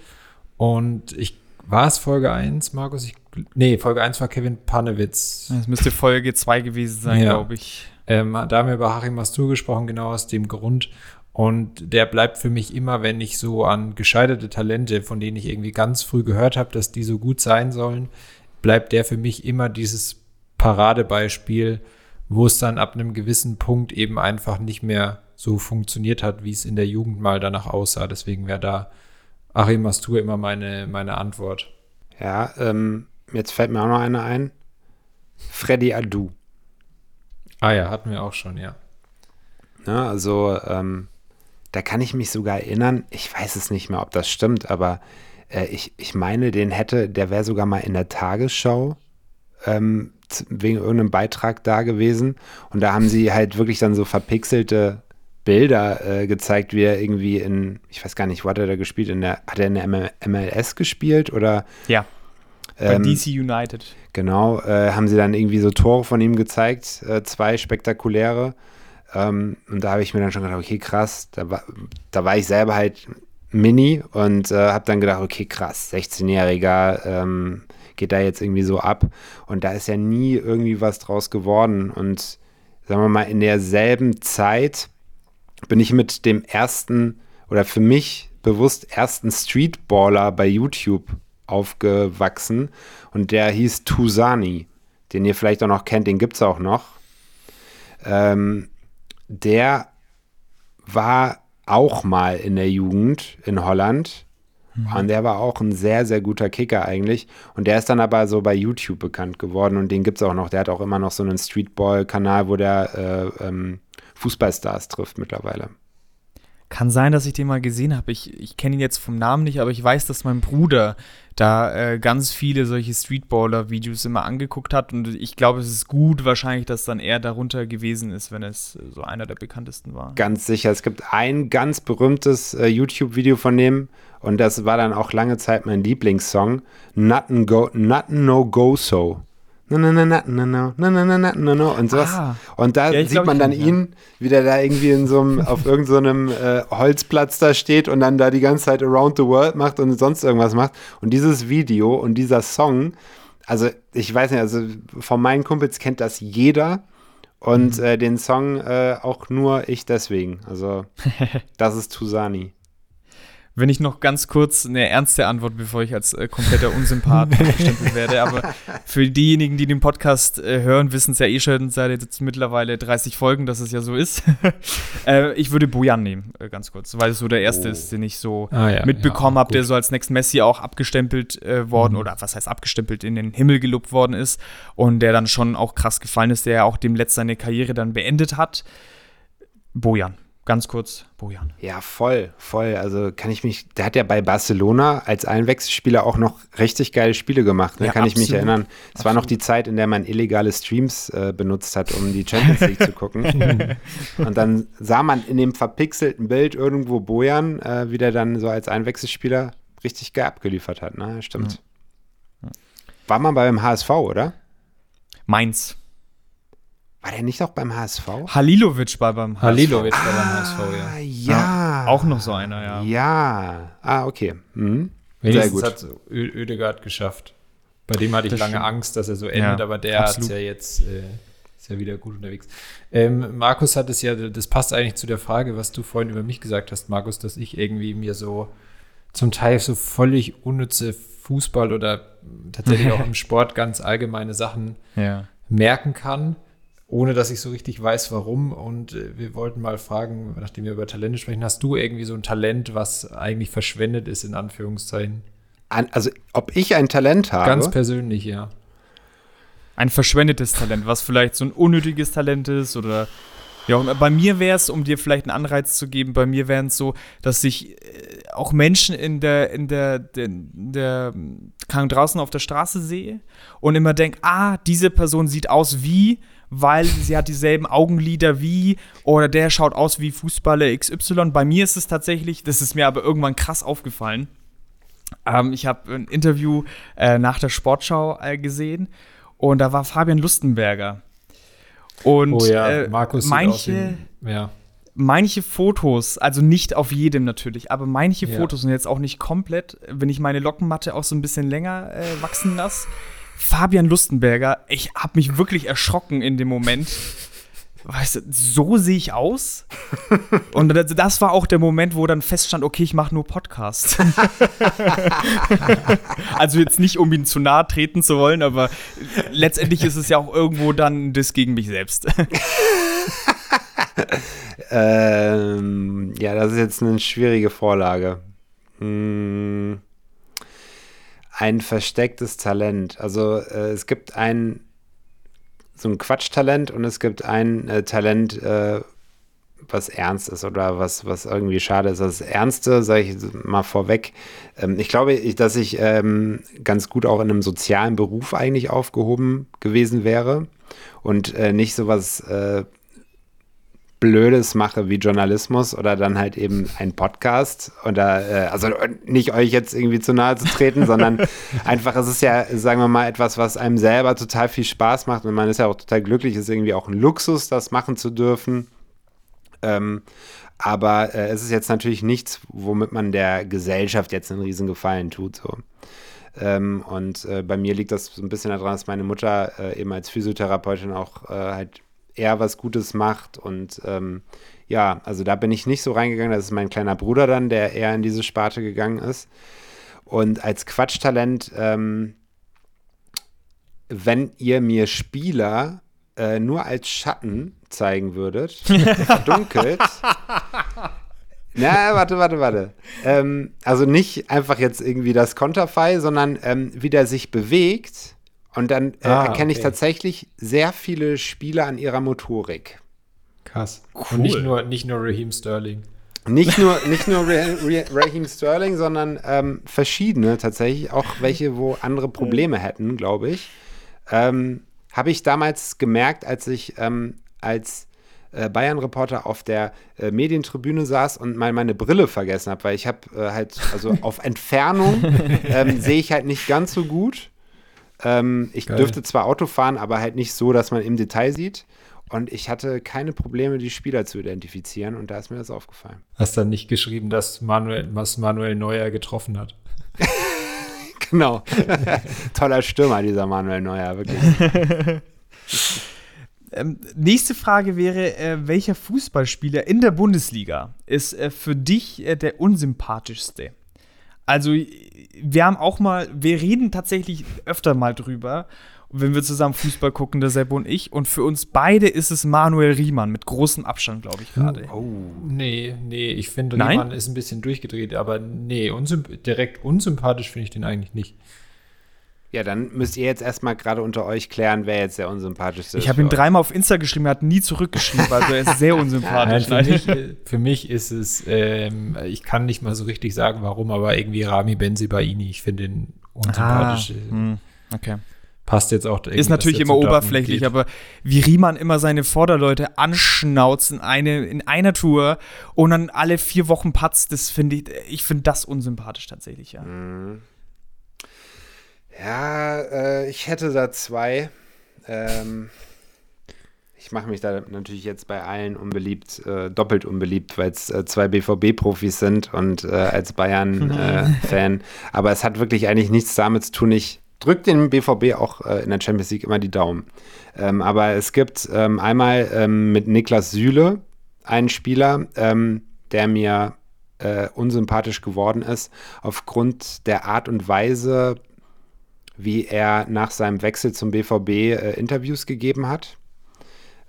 Und ich war es Folge 1, Markus? Ich, nee, Folge 1 war Kevin Panewitz. Das müsste Folge 2 gewesen sein, Ja. glaube ich. Ähm, da haben wir über Harim Mastur gesprochen, genau aus dem Grund. Und der bleibt für mich immer, wenn ich so an gescheiterte Talente, von denen ich irgendwie ganz früh gehört habe, dass die so gut sein sollen, bleibt der für mich immer dieses Paradebeispiel, wo es dann ab einem gewissen Punkt eben einfach nicht mehr so funktioniert hat, wie es in der Jugend mal danach aussah. Deswegen wäre da Achim Mastur immer meine, meine Antwort. ja ähm, jetzt fällt mir auch noch eine ein. Freddy Adu. Ah ja, hatten wir auch schon, ja. Ne? Also, ähm, da kann ich mich sogar erinnern, ich weiß es nicht mehr, ob das stimmt, aber äh, ich, ich meine, den hätte, der wäre sogar mal in der Tagesschau ähm, wegen irgendeinem Beitrag da gewesen. Und da haben sie halt wirklich dann so verpixelte Bilder äh, gezeigt, wie er irgendwie in, ich weiß gar nicht, wo hat er da gespielt? In der, hat er in der ML MLS gespielt oder Ja, bei ähm, DC United. Genau, äh, haben sie dann irgendwie so Tore von ihm gezeigt, äh, zwei spektakuläre. Ähm, und da habe ich mir dann schon gedacht, okay, krass, da war, da war ich selber halt Mini und äh, habe dann gedacht, okay, krass, 16-Jähriger ähm, geht da jetzt irgendwie so ab. Und da ist ja nie irgendwie was draus geworden. Und sagen wir mal, in derselben Zeit bin ich mit dem ersten oder für mich bewusst ersten Streetballer bei YouTube aufgewachsen und der hieß Tusani, den ihr vielleicht auch noch kennt, den gibt es auch noch. Ähm, der war auch mal in der Jugend in Holland und der war auch ein sehr, sehr guter Kicker eigentlich. Und der ist dann aber so bei YouTube bekannt geworden und den gibt es auch noch. Der hat auch immer noch so einen Streetball-Kanal, wo der äh, ähm, Fußballstars trifft mittlerweile. Kann sein, dass ich den mal gesehen habe. Ich, ich kenne ihn jetzt vom Namen nicht, aber ich weiß, dass mein Bruder da äh, ganz viele solche Streetballer-Videos immer angeguckt hat. Und ich glaube, es ist gut wahrscheinlich, dass dann er darunter gewesen ist, wenn es äh, so einer der bekanntesten war. Ganz sicher. Es gibt ein ganz berühmtes äh, YouTube-Video von dem und das war dann auch lange Zeit mein Lieblingssong. Nothing, go, nothing no go so. No, no, no, no, no, no, no, no, no, no, no, und sowas. Ah. und da Ja, sieht glaub, man dann kenn ihn, ihn, wie der da irgendwie in so einem, auf irgendeinem äh, Holzplatz da steht und dann da die ganze Zeit Around the World macht und sonst irgendwas macht. Und dieses Video und dieser Song, also ich weiß nicht, also von meinen Kumpels kennt das jeder. Und äh, den Song äh, auch nur ich deswegen. Also, das ist Tusani. Wenn ich noch ganz kurz eine ernste Antwort, bevor ich als äh, kompletter Unsympath [LAUGHS] abgestempelt werde, aber für diejenigen, die den Podcast äh, hören, wissen es ja eh schon seit jetzt mittlerweile 30 Folgen, dass es ja so ist. [LAUGHS] äh, ich würde Bojan nehmen, äh, ganz kurz, weil es so der erste Oh. ist, den ich so Ah, ja, mitbekommen ja, habe, der so als Next Messi auch abgestempelt äh, worden oder was heißt abgestempelt in den Himmel gelobt worden ist und der dann schon auch krass gefallen ist, der ja auch dem letzt seine Karriere dann beendet hat. Bojan, ganz kurz, Bojan. Ja, voll, voll. Also kann ich mich, der hat ja bei Barcelona als Einwechselspieler auch noch richtig geile Spiele gemacht. Ne? Ja, kann ich mich absolut. erinnern. Es war noch die Zeit, in der man illegale Streams äh, benutzt hat, um die Champions League zu gucken. [LAUGHS] Und dann sah man in dem verpixelten Bild irgendwo Bojan, äh, wie der dann so als Einwechselspieler richtig geil abgeliefert hat. Ne? Stimmt. War man beim HSV, oder? Mainz. War der nicht auch beim HSV? Halilovic war beim Halilovic war beim HSV, Ah, ja. ja. Auch noch so einer, ja. Ja. Ah, okay. Mhm. Sehr Wenigstens gut. hat Ö Ödegaard geschafft. Bei dem hatte ich Das lange stimmt. Angst, dass er so endet, Ja, aber der hat ja jetzt, äh, ist ja wieder gut unterwegs. Ähm, Markus hat es ja, das passt eigentlich zu der Frage, was du vorhin über mich gesagt hast, Markus, dass ich irgendwie mir so zum Teil so völlig unnütze Fußball oder tatsächlich [LAUGHS] auch im Sport ganz allgemeine Sachen Ja. merken kann, ohne dass ich so richtig weiß, warum. Und äh, wir wollten mal fragen, nachdem wir über Talente sprechen, hast du irgendwie so ein Talent, was eigentlich verschwendet ist, in Anführungszeichen? An, also, ob ich ein Talent habe? Ganz persönlich, ja. Ein verschwendetes Talent, was vielleicht so ein unnötiges Talent ist oder ja, bei mir wäre es, um dir vielleicht einen Anreiz zu geben, bei mir wären es so, dass sich äh, auch Menschen in der, in der, in der, kann draußen auf der Straße sehe und immer denke, ah, diese Person sieht aus wie, weil sie hat dieselben Augenlider wie oder der schaut aus wie Fußballer XY. Bei mir ist es tatsächlich, das ist mir aber irgendwann krass aufgefallen. Ähm, ich habe ein Interview äh, nach der Sportschau äh, gesehen und da war Fabian Lustenberger. Und oh ja, äh, Markus manche, ja. manche Fotos, also nicht auf jedem natürlich, aber manche ja. Fotos und jetzt auch nicht komplett, wenn ich meine Lockenmatte auch so ein bisschen länger äh, wachsen lasse. Fabian Lustenberger, ich habe mich wirklich erschrocken in dem Moment. Weißt du, so sehe ich aus. Und das war auch der Moment, wo dann feststand, okay, ich mache nur Podcast. [LAUGHS] also jetzt nicht, um ihn zu nahe treten zu wollen, aber letztendlich ist es ja auch irgendwo dann das gegen mich selbst. [LAUGHS] ähm, ja, das ist jetzt eine schwierige Vorlage. Hm, ein verstecktes Talent. Also äh, es gibt ein so ein Quatschtalent und es gibt ein äh, Talent, äh, was ernst ist oder was, was irgendwie schade ist. Das Ernste, sage ich mal vorweg, ähm, ich glaube, ich, dass ich ähm, ganz gut auch in einem sozialen Beruf eigentlich aufgehoben gewesen wäre und äh, nicht sowas äh, Blödes mache wie Journalismus oder dann halt eben ein Podcast oder äh, also nicht euch jetzt irgendwie zu nahe zu treten, sondern [LAUGHS] einfach, es ist ja, sagen wir mal, etwas, was einem selber total viel Spaß macht und man ist ja auch total glücklich, ist irgendwie auch ein Luxus, das machen zu dürfen. Ähm, aber äh, es ist jetzt natürlich nichts, womit man der Gesellschaft jetzt einen riesen Gefallen tut. So. Ähm, und äh, bei mir liegt das so ein bisschen daran, dass meine Mutter äh, eben als Physiotherapeutin auch äh, halt eher was Gutes macht. Und ähm, ja, also da bin ich nicht so reingegangen. Das ist mein kleiner Bruder dann, der eher in diese Sparte gegangen ist. Und als Quatschtalent, ähm, wenn ihr mir Spieler äh, nur als Schatten zeigen würdet, [LAUGHS] verdunkelt. Na, warte, warte, warte. Ähm, also nicht einfach jetzt irgendwie das Konterfei, sondern ähm, wie der sich bewegt und dann äh, ah, erkenne okay. ich tatsächlich sehr viele Spieler an ihrer Motorik. Krass. Cool. Und nicht nur, nicht nur Raheem Sterling. Nicht nur, [LAUGHS] nicht nur Raheem Sterling, sondern ähm, verschiedene tatsächlich, auch welche, wo andere Probleme hätten, glaube ich. Ähm, Habe ich damals gemerkt, als ich ähm, als äh, Bayern-Reporter auf der äh, Medientribüne saß und mal meine Brille vergessen habe, weil ich habe äh, halt, also [LAUGHS] auf Entfernung ähm, sehe ich halt nicht ganz so gut. Ähm, ich Geil. dürfte zwar Auto fahren, aber halt nicht so, dass man im Detail sieht. Und ich hatte keine Probleme, die Spieler zu identifizieren und da ist mir das aufgefallen. Hast dann nicht geschrieben, dass Manuel, was Manuel Neuer getroffen hat. [LAUGHS] genau. [LAUGHS] Toller Stürmer, dieser Manuel Neuer, wirklich. [LAUGHS] Ähm, nächste Frage wäre, äh, welcher Fußballspieler in der Bundesliga ist äh, für dich äh, der unsympathischste? Also, wir haben auch mal, wir reden tatsächlich öfter mal drüber, wenn wir zusammen Fußball gucken, der Sepp und ich. Und für uns beide ist es Manuel Riemann mit großem Abstand, glaube ich, gerade. Oh, nee, nee, ich finde, Riemann ist ein bisschen durchgedreht, aber nee, unsymp direkt unsympathisch finde ich den eigentlich nicht. Ja, dann müsst ihr jetzt erstmal gerade unter euch klären, wer jetzt der unsympathischste ist. Ich habe ihn dreimal auf Insta geschrieben, er hat nie zurückgeschrieben, also er ist sehr [LAUGHS] unsympathisch. Nein, für, mich, für, mich, ist es, ähm, ich kann nicht mal so richtig sagen, warum, aber irgendwie Rami Benzibaini, ich finde ihn unsympathisch. Ah, hm, okay. Passt jetzt auch. Ist natürlich immer oberflächlich, aber wie Riemann immer seine Vorderleute anschnauzen eine, in einer Tour und dann alle vier Wochen patzt, das finde ich, ich finde das unsympathisch tatsächlich, ja. Mhm. Ja, äh, ich hätte da zwei. Ähm, ich mache mich da natürlich jetzt bei allen unbeliebt, äh, doppelt unbeliebt, weil es äh, zwei BVB-Profis sind und äh, als Bayern-Fan. [LAUGHS] Äh, Aber es hat wirklich eigentlich nichts damit zu tun. Ich drücke den BVB auch äh, in der Champions League immer die Daumen. Ähm, aber es gibt ähm, einmal ähm, mit Niklas Süle einen Spieler, ähm, der mir unsympathisch geworden ist, aufgrund der Art und Weise, wie er nach seinem Wechsel zum BVB äh, Interviews gegeben hat.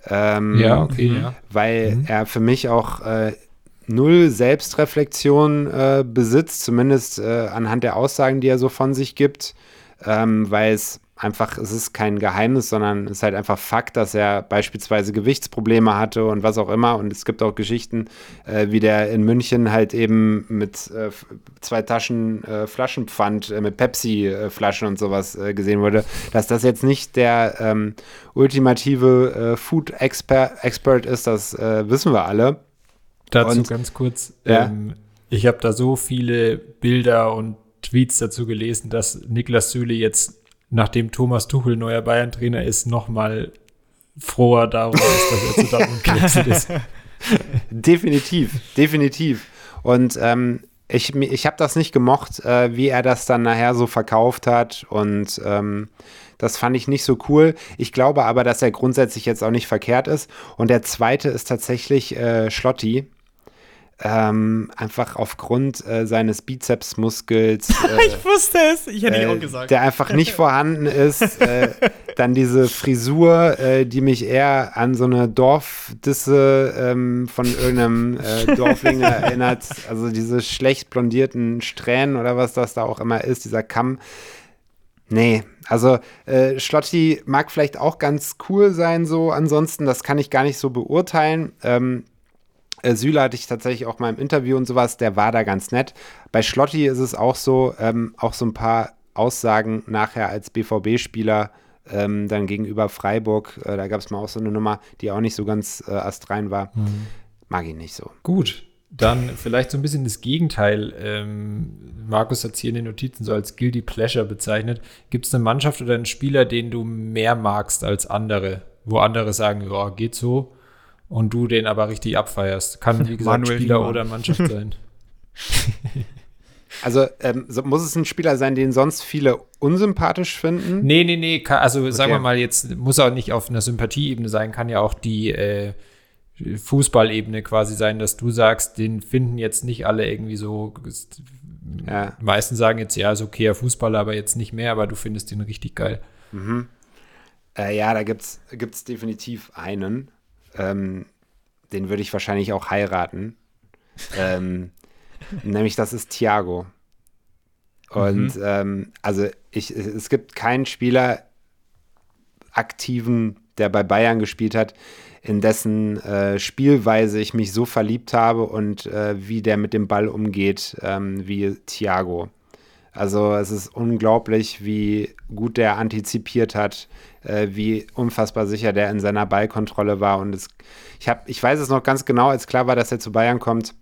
Ähm, Ja, okay, ja. Weil er für mich auch äh, null Selbstreflexion äh, besitzt, zumindest äh, anhand der Aussagen, die er so von sich gibt, ähm, weil es einfach, es ist kein Geheimnis, sondern es ist halt einfach Fakt, dass er beispielsweise Gewichtsprobleme hatte und was auch immer. Und es gibt auch Geschichten, äh, wie der in München halt eben mit äh, zwei Taschen äh, Flaschenpfand äh, mit Pepsi-Flaschen und sowas äh, gesehen wurde, dass das jetzt nicht der ähm, ultimative äh, Food-Expert ist, das wissen wir alle. Dazu Und- ganz kurz. Ja. Ähm, ich habe da so viele Bilder und Tweets dazu gelesen, dass Niklas Süle jetzt, nachdem Thomas Tuchel neuer Bayern-Trainer ist, nochmal froher darum ist, dass er zu Dortmund [LAUGHS] gewechselt ist. Definitiv, definitiv. Und ähm, ich, ich habe das nicht gemocht, äh, wie er das dann nachher so verkauft hat. Und ähm, das fand ich nicht so cool. Ich glaube aber, dass er grundsätzlich jetzt auch nicht verkehrt ist. Und der zweite ist tatsächlich äh, Schlotti. Ähm, einfach aufgrund äh, seines Bizepsmuskels. [LAUGHS] Äh, Ich wusste es. Ich hätte ich auch äh, gesagt. der einfach nicht vorhanden ist. Äh, [LAUGHS] dann diese Frisur, äh, die mich eher an so eine Dorfdisse ähm, von irgendeinem äh, [LAUGHS] Dorfling erinnert. Also diese schlecht blondierten Strähnen oder was das da auch immer ist, dieser Kamm. Nee, also äh, Schlotti mag vielleicht auch ganz cool sein, so ansonsten, das kann ich gar nicht so beurteilen. Ähm, äh, Süle hatte ich tatsächlich auch mal im Interview und sowas, der war da ganz nett. Bei Schlotti ist es auch so, ähm, auch so ein paar Aussagen nachher als BVB-Spieler ähm, dann gegenüber Freiburg, äh, da gab es mal auch so eine Nummer, die auch nicht so ganz äh, astrein war. Mag ich nicht so. Gut, dann vielleicht so ein bisschen das Gegenteil. Ähm, Markus hat es hier in den Notizen so als Guilty Pleasure bezeichnet. Gibt es eine Mannschaft oder einen Spieler, den du mehr magst als andere? Wo andere sagen, ja, geht so. Und du den aber richtig abfeierst. Kann, wie gesagt, Manuel Spieler Riemann. oder Mannschaft sein. [LAUGHS] Also ähm, so, muss es ein Spieler sein, den sonst viele unsympathisch finden? Nee, nee, nee. Kann, also sagen wir Okay. mal, jetzt muss auch nicht auf einer Sympathieebene sein, kann ja auch die äh, Fußballebene quasi sein, dass du sagst, den finden jetzt nicht alle irgendwie so. Ja. Die meisten sagen jetzt, ja, ist okayer Fußballer, aber jetzt nicht mehr, aber du findest den richtig geil. Äh, ja, da gibt es definitiv einen. Ähm, den würde ich wahrscheinlich auch heiraten. ähm, [LAUGHS] nämlich das ist Thiago. Und ähm, also ich, es gibt keinen Spieler aktiven, der bei Bayern gespielt hat, in dessen äh, Spielweise ich mich so verliebt habe und äh, wie der mit dem Ball umgeht, ähm, wie Thiago. Also es ist unglaublich, wie gut der antizipiert hat, äh, wie unfassbar sicher der in seiner Ballkontrolle war. Und es, ich, hab, ich weiß es noch ganz genau, als klar war, dass er zu Bayern kommt.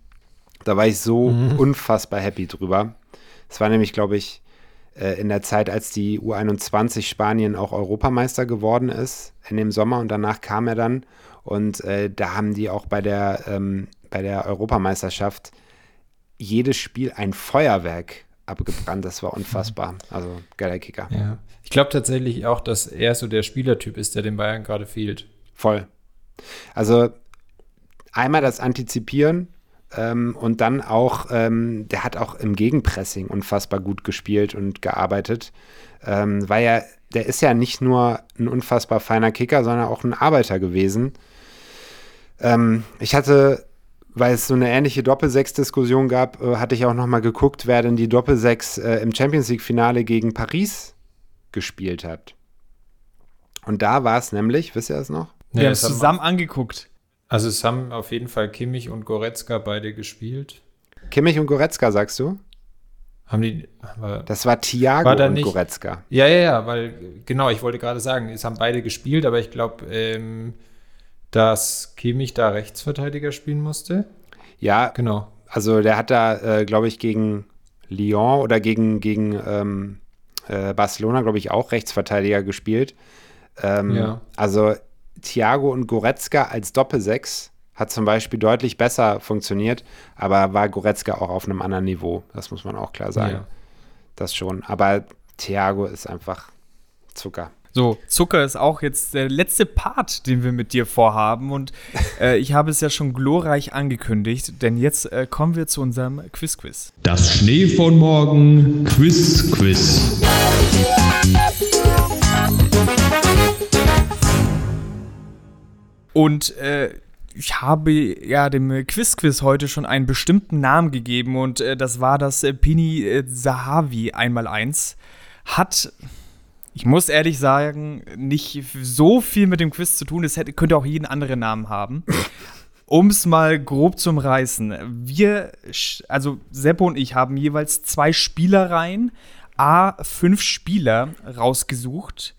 Da war ich so unfassbar happy drüber. Es war nämlich, glaube ich, äh, in der Zeit, als die U21 Spanien auch Europameister geworden ist, in dem Sommer. Und danach kam er dann. Und äh, da haben die auch bei der, ähm, bei der Europameisterschaft jedes Spiel ein Feuerwerk abgebrannt. Das war unfassbar. Also geiler Kicker. Ja. Ich glaube tatsächlich auch, dass er so der Spielertyp ist, der den Bayern gerade fehlt. Voll. Also einmal das Antizipieren ähm, und dann auch, ähm, der hat auch im Gegenpressing unfassbar gut gespielt und gearbeitet. Ähm, weil er, der ist ja nicht nur ein unfassbar feiner Kicker, sondern auch ein Arbeiter gewesen. Ähm, ich hatte, weil es so eine ähnliche Doppelsechs-Diskussion gab, äh, hatte ich auch noch mal geguckt, wer denn die Doppelsechs äh, im Champions League-Finale gegen Paris gespielt hat. Und da war es nämlich, wisst ihr das noch? Wir haben es zusammen angeguckt. Also es haben auf jeden Fall Kimmich und Goretzka beide gespielt. Kimmich und Goretzka, sagst du? Haben die. Aber, Das war Thiago War da und nicht- Goretzka. ja, ja, ja, weil, genau, ich wollte gerade sagen, es haben beide gespielt, aber ich glaube, ähm, dass Kimmich da Rechtsverteidiger spielen musste. Ja, Genau. also der hat da, äh, glaube ich, gegen Lyon oder gegen, gegen ähm, äh, Barcelona, glaube ich, auch Rechtsverteidiger gespielt. Ähm, Ja. Also Thiago und Goretzka als Doppelsechs hat zum Beispiel deutlich besser funktioniert, aber war Goretzka auch auf einem anderen Niveau. Das muss man auch klar sagen. Ja. Das schon. Aber Thiago ist einfach Zucker. So, Zucker ist auch jetzt der letzte Part, den wir mit dir vorhaben. Und äh, ich habe es ja schon glorreich angekündigt, denn jetzt äh, kommen wir zu unserem Quiz-Quiz. Das Schnee von morgen, Quiz-Quiz. Und äh, ich habe ja dem Quiz-Quiz heute schon einen bestimmten Namen gegeben und äh, das war das äh, Pini äh, Sahavi einmal eins. Hat ich muss ehrlich sagen, nicht so viel mit dem Quiz zu tun. Es hätte, könnte auch jeden anderen Namen haben. [LAUGHS] Um es mal grob zum Reißen. Wir, also Seppo und ich haben jeweils zwei Spielereien, A, fünf Spieler rausgesucht,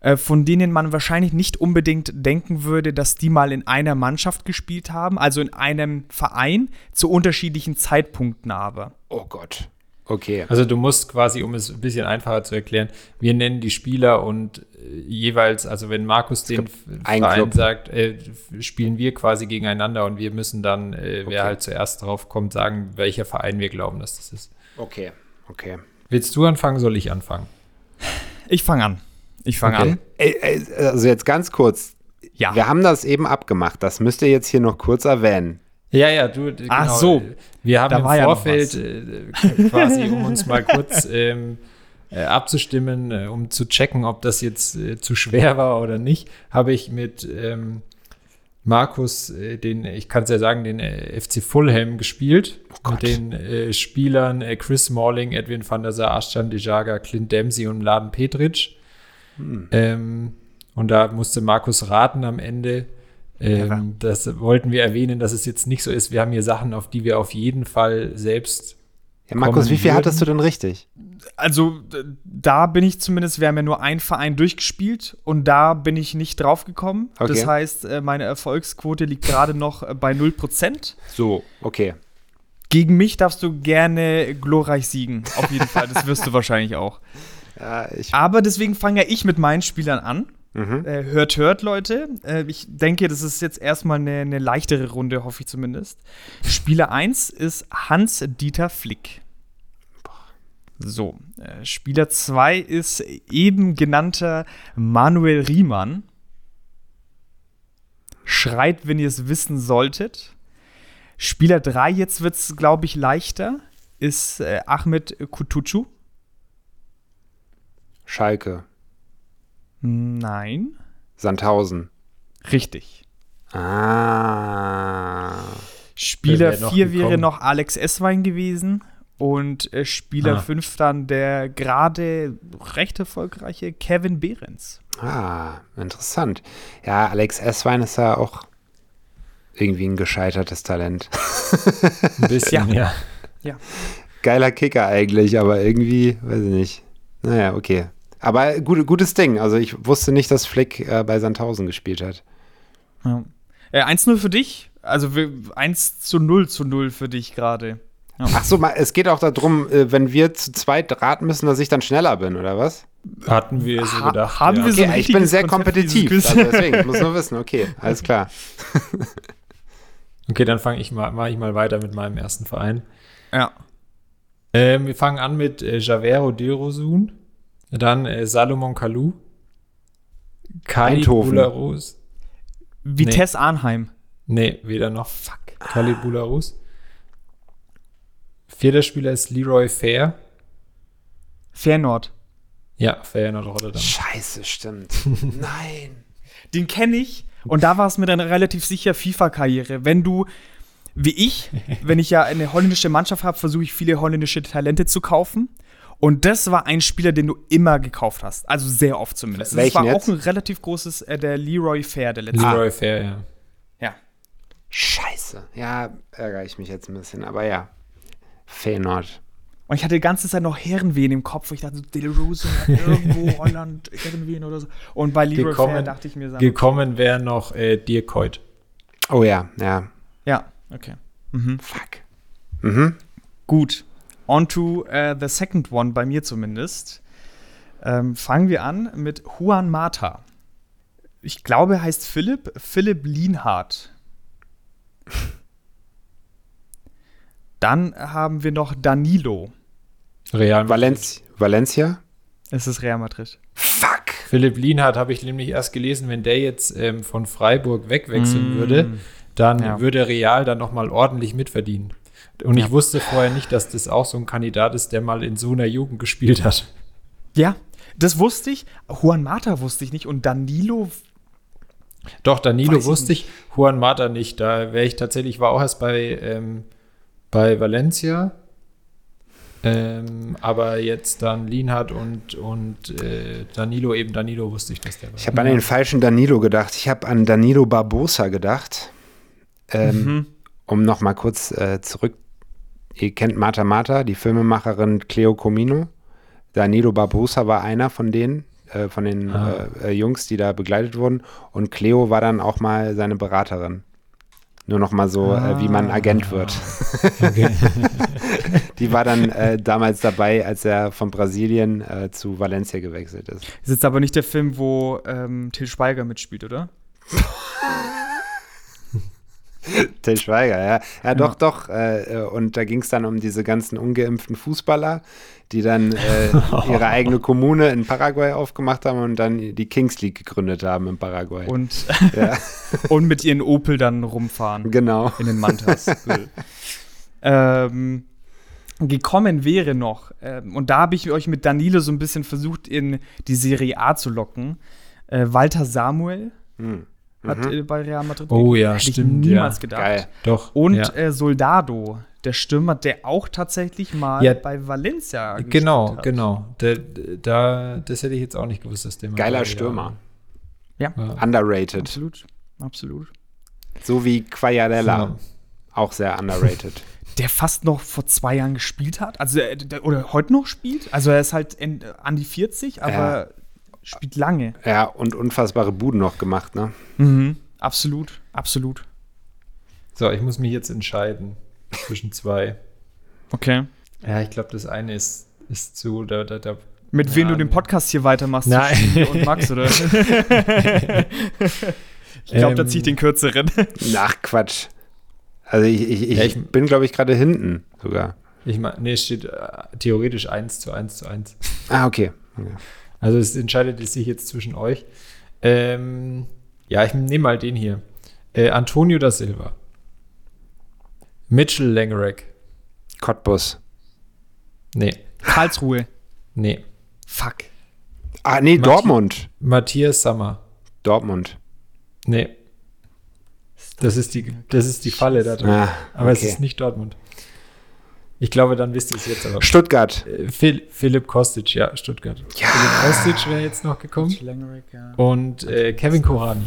äh, von denen man wahrscheinlich nicht unbedingt denken würde, dass die mal in einer Mannschaft gespielt haben, also in einem Verein, zu unterschiedlichen Zeitpunkten aber. Oh Gott. Okay. Also du musst quasi, um es ein bisschen einfacher zu erklären, wir nennen die Spieler und äh, jeweils, also wenn Markus den Verein Club. sagt, äh, spielen wir quasi gegeneinander und wir müssen dann, äh, wer Okay. halt zuerst drauf kommt, sagen, welcher Verein wir glauben, dass das ist. Okay. Okay. Willst du anfangen, soll ich anfangen? Ich fange an. Ich fange Okay. an. Ey, also jetzt ganz kurz. Ja. Wir haben das eben abgemacht. Das müsst ihr jetzt hier noch kurz erwähnen. Ja, ja, du, Ach so. Wir haben im war ja Vorfeld äh, quasi, um uns mal kurz ähm, äh, abzustimmen, äh, um zu checken, ob das jetzt äh, zu schwer war oder nicht, habe ich mit ähm, Markus äh, den, ich kann es ja sagen, den äh, FC Fulham gespielt. mit den äh, Spielern äh, Chris Smalling, Edwin van der Sar, Ashcan Dejaga, Clint Dempsey und Laden Petric. Ähm, und da musste Markus raten am Ende. Ähm, das wollten wir erwähnen, dass es jetzt nicht so ist. Wir haben hier Sachen, auf die wir auf jeden Fall selbst. Ja, Markus, wie viel würden. hattest du denn richtig? Also da bin ich zumindest, wir haben ja nur einen Verein durchgespielt und da bin ich nicht drauf gekommen. Okay. Das heißt, äh, meine Erfolgsquote liegt gerade noch äh, bei 0%. So, okay. Gegen mich darfst du gerne glorreich siegen. Auf jeden Fall. Das wirst du wahrscheinlich auch. [LAUGHS] Ja, ich, Aber deswegen fange ja ich mit meinen Spielern an. Mhm. Äh, hört, hört, Leute. Äh, ich denke, das ist jetzt erstmal eine, eine leichtere Runde, hoffe ich zumindest. Spieler 1 ist Hans-Dieter Flick. So, äh, Spieler 2 ist eben genannter Manuel Riemann. Schreit, wenn ihr es wissen solltet. Spieler 3, jetzt wird es, glaube ich, leichter, ist äh, Ahmed Kutucu. Schalke, Nein. Sandhausen. Richtig. Ah. Spieler Wer wär noch 4 wäre noch Alex Esswein gewesen. Und äh, Spieler Ah. 5 dann der gerade recht erfolgreiche Kevin Behrens. Ah, interessant. Ja, Alex Esswein ist ja auch irgendwie ein gescheitertes Talent. Ein bisschen, [LAUGHS] ja. Geiler Kicker eigentlich, aber irgendwie, weiß ich nicht. Naja, okay. Aber gut, gutes Ding. Also ich wusste nicht, dass Flick äh, bei Sandhausen gespielt hat. Ja. Äh, 1-0 für dich. Also wir- 1 zu 0 zu 0 für dich gerade. Ach so, es geht auch darum, äh, wenn wir zu zweit raten müssen, dass ich dann schneller bin, oder was? Hatten wir so Ha- gedacht. haben ja. wir so- Okay, ein ich bin sehr Konzept kompetitiv. Also deswegen, ich muss nur wissen. Okay, [LAUGHS] alles klar. Okay, dann fange ich mal, mache ich mal weiter mit meinem ersten Verein. Ja. Ähm, wir fangen an mit äh, Javero Derosun, dann äh, Salomon Kalou, Kali Eindhoven. Bularus. Vitesse Arnheim. Nee, weder noch. Fuck. Kali Bularus. Vierter Spieler ist Leroy Fair. Feyenoord. Ja, Feyenoord Rotterdam. Scheiße, stimmt. [LAUGHS] Nein. Den kenne ich und da war es mir dann relativ sicher FIFA-Karriere. Wenn du, wie ich, [LAUGHS] wenn ich ja eine holländische Mannschaft habe, versuche ich viele holländische Talente zu kaufen. Und das war ein Spieler, den du immer gekauft hast. Also sehr oft zumindest. Das Welchen war jetzt? auch ein relativ großes, äh, der Leroy Fair, der letzte. Leroy Fair, ja. Ja. Scheiße. Ja, ärgere ich mich jetzt ein bisschen, aber ja. Feyenoord. Und ich hatte die ganze Zeit noch Herrenwehen im Kopf. wo Ich dachte, so, Del [LAUGHS] irgendwo Holland, Herrenwehen oder so. Und bei Leroy Fair Gekommen, dachte ich mir, sagen, gekommen wäre noch äh, Dirk Kuyt. Oh ja, ja. ja, okay. Fuck. Mhm. Gut. On to äh, the second one, bei mir zumindest. Ähm, fangen wir an mit Juan Mata. Ich glaube, er heißt Philipp, Philipp Lienhardt. [LAUGHS] Dann haben wir noch Danilo. Real Madrid. Valenz Valencia? Es ist Real Madrid. Fuck. Philipp Lienhardt habe ich nämlich erst gelesen, wenn der jetzt ähm, von Freiburg wegwechseln Mm. würde, dann Ja. würde Real dann noch mal ordentlich mitverdienen. Und ich wusste vorher nicht, dass das auch so ein Kandidat ist, der mal in so einer Jugend gespielt hat. Ja, das wusste ich. Juan Mata wusste ich nicht. Und Danilo, Doch, Danilo Weiß ich wusste ich, Juan Mata nicht. Da wäre ich tatsächlich, war auch erst bei, ähm, bei Valencia. Ähm, aber jetzt dann Lienhardt und, und äh, Danilo, eben Danilo wusste ich, dass der war. Ich habe an den falschen Danilo gedacht. Ich habe an Danilo Barbosa gedacht. Ähm, Mhm. Um noch mal kurz äh, zurück. Ihr kennt Marta Marta, die Filmemacherin Cleo Comino. Danilo Barbosa war einer von denen, äh, von den Ah. äh, äh, Jungs, die da begleitet wurden. Und Cleo war dann auch mal seine Beraterin. Nur noch mal so, äh, wie man Agent wird. Okay. [LAUGHS] Die war dann äh, damals dabei, als er von Brasilien äh, zu Valencia gewechselt ist. Ist jetzt aber nicht der Film, wo ähm, Till Schweiger mitspielt, oder? [LAUGHS] [LAUGHS] Till Schweiger, ja. Ja, doch, doch. Äh, äh, und da ging es dann um diese ganzen ungeimpften Fußballer, die dann äh, [LAUGHS] ihre eigene Kommune in Paraguay aufgemacht haben und dann die Kings League gegründet haben in Paraguay. Und, ja, [LAUGHS] und mit ihren Opel dann rumfahren genau. in den Mantas. ähm, gekommen wäre noch, ähm, und da habe ich euch mit Danilo so ein bisschen versucht, in die Serie A zu locken. Äh, Walter Samuel Hm. Hat äh, bei Real Madrid Oh ja, Hätte ich stimmt, niemals ja. gedacht. Geil. Doch. Und ja. äh, Soldado, der Stürmer, der auch tatsächlich mal Ja, bei Valencia gespielt Genau, hat. genau. Da, da, das hätte ich jetzt auch nicht gewusst, dass der mal Geiler Stürmer. Ja, Ja. Underrated. absolut. Absolut. So wie Quagliarella. Ja. Auch sehr underrated. [LAUGHS] Der fast noch vor zwei Jahren gespielt hat. Also, äh, der, oder heute noch spielt. Also, er ist halt in, an die 40, aber. Spielt lange. ja, und unfassbare Buden noch gemacht, ne? Mhm. Absolut, absolut. So, ich muss mich jetzt entscheiden zwischen zwei. Okay. Ja, ich glaube, das eine ist, ist zu, da, da, da Mit wem Ja, du den. Podcast hier weitermachst? Nein. Und Max, oder? [LAUGHS] ich glaube, da Ähm. ziehe ich den kürzeren. Ach, Quatsch. Also ich, ich, ich, Ja, ich- bin, glaube ich, gerade hinten sogar. Ich meine, nee, es steht äh, theoretisch 1 zu 1 zu 1. Ah, okay. okay. Also es entscheidet sich jetzt zwischen euch. Ähm, ja, ich nehme mal den hier. Äh, Antonio da Silva. Mitchell Langerack. Cottbus. Nee, Karlsruhe. [LAUGHS] nee. Fuck. Ah, nee, Matthias- Dortmund. Matthias Sammer. Dortmund. Nee. Das ist die, das ist die Falle da drin. Ah, Aber es okay. ist nicht Dortmund. Ich glaube, dann wisst ihr es jetzt aber. Stuttgart. Äh, Phil, Philipp Kostic, ja, Stuttgart. Ja. Philipp Kostic wäre jetzt noch gekommen. Und äh, Kevin Korani.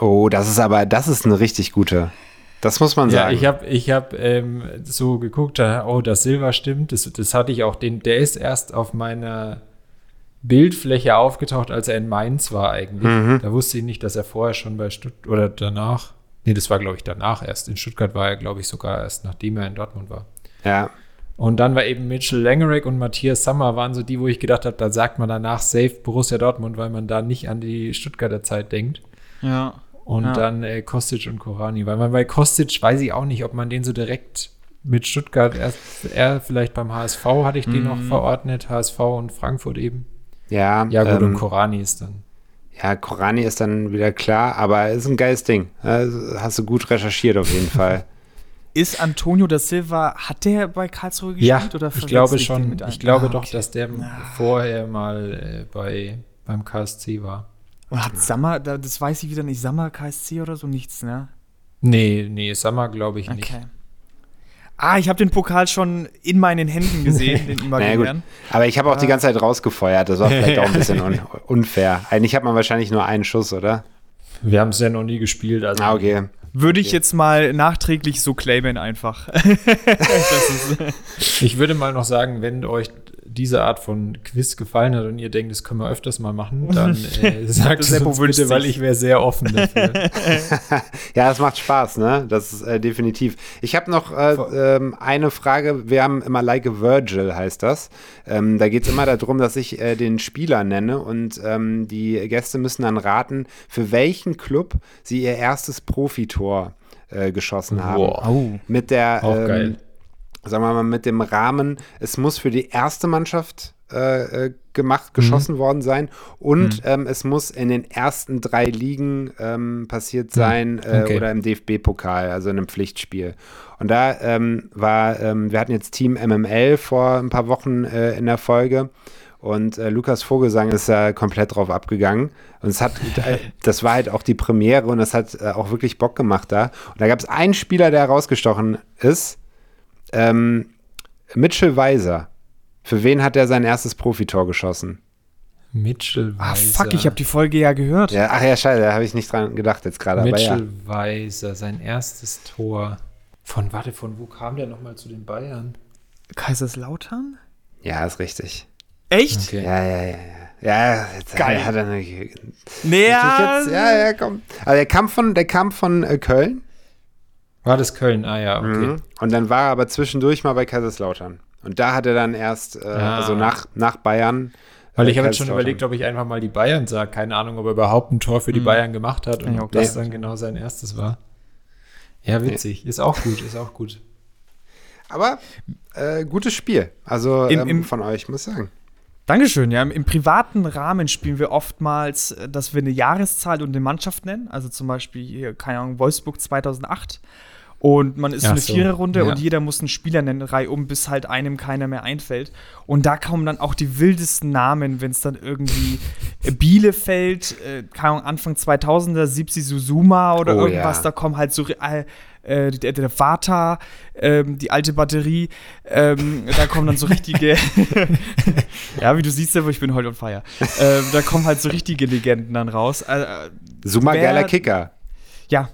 Oh, das ist aber, das ist eine richtig gute. Das muss man Ja, sagen. ich habe ich hab, ähm, so geguckt, oh, das Silber stimmt. Das, das hatte ich auch. Den, der ist erst auf meiner Bildfläche aufgetaucht, als er in Mainz war eigentlich. Mhm. Da wusste ich nicht, dass er vorher schon bei Stuttgart oder danach. Nee, das war, glaube ich, danach erst. In Stuttgart war er, glaube ich, sogar erst, nachdem er in Dortmund war. Ja. Und dann war eben Mitchell Langerack und Matthias Sammer waren so die, wo ich gedacht habe, da sagt man danach safe Borussia Dortmund, weil man da nicht an die Stuttgarter Zeit denkt. Ja. Und Ja. dann äh, Kostic und Korani, weil man bei Kostic weiß ich auch nicht, ob man den so direkt mit Stuttgart erst, er vielleicht beim HSV hatte ich den noch verordnet, HSV und Frankfurt eben. Ja, Ja, gut, und ähm, Korani ist dann. ja, Korani ist dann wieder klar, aber ist ein geiles Ding. Also, hast du gut recherchiert auf jeden [LAUGHS] Fall. Ist Antonio da Silva, hat der bei Karlsruhe gespielt? Ja, oder ich glaube schon. Ich glaube Ah, doch, okay. dass der vorher mal äh, bei, beim KSC war. Und hat Sammer, da- das weiß ich wieder nicht, Sammer, KSC oder so, nichts, ne? Nee, nee, Sammer glaube ich nicht. Okay. Ah, ich habe den Pokal schon in meinen Händen gesehen, den [LAUGHS] Naja, gut. Aber ich habe auch die ganze Zeit rausgefeuert. Das war vielleicht auch ein bisschen un [LAUGHS] unfair. Eigentlich hat man wahrscheinlich nur einen Schuss, oder? Wir haben es ja noch nie gespielt. Also Ah, okay. Würde ich jetzt mal nachträglich so claimen einfach. [LAUGHS] Ich würde mal noch sagen, wenn euch diese Art von Quiz gefallen hat und ihr denkt, das können wir öfters mal machen, dann [LAUGHS] äh, sagt Das es Seppo uns bitte, weil sich's. ich wäre sehr offen dafür. [LAUGHS] Ja, es macht Spaß, ne? Das ist äh, definitiv. Ich habe noch äh, ähm, eine Frage. Wir haben immer Like a Virgil, heißt das. Ähm, da geht es immer darum, dass ich äh, den Spieler nenne und ähm, die Gäste müssen dann raten, für welchen Club sie ihr erstes Profitor äh, geschossen haben. oh. Mit der, Auch ähm, geil. Sagen wir mal, mit dem Rahmen, es muss für die erste Mannschaft äh, äh, gemacht, geschossen worden sein und ähm, es muss in den ersten drei Ligen ähm, passiert sein äh, Okay. oder im DFB-Pokal, also in einem Pflichtspiel. Und da ähm, war, ähm, wir hatten jetzt Team MML vor ein paar Wochen äh, in der Folge Und äh, Lukas Vogelsang ist da komplett drauf abgegangen. Und es hat, äh, [LAUGHS] das war halt auch die Premiere und das hat äh, auch wirklich Bock gemacht da. Und da gab es einen Spieler, der herausgestochen ist. Ähm, Mitchell Weiser. Für wen hat er sein erstes Profitor geschossen? Mitchell Weiser. Ah, fuck, ich habe die Folge ja gehört. Ja, ach ja, scheiße, da habe ich nicht dran gedacht jetzt gerade. Aber ja. Mitchell Weiser, sein erstes Tor. Von, warte, von wo kam der nochmal zu den Bayern? Kaiserslautern? ja, ist richtig. Echt? Okay. Ja, ja, ja. Ja, jetzt Geil. Hat er eine, Nee, Natürlich ja, jetzt, ja, ja, komm. Also der kam von, der kam von äh, Köln War das Köln? Ah ja, okay. mhm. und dann war er aber zwischendurch mal bei Kaiserslautern. Und da hat er dann erst, äh, Ah. also nach, nach Bayern. Weil äh, ich habe jetzt schon überlegt, ob ich einfach mal die Bayern sage. Keine Ahnung, ob er überhaupt ein Tor für die Bayern gemacht hat und Ja, ob das dann genau sein erstes war. Ja, witzig. Ist auch gut, ist auch gut. Aber äh, gutes Spiel. Also Im- ähm, im- von euch, muss ich sagen. Dankeschön, ja. Im, privaten Rahmen spielen wir oftmals, äh, dass wir eine Jahreszahl und eine Mannschaft nennen. Also zum Beispiel, hier, keine Ahnung, Wolfsburg 2008. Und man ist so eine so, Viererrunde ja. und jeder muss einen Spieler nennen, reihum, bis halt einem keiner mehr einfällt. Und da kommen dann auch die wildesten Namen, wenn es dann irgendwie äh, Bielefeld, äh, keine Ahnung, Anfang 2000er, Sipsi Susuma oder Oh, irgendwas, ja. da kommen halt so äh, äh, der, der Vater, ähm, die alte Batterie, ähm, da kommen dann so richtige, [LAUGHS] [LAUGHS] ja, wie du siehst, aber ich bin heute on fire. Ähm, da kommen halt so richtige Legenden dann raus. Äh, äh, wer- geiler Kicker. ja,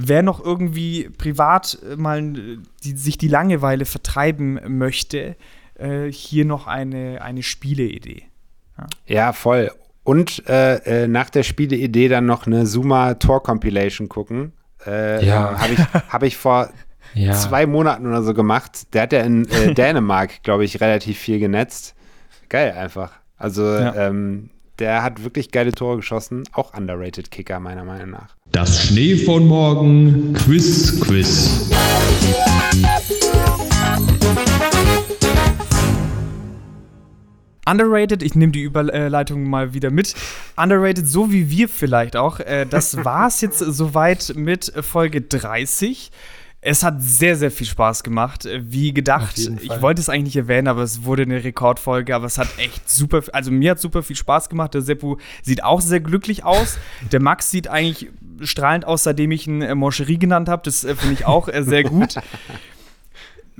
wer noch irgendwie privat äh, mal äh, die, sich die Langeweile vertreiben möchte, äh, hier noch eine, eine Spieleidee. Ja, voll. Und äh, äh, nach der Spieleidee dann noch eine Suma Tor Compilation gucken. Äh, Ja. Habe ich, [LAUGHS] hab ich vor Ja. zwei Monaten oder so gemacht. Der hat ja in äh, [LAUGHS] Dänemark, glaube ich, relativ viel genetzt. Geil einfach. Also Ja. ähm, der hat wirklich geile Tore geschossen. Auch underrated Kicker, meiner Meinung nach. Das Schnee von morgen Quiz Quiz. Underrated, ich nehme die Überleitung mal wieder mit. Underrated, so wie wir vielleicht auch. Äh, das war's jetzt soweit mit Folge 30. Es hat sehr, sehr viel Spaß gemacht, wie gedacht. Ich wollte es eigentlich nicht erwähnen, aber es wurde eine Rekordfolge, aber es hat echt super, also mir hat super viel Spaß gemacht. Der Seppu sieht auch sehr glücklich aus. Der Max sieht eigentlich strahlend aus, seitdem ich ihn äh, Moncherie genannt habe. Das äh, finde ich auch äh, sehr gut.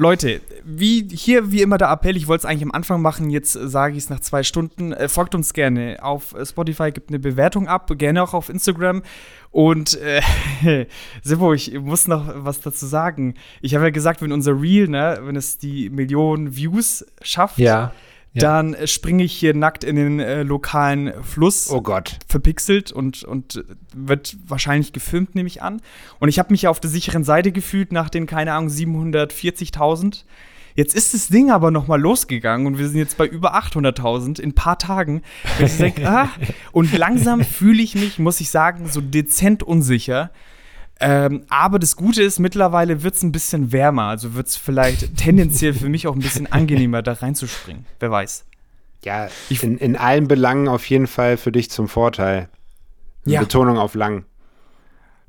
Leute, wie hier wie immer der Appell, ich wollte es eigentlich am Anfang machen, jetzt sage ich es nach zwei Stunden. Äh, folgt uns gerne auf äh, Spotify, gibt eine Bewertung ab, gerne auch auf Instagram. Und äh, [LAUGHS] Sippo, ich muss noch was dazu sagen. Ich habe ja gesagt, wenn unser Reel, ne, wenn es die Millionen Views schafft, Ja. Ja. dann springe ich hier nackt in den äh, lokalen Fluss Oh Gott. verpixelt und, und wird wahrscheinlich gefilmt, nehme ich an. Und ich habe mich ja auf der sicheren Seite gefühlt nach den, keine Ahnung, 740.000. Jetzt ist das Ding aber noch mal losgegangen und wir sind jetzt bei über 800.000 in ein paar Tagen. Und, ich denk, [LAUGHS] ah, und langsam fühle ich mich, muss ich sagen, so dezent unsicher. Ähm, aber das Gute ist, mittlerweile wird es ein bisschen wärmer. Also wird es vielleicht [LAUGHS] tendenziell für mich auch ein bisschen angenehmer, da reinzuspringen. Wer weiß. Ja, Ich- in, in allen Belangen auf jeden Fall für dich zum Vorteil. Ja. Betonung auf lang.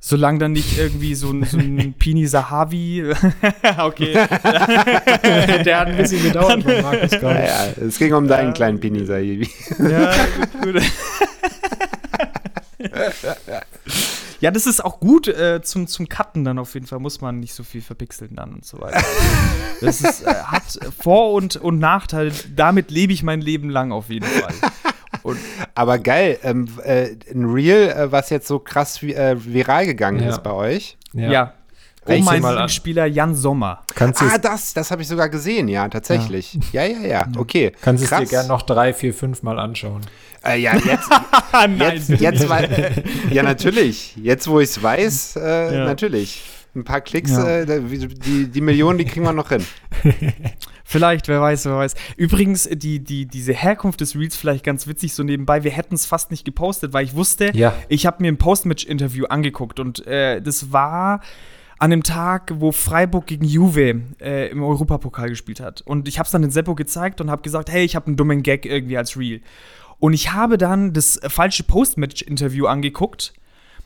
Solange dann nicht irgendwie so ein, so ein [LAUGHS] Pini Sahavi. [LAUGHS] okay. Der hat ein bisschen gedauert von Markus Ja, gerade. ja, es ging um deinen kleinen Pini Saibi. Ja, gut, gut. Ja, das ist auch gut äh, zum, zum Cutten dann auf jeden Fall. Muss man nicht so viel verpixeln dann und so weiter. [LAUGHS] Das ist, äh, hat Vor- und, und Nachteile. Damit lebe ich mein Leben lang auf jeden Fall. Und Aber geil, ähm, äh, ein Reel, äh, was jetzt so krass äh, viral gegangen Ja. ist bei euch. ja. Oh, Welche mein mal? Lieblingsspieler Jan Sommer. Kannst du Ah, das, das habe ich sogar gesehen, ja, tatsächlich. Ja, ja, ja, okay. kannst es dir gerne noch drei, vier, fünf Mal anschauen. Äh, ja, [LAUGHS] jetzt, jetzt, jetzt weil, [LAUGHS] ja, natürlich. Jetzt, wo ich es weiß, äh, Ja. natürlich. Ein paar Klicks, Ja. äh, die, die Millionen, die kriegen wir noch hin. [LAUGHS] Vielleicht, wer weiß, wer weiß. Übrigens, die, die, diese Herkunft des Reels vielleicht ganz witzig so nebenbei. Wir hätten es fast nicht gepostet, weil ich wusste, Ja. ich habe mir ein Postmatch-Interview angeguckt und äh, das war an dem Tag, wo Freiburg gegen Juve äh, im Europapokal gespielt hat. Und ich habe es dann den Seppo gezeigt und habe gesagt, hey, ich habe einen dummen Gag irgendwie als Reel. Und ich habe dann das äh, falsche Postmatch-Interview angeguckt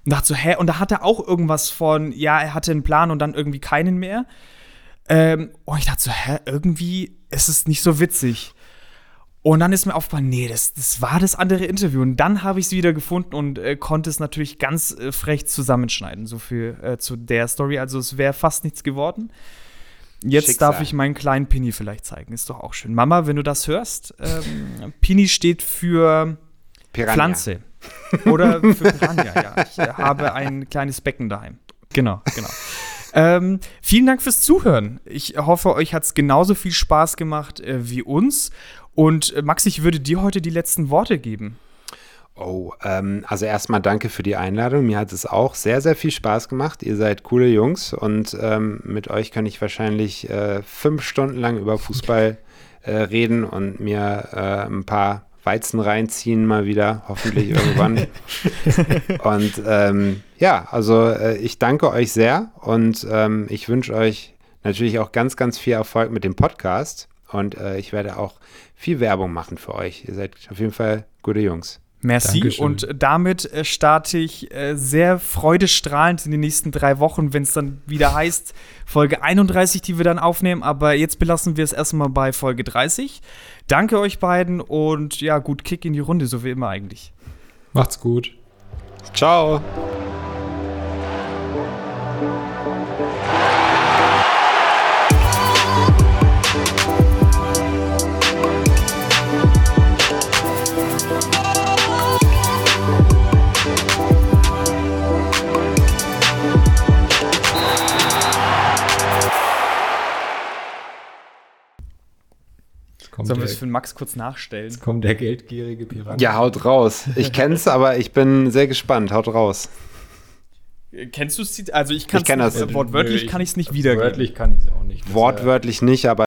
und dachte so, hä? Und da hat er auch irgendwas von, ja, er hatte einen Plan und dann irgendwie keinen mehr. Ähm, und ich dachte so, hä, irgendwie ist es nicht so witzig. Und dann ist mir aufgefallen, nee, das, das war das andere Interview. Und dann habe ich es wieder gefunden und äh, konnte es natürlich ganz äh, frech zusammenschneiden. So viel äh, zu der Story. Also es wäre fast nichts geworden. Jetzt Schicksal. darf ich meinen kleinen Pini vielleicht zeigen. Ist doch auch schön. Mama, wenn du das hörst, ähm, Pini steht für Piranha. Pflanze. Oder für Piranha, ja. Ich habe ein kleines Becken daheim. Genau, genau. Ähm, vielen Dank fürs Zuhören. Ich hoffe, euch hat es genauso viel Spaß gemacht äh, wie uns. Und äh, Max, ich würde dir heute die letzten Worte geben. Oh, ähm, also erstmal danke für die Einladung. Mir hat es auch sehr, sehr viel Spaß gemacht. Ihr seid coole Jungs und ähm, mit euch kann ich wahrscheinlich äh, fünf Stunden lang über Fußball [LAUGHS] äh, reden und mir äh, ein paar Weizen reinziehen mal wieder, hoffentlich irgendwann. [LAUGHS] und ähm, ja, also äh, ich danke euch sehr und ähm, ich wünsche euch natürlich auch ganz, ganz viel Erfolg mit dem Podcast und äh, ich werde auch viel Werbung machen für euch. Ihr seid auf jeden Fall gute Jungs. Merci. Dankeschön. Und damit äh, starte ich äh, sehr freudestrahlend in die nächsten drei Wochen, wenn es dann wieder heißt, Folge 31, die wir dann aufnehmen. Aber jetzt belassen wir es erstmal bei Folge 30. Danke euch beiden und ja, gut Kick in die Runde, so wie immer eigentlich. Macht's gut. Ciao. Kommt Sollen wir der, es für den Max kurz nachstellen? jetzt kommt der geldgierige Piranha. Ja, haut raus. Ich kenn's, aber ich bin sehr gespannt. Haut raus. Äh, Kennst du es? Also ich kann Ich kenn das. Wortwörtlich Nö, kann ich es nicht wiedergeben. Wörtlich kann ich es auch nicht. Äh, Wortwörtlich nicht, aber